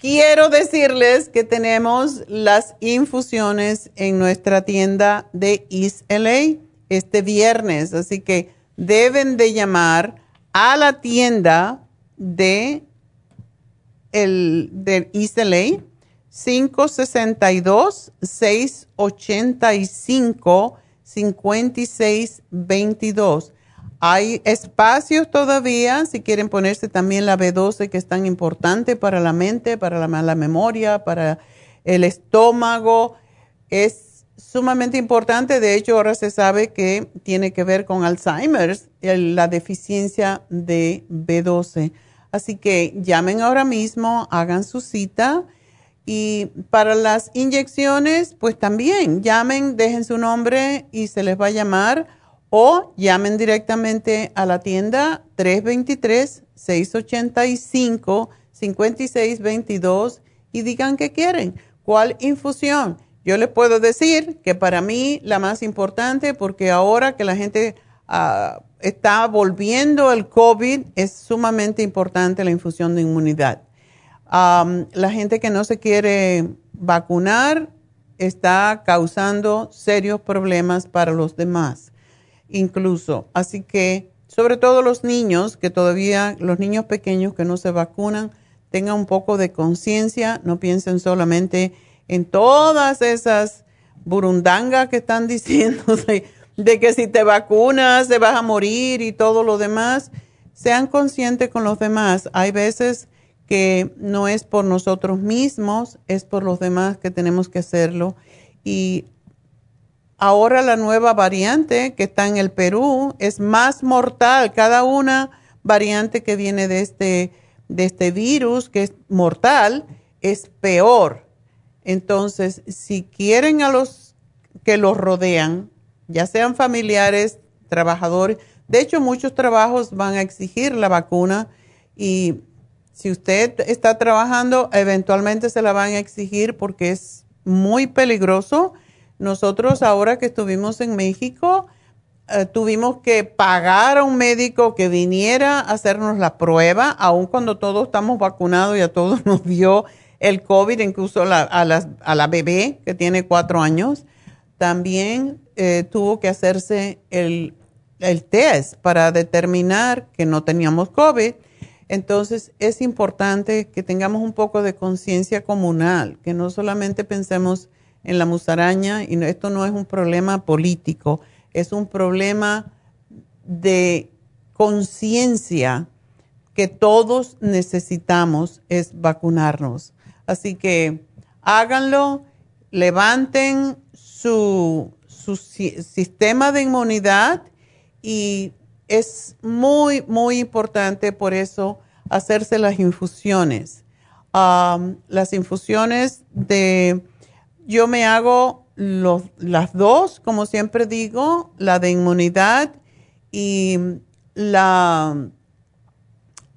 Quiero decirles que tenemos las infusiones en nuestra tienda de East LA este viernes, así que deben de llamar a la tienda de el de East LA 562-685-5622. Hay espacios todavía si quieren ponerse también la B12 que es tan importante para la mente, para la, mala memoria, para el estómago. Es sumamente importante. De hecho, ahora se sabe que tiene que ver con Alzheimer's, la deficiencia de B12. Así que llamen ahora mismo, hagan su cita y para las inyecciones, pues también llamen, dejen su nombre y se les va a llamar o llamen directamente a la tienda 323-685-5622 y digan qué quieren, cuál infusión. Yo les puedo decir que para mí la más importante, porque ahora que la gente ah, está volviendo el COVID, es sumamente importante la infusión de inmunidad la gente que no se quiere vacunar está causando serios problemas para los demás, incluso. Así que, sobre todo los niños, que todavía, los niños pequeños que no se vacunan, tengan un poco de conciencia, no piensen solamente en todas esas burundangas que están diciendo de, que si te vacunas te vas a morir y todo lo demás. Sean conscientes con los demás. Hay veces que no es por nosotros mismos, es por los demás que tenemos que hacerlo. Y ahora la nueva variante que está en el Perú es más mortal. Cada una variante que viene de este, de este virus, que es mortal, es peor. Entonces, si quieren a los que los rodean, ya sean familiares, trabajadores, de hecho muchos trabajos van a exigir la vacuna y si usted está trabajando, eventualmente se la van a exigir porque es muy peligroso. Nosotros ahora que estuvimos en México, eh, tuvimos que pagar a un médico que viniera a hacernos la prueba, aun cuando todos estamos vacunados y a todos nos dio el COVID, incluso a, la, bebé que tiene cuatro años, también eh, tuvo que hacerse el, el test para determinar que no teníamos COVID. Entonces es importante que tengamos un poco de conciencia comunal, que no solamente pensemos en la musaraña, y esto no es un problema político, es un problema de conciencia que todos necesitamos es vacunarnos. Así que háganlo, levanten su, su sistema de inmunidad y es muy, muy importante por eso hacerse las infusiones. las infusiones de, yo me hago las dos, como siempre digo, la de inmunidad y la,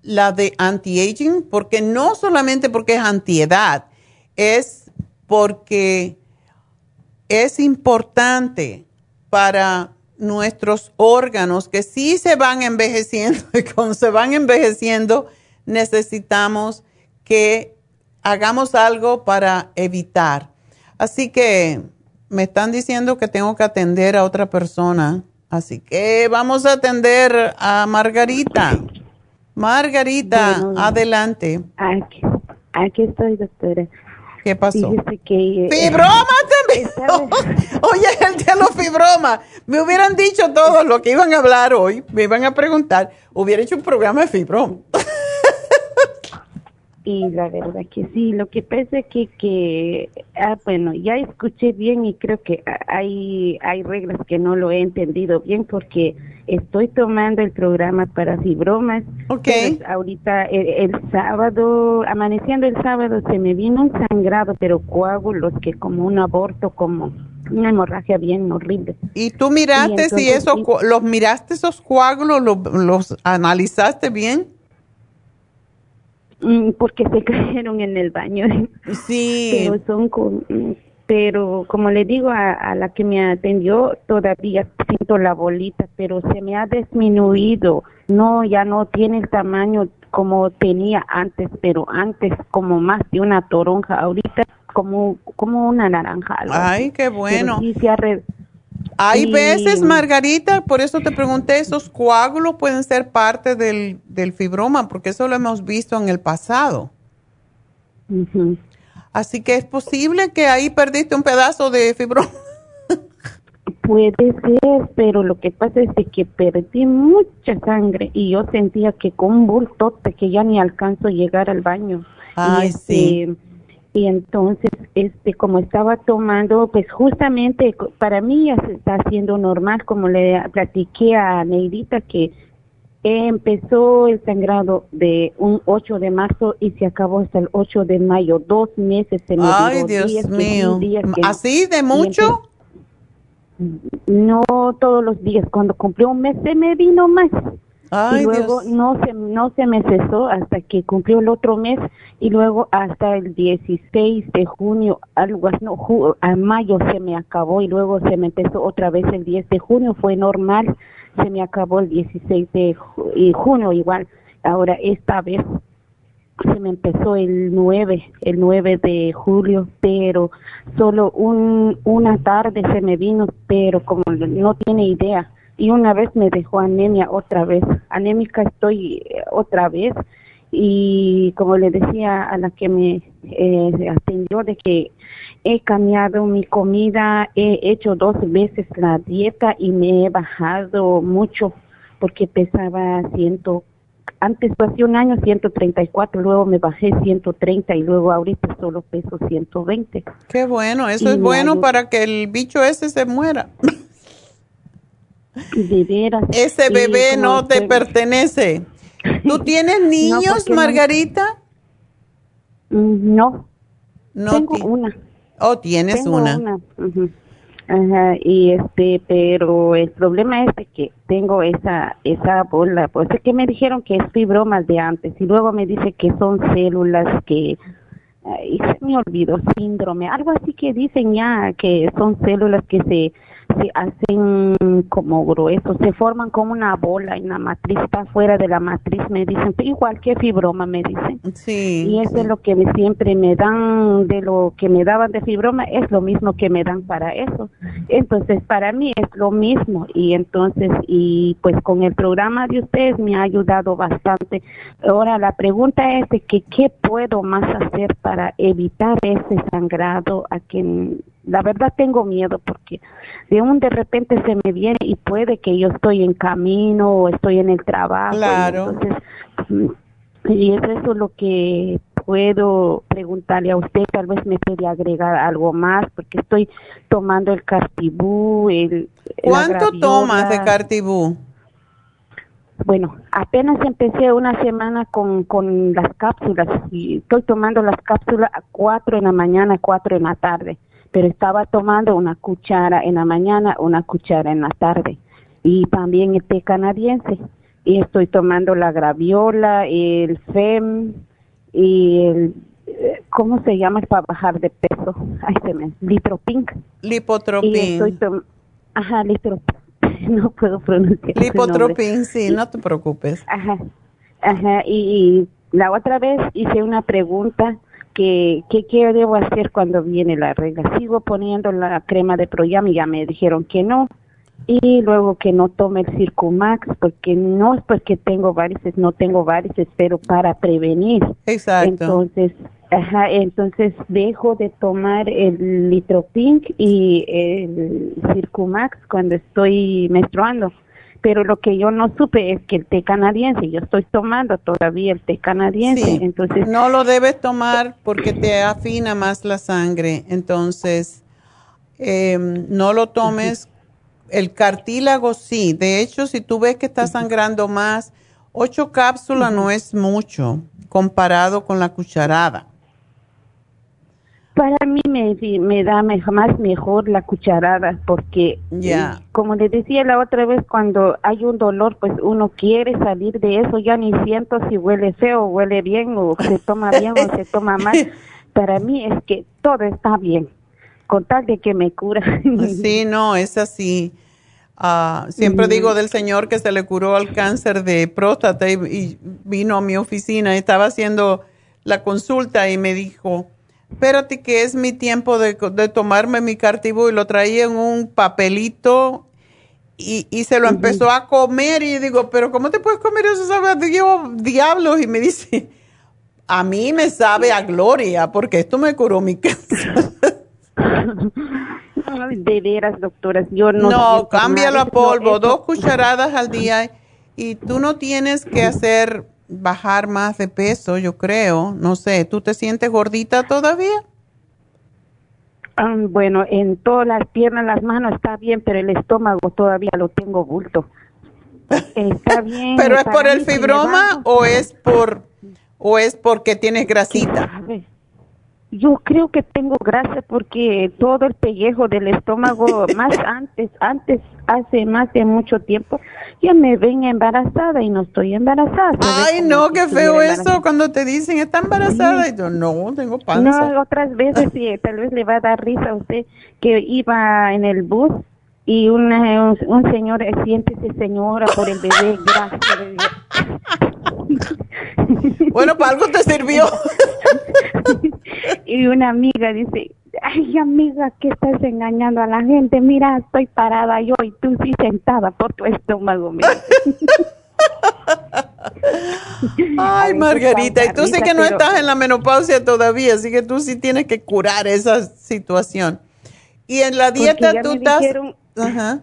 la de anti-aging, porque no solamente porque es antiedad, es porque es importante para nuestros órganos que sí se van envejeciendo y cuando se van envejeciendo necesitamos que hagamos algo para evitar. Así que me están diciendo que tengo que atender a otra persona. Así que vamos a atender a Margarita. Margarita, adelante. Aquí, aquí estoy, doctora. ¿Qué pasó? Que, eh, ¡Fibroma también! Oye, el de los fibromas. Me hubieran dicho todo lo que iban a hablar hoy, me iban a preguntar, hubiera hecho un programa de fibroma. Y la verdad que sí, lo que pasa es que, que ah, bueno, ya escuché bien y creo que hay, hay reglas que no lo he entendido bien porque estoy tomando el programa para fibromas. Ok. ahorita el, sábado, amaneciendo el sábado, se me vino un sangrado, pero coágulos que como un aborto, como una hemorragia bien horrible. ¿Y tú miraste si eso, los miraste esos coágulos, los, los analizaste bien? Mm, porque se cayeron en el baño. Sí. Pero son con, pero como le digo a, la que me atendió, todavía siento la bolita, pero se me ha disminuido. No, ya no tiene el tamaño como tenía antes, pero antes como más de una toronja, ahorita como como una naranja. Ay, qué bueno. Hay veces, Margarita, por eso te pregunté, esos coágulos pueden ser parte del, del fibroma, porque eso lo hemos visto en el pasado. Así que es posible que ahí perdiste un pedazo de fibroma. Puede ser, pero lo que pasa es que perdí mucha sangre y yo sentía que con un bultote que ya ni alcanzo a llegar al baño. Ay, sí este, y entonces este como estaba tomando pues justamente para mí ya se está haciendo normal como le platiqué a Neidita que empezó el sangrado de un 8 de marzo y se acabó hasta el 8 de mayo. Dos meses se me ay Dios mío. así de mucho no todos los días. Cuando cumplió un mes se me vino más y luego no se no se me cesó hasta que cumplió el otro mes y luego hasta el 16 de junio algo así no a mayo se me acabó y luego se me empezó otra vez el 10 de junio fue normal se me acabó el 16 de junio igual ahora esta vez se me empezó el 9, el 9 de julio, pero solo un, una tarde se me vino, pero como no tiene idea, y una vez me dejó anemia otra vez. Anémica estoy eh, otra vez y como le decía a la que me eh, atendió de que he cambiado mi comida, he hecho dos veces la dieta y me he bajado mucho porque pesaba ciento antes hace un año 134, luego me bajé 130 y luego ahorita solo peso 120. Qué bueno, eso es bueno para que el bicho ese se muera. Ese bebé no te pertenece. ¿Tú tienes niños, Margarita? No. No. Tengo una. Oh, tienes una. Ajá, y este, pero el problema es que tengo esa esa bola, pues es que me dijeron que es fibromas de antes y luego me dice que son células que y se me olvidó síndrome, algo así que dicen ya que son células que se se hacen como gruesos, se forman como una bola en la matriz, está fuera de la matriz, me dicen, igual que fibroma, me dicen. Sí. Y eso es lo que siempre me dan, de lo que me daban de fibroma, es lo mismo que me dan para eso. Entonces, para mí es lo mismo. Y entonces, y pues con el programa de ustedes me ha ayudado bastante. Ahora, la pregunta es de que, ¿qué puedo más hacer para evitar ese sangrado a quien la verdad tengo miedo porque de un de repente se me viene y puede que yo estoy en camino o estoy en el trabajo. Claro. Y, es eso lo que puedo preguntarle a usted, tal vez me puede agregar algo más porque estoy tomando el cartibú. El, ¿Cuánto tomas de cartibú? Bueno, apenas empecé una semana con, con las cápsulas y estoy tomando las cápsulas a cuatro en la mañana, cuatro en la tarde pero estaba tomando una cuchara en la mañana, una cuchara en la tarde y también el té canadiense y estoy tomando la graviola, el FEM y el ¿cómo se llama para bajar de peso? Ay, se me, litropin. Lipotropin. Ajá, litropin. No puedo pronunciar. Lipotropin, sí, no te preocupes. Ajá. Ajá, y, y la otra vez hice una pregunta que, que qué debo hacer cuando viene la regla. Sigo poniendo la crema de Proyam y ya me dijeron que no. Y luego que no tome el Circumax, porque no es porque tengo varices, no tengo varices, pero para prevenir. Exacto. Entonces, ajá, entonces dejo de tomar el Litropink y el Circumax cuando estoy menstruando pero lo que yo no supe es que el té canadiense, yo estoy tomando todavía el té canadiense, entonces... No lo debes tomar porque te afina más la sangre, entonces em, no lo tomes. El cartílago sí, de hecho si tú ves que está sangrando más, ocho cápsulas no es mucho comparado con la cucharada. Para mí me, me da más mejor la cucharada porque, ya como le decía la otra vez, cuando hay un dolor, pues uno quiere salir de eso, ya ni siento si huele feo, huele bien, o se toma bien o se toma mal. Para mí es que todo está bien, con tal de que me cura. sí, no, es así. Ah, siempre digo del señor que se le curó al cáncer de próstata y, y vino a mi oficina estaba haciendo la consulta y me dijo, espérate que es mi tiempo de, tomarme mi cartibu y lo traía en un papelito y, se lo empezó a comer y digo, pero ¿cómo te puedes comer eso? Sabe a diablos y me dice, a mí me sabe a gloria porque esto me curó mi cáncer. de veras, doctoras, yo no... No, cámbialo a polvo, dos cucharadas al día y tú no tienes que hacer bajar más de peso, yo creo. No sé, ¿tú te sientes gordita todavía? Bueno, en todas las piernas, las manos está bien, pero el estómago todavía lo tengo bulto. Está bien. ¿Pero es por el fibroma o es por o es porque tienes grasita? Yo creo que tengo grasa porque todo el pellejo del estómago, más antes, antes, hace más de mucho tiempo, ya me ven embarazada y no estoy embarazada. Ay, no, qué feo eso cuando te dicen está embarazada y yo no, tengo panza. No, otras veces sí, tal vez le va a dar risa a usted que iba en el bus y una, un, señor, siéntese señora por el bebé, gracias. bueno, para algo te sirvió. y una amiga dice, ay amiga, que estás engañando a la gente, mira, estoy parada yo y tú sí sentada por tu estómago. Ay, Margarita, y tú sí que no estás en la menopausia todavía, así que tú sí tienes que curar esa situación. Y en la dieta tú estás... Ajá.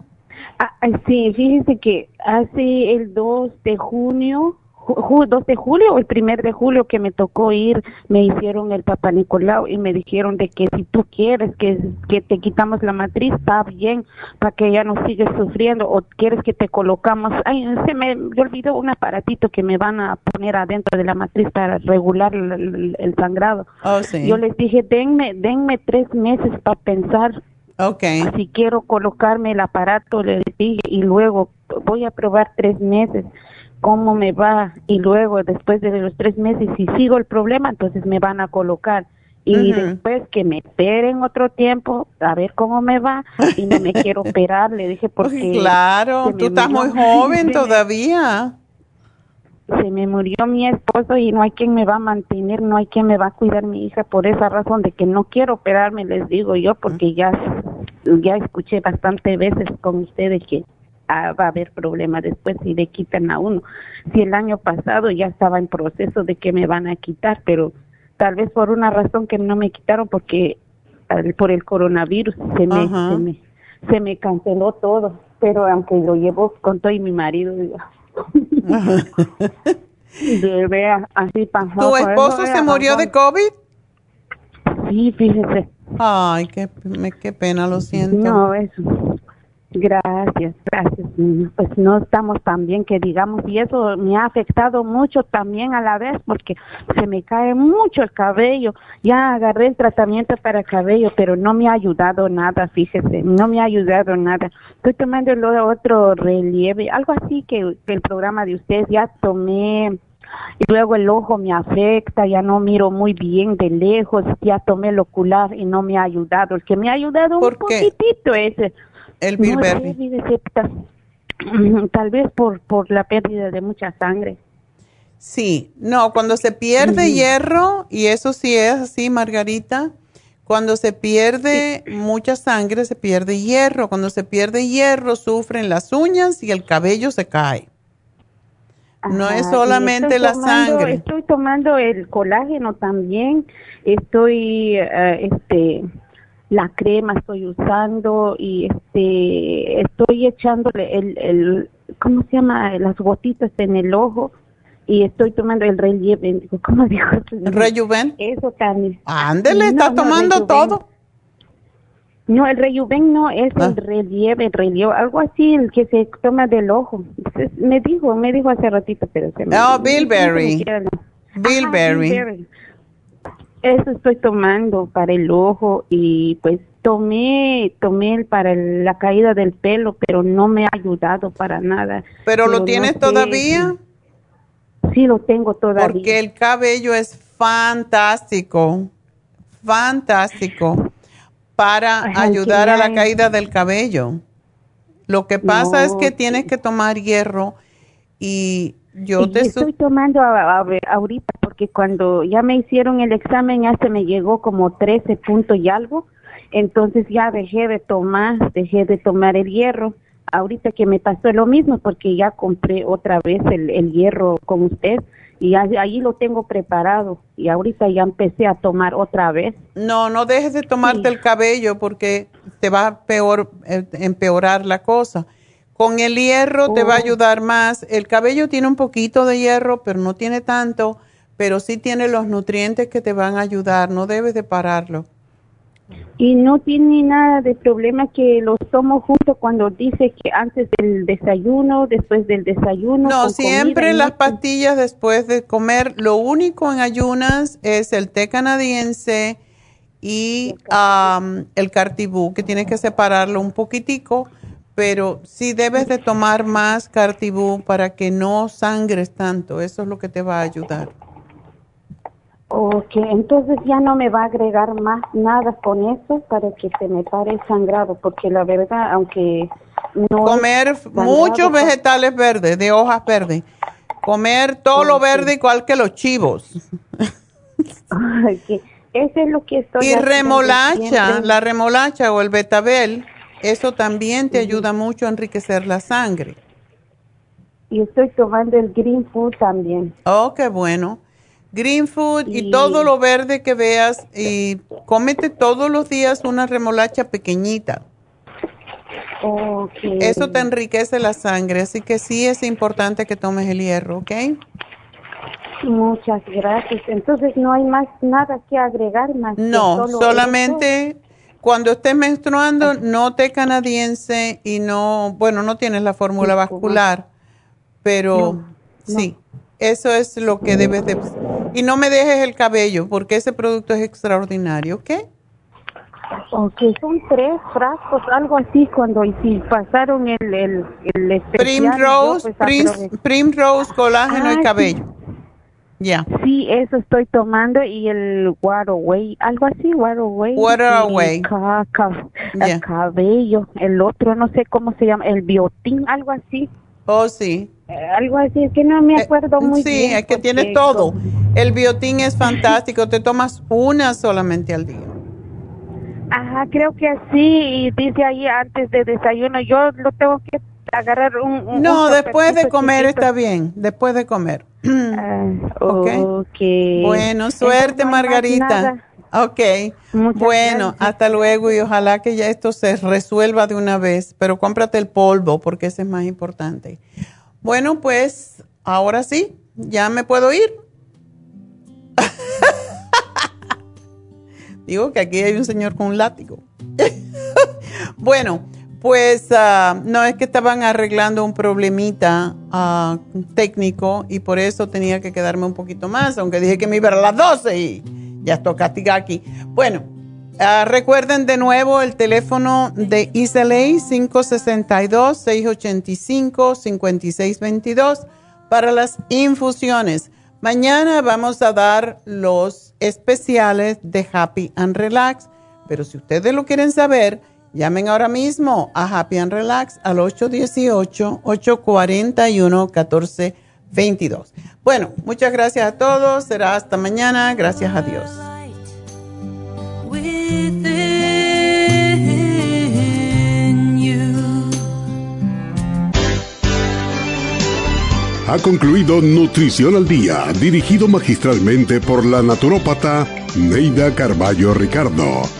Ah, sí, fíjense que hace el 2 de junio 2 de julio o el primer de julio que me tocó ir, me hicieron el Papa Nicolau y me dijeron de que si tú quieres que, que te quitamos la matriz, está bien, para que ya no sigues sufriendo, o quieres que te colocamos, ay, se me, olvidó un aparatito que me van a poner adentro de la matriz para regular el, sangrado. Oh, Yo les dije, denme, denme tres meses para pensar Okay. Si quiero colocarme el aparato, le dije, y luego voy a probar tres meses cómo me va y luego después de los tres meses si sigo el problema entonces me van a colocar. Y después que me esperen otro tiempo a ver cómo me va y no me quiero operar le dije porque claro tú estás muy joven todavía. se me murió mi esposo y no hay quien me va a mantener, no hay quien me va a cuidar mi hija por esa razón de que no quiero operarme, les digo yo, porque ya, ya escuché bastante veces con ustedes que va a haber problemas después si le quitan a uno. Si el año pasado ya estaba en proceso de que me van a quitar, pero tal vez por una razón que no me quitaron porque por el coronavirus se me, se me, se me canceló todo, pero aunque lo llevo con todo y mi marido, de así pasó. ¿Tu esposo se murió de COVID? Sí, fíjese. Ay, qué, qué pena, lo siento. No, eso. Gracias, gracias. Pues no estamos tan bien que digamos, y eso me ha afectado mucho también a la vez porque se me cae mucho el cabello. Ya agarré el tratamiento para el cabello, pero no me ha ayudado nada, fíjese, no me ha ayudado nada. Estoy tomando otro relieve, algo así que, que el programa de ustedes ya tomé y luego el ojo me afecta, ya no miro muy bien de lejos, ya tomé el ocular y no me ha ayudado. El que me ha ayudado un poquitito es el Tal vez por, por la pérdida de mucha sangre. Sí, no, cuando se pierde hierro, y eso sí es así, Margarita, cuando se pierde mucha sangre, se pierde hierro. Cuando se pierde hierro, sufren las uñas y el cabello se cae. no es solamente la sangre. Estoy tomando el colágeno también. Estoy, eh, este, la crema estoy usando y este, estoy echándole el, el, ¿cómo se llama? Las gotitas en el ojo y estoy tomando el relieve, ¿cómo dijo? ¿Rejuven? Eso también. Ándele, está tomando todo. No, el rejuven no, es el ah. relieve, el relieve, algo así, el que se toma del ojo. me dijo, me dijo hace ratito, pero se me... Oh, Bilberry. Bilberry. Eso estoy tomando para el ojo y pues tomé, tomé para la caída del pelo, pero no me ha ayudado para nada. ¿Pero, lo tienes todavía? Sí, lo tengo todavía. Porque el cabello es fantástico, fantástico para ayudar a la caída del cabello. Lo que pasa es que tienes que tomar hierro y yo te estoy tomando ahorita porque cuando ya me hicieron el examen ya se me llegó como 13 puntos y algo, entonces ya dejé de tomar, dejé de tomar el hierro ahorita que me pasó lo mismo porque ya compré otra vez el, hierro con usted y ahí lo tengo preparado y ahorita ya empecé a tomar otra vez. No, no dejes de tomarte el cabello porque te va a peor, eh, empeorar la cosa. Con el hierro te va a ayudar más. El cabello tiene un poquito de hierro, pero no tiene tanto, pero sí tiene los nutrientes que te van a ayudar. No debes de pararlo. Y no tiene nada de problema que los tomo junto cuando dice que antes del desayuno, después del desayuno. No, siempre las pastillas después de comer. Lo único en ayunas es el té canadiense y el cartibú, que tienes que separarlo un poquitico, pero sí debes de tomar más cartibú para que no sangres tanto. Eso es lo que te va a ayudar. Ok, entonces ya no me va a agregar más nada con eso para que se me pare el sangrado, porque la verdad, aunque no... Comer muchos vegetales verdes, de hojas verdes. Comer todo lo verde igual que los chivos. Eso es lo que estoy Y remolacha, la remolacha o el betabel, eso también te ayuda mucho a enriquecer la sangre. Y estoy tomando el green food también. Oh, qué bueno green food y todo lo verde que veas y cómete todos los días una remolacha pequeñita. Eso te enriquece la sangre, así que sí es importante que tomes el hierro, ¿ok? Muchas gracias. Entonces no hay más nada que agregar más. No, solamente cuando estés menstruando, no té canadiense y no, bueno, no tienes la fórmula vascular, pero sí, eso es lo que debes de y no me dejes el cabello porque ese producto es extraordinario, ¿ok? Ok, son tres frascos, algo así, cuando y si pasaron el, el, el Primrose, pues, Primrose, colágeno y ah, cabello. Ya. Sí, eso estoy tomando y el Waterway, algo así, Waterway. Waterway. El cabello, el otro, no sé cómo se llama, el biotín, algo así. Oh, sí. Eh, algo así, es que no me eh, acuerdo muy bien. Sí, es que tiene todo. El biotín es fantástico, te tomas una solamente al día. Ajá, creo que así, y dice ahí antes de desayuno, yo lo tengo que agarrar un... no, después de comer está bien, después de comer. Ah, okay. Bueno, suerte Margarita. Ok, bueno, hasta luego y ojalá que ya esto se resuelva de una vez, pero cómprate el polvo porque ese es más importante. Bueno, pues ahora sí, ya me puedo ir. Digo que aquí hay un señor con un látigo. bueno, pues ah, no es que estaban arreglando un problemita ah, técnico y por eso tenía que quedarme un poquito más, aunque dije que me iba a las 12 y ya estoy castigada aquí. Bueno, ah, recuerden de nuevo el teléfono de Isla 562-685-5622 para las infusiones. Mañana vamos a dar los especiales de Happy and Relax, pero si ustedes lo quieren saber, llamen ahora mismo a Happy and Relax al 818-841-14 22. Bueno, muchas gracias a todos. Será hasta mañana. Gracias a Dios. Ha concluido Nutrición al Día, dirigido magistralmente por la naturópata Neida Carballo Ricardo.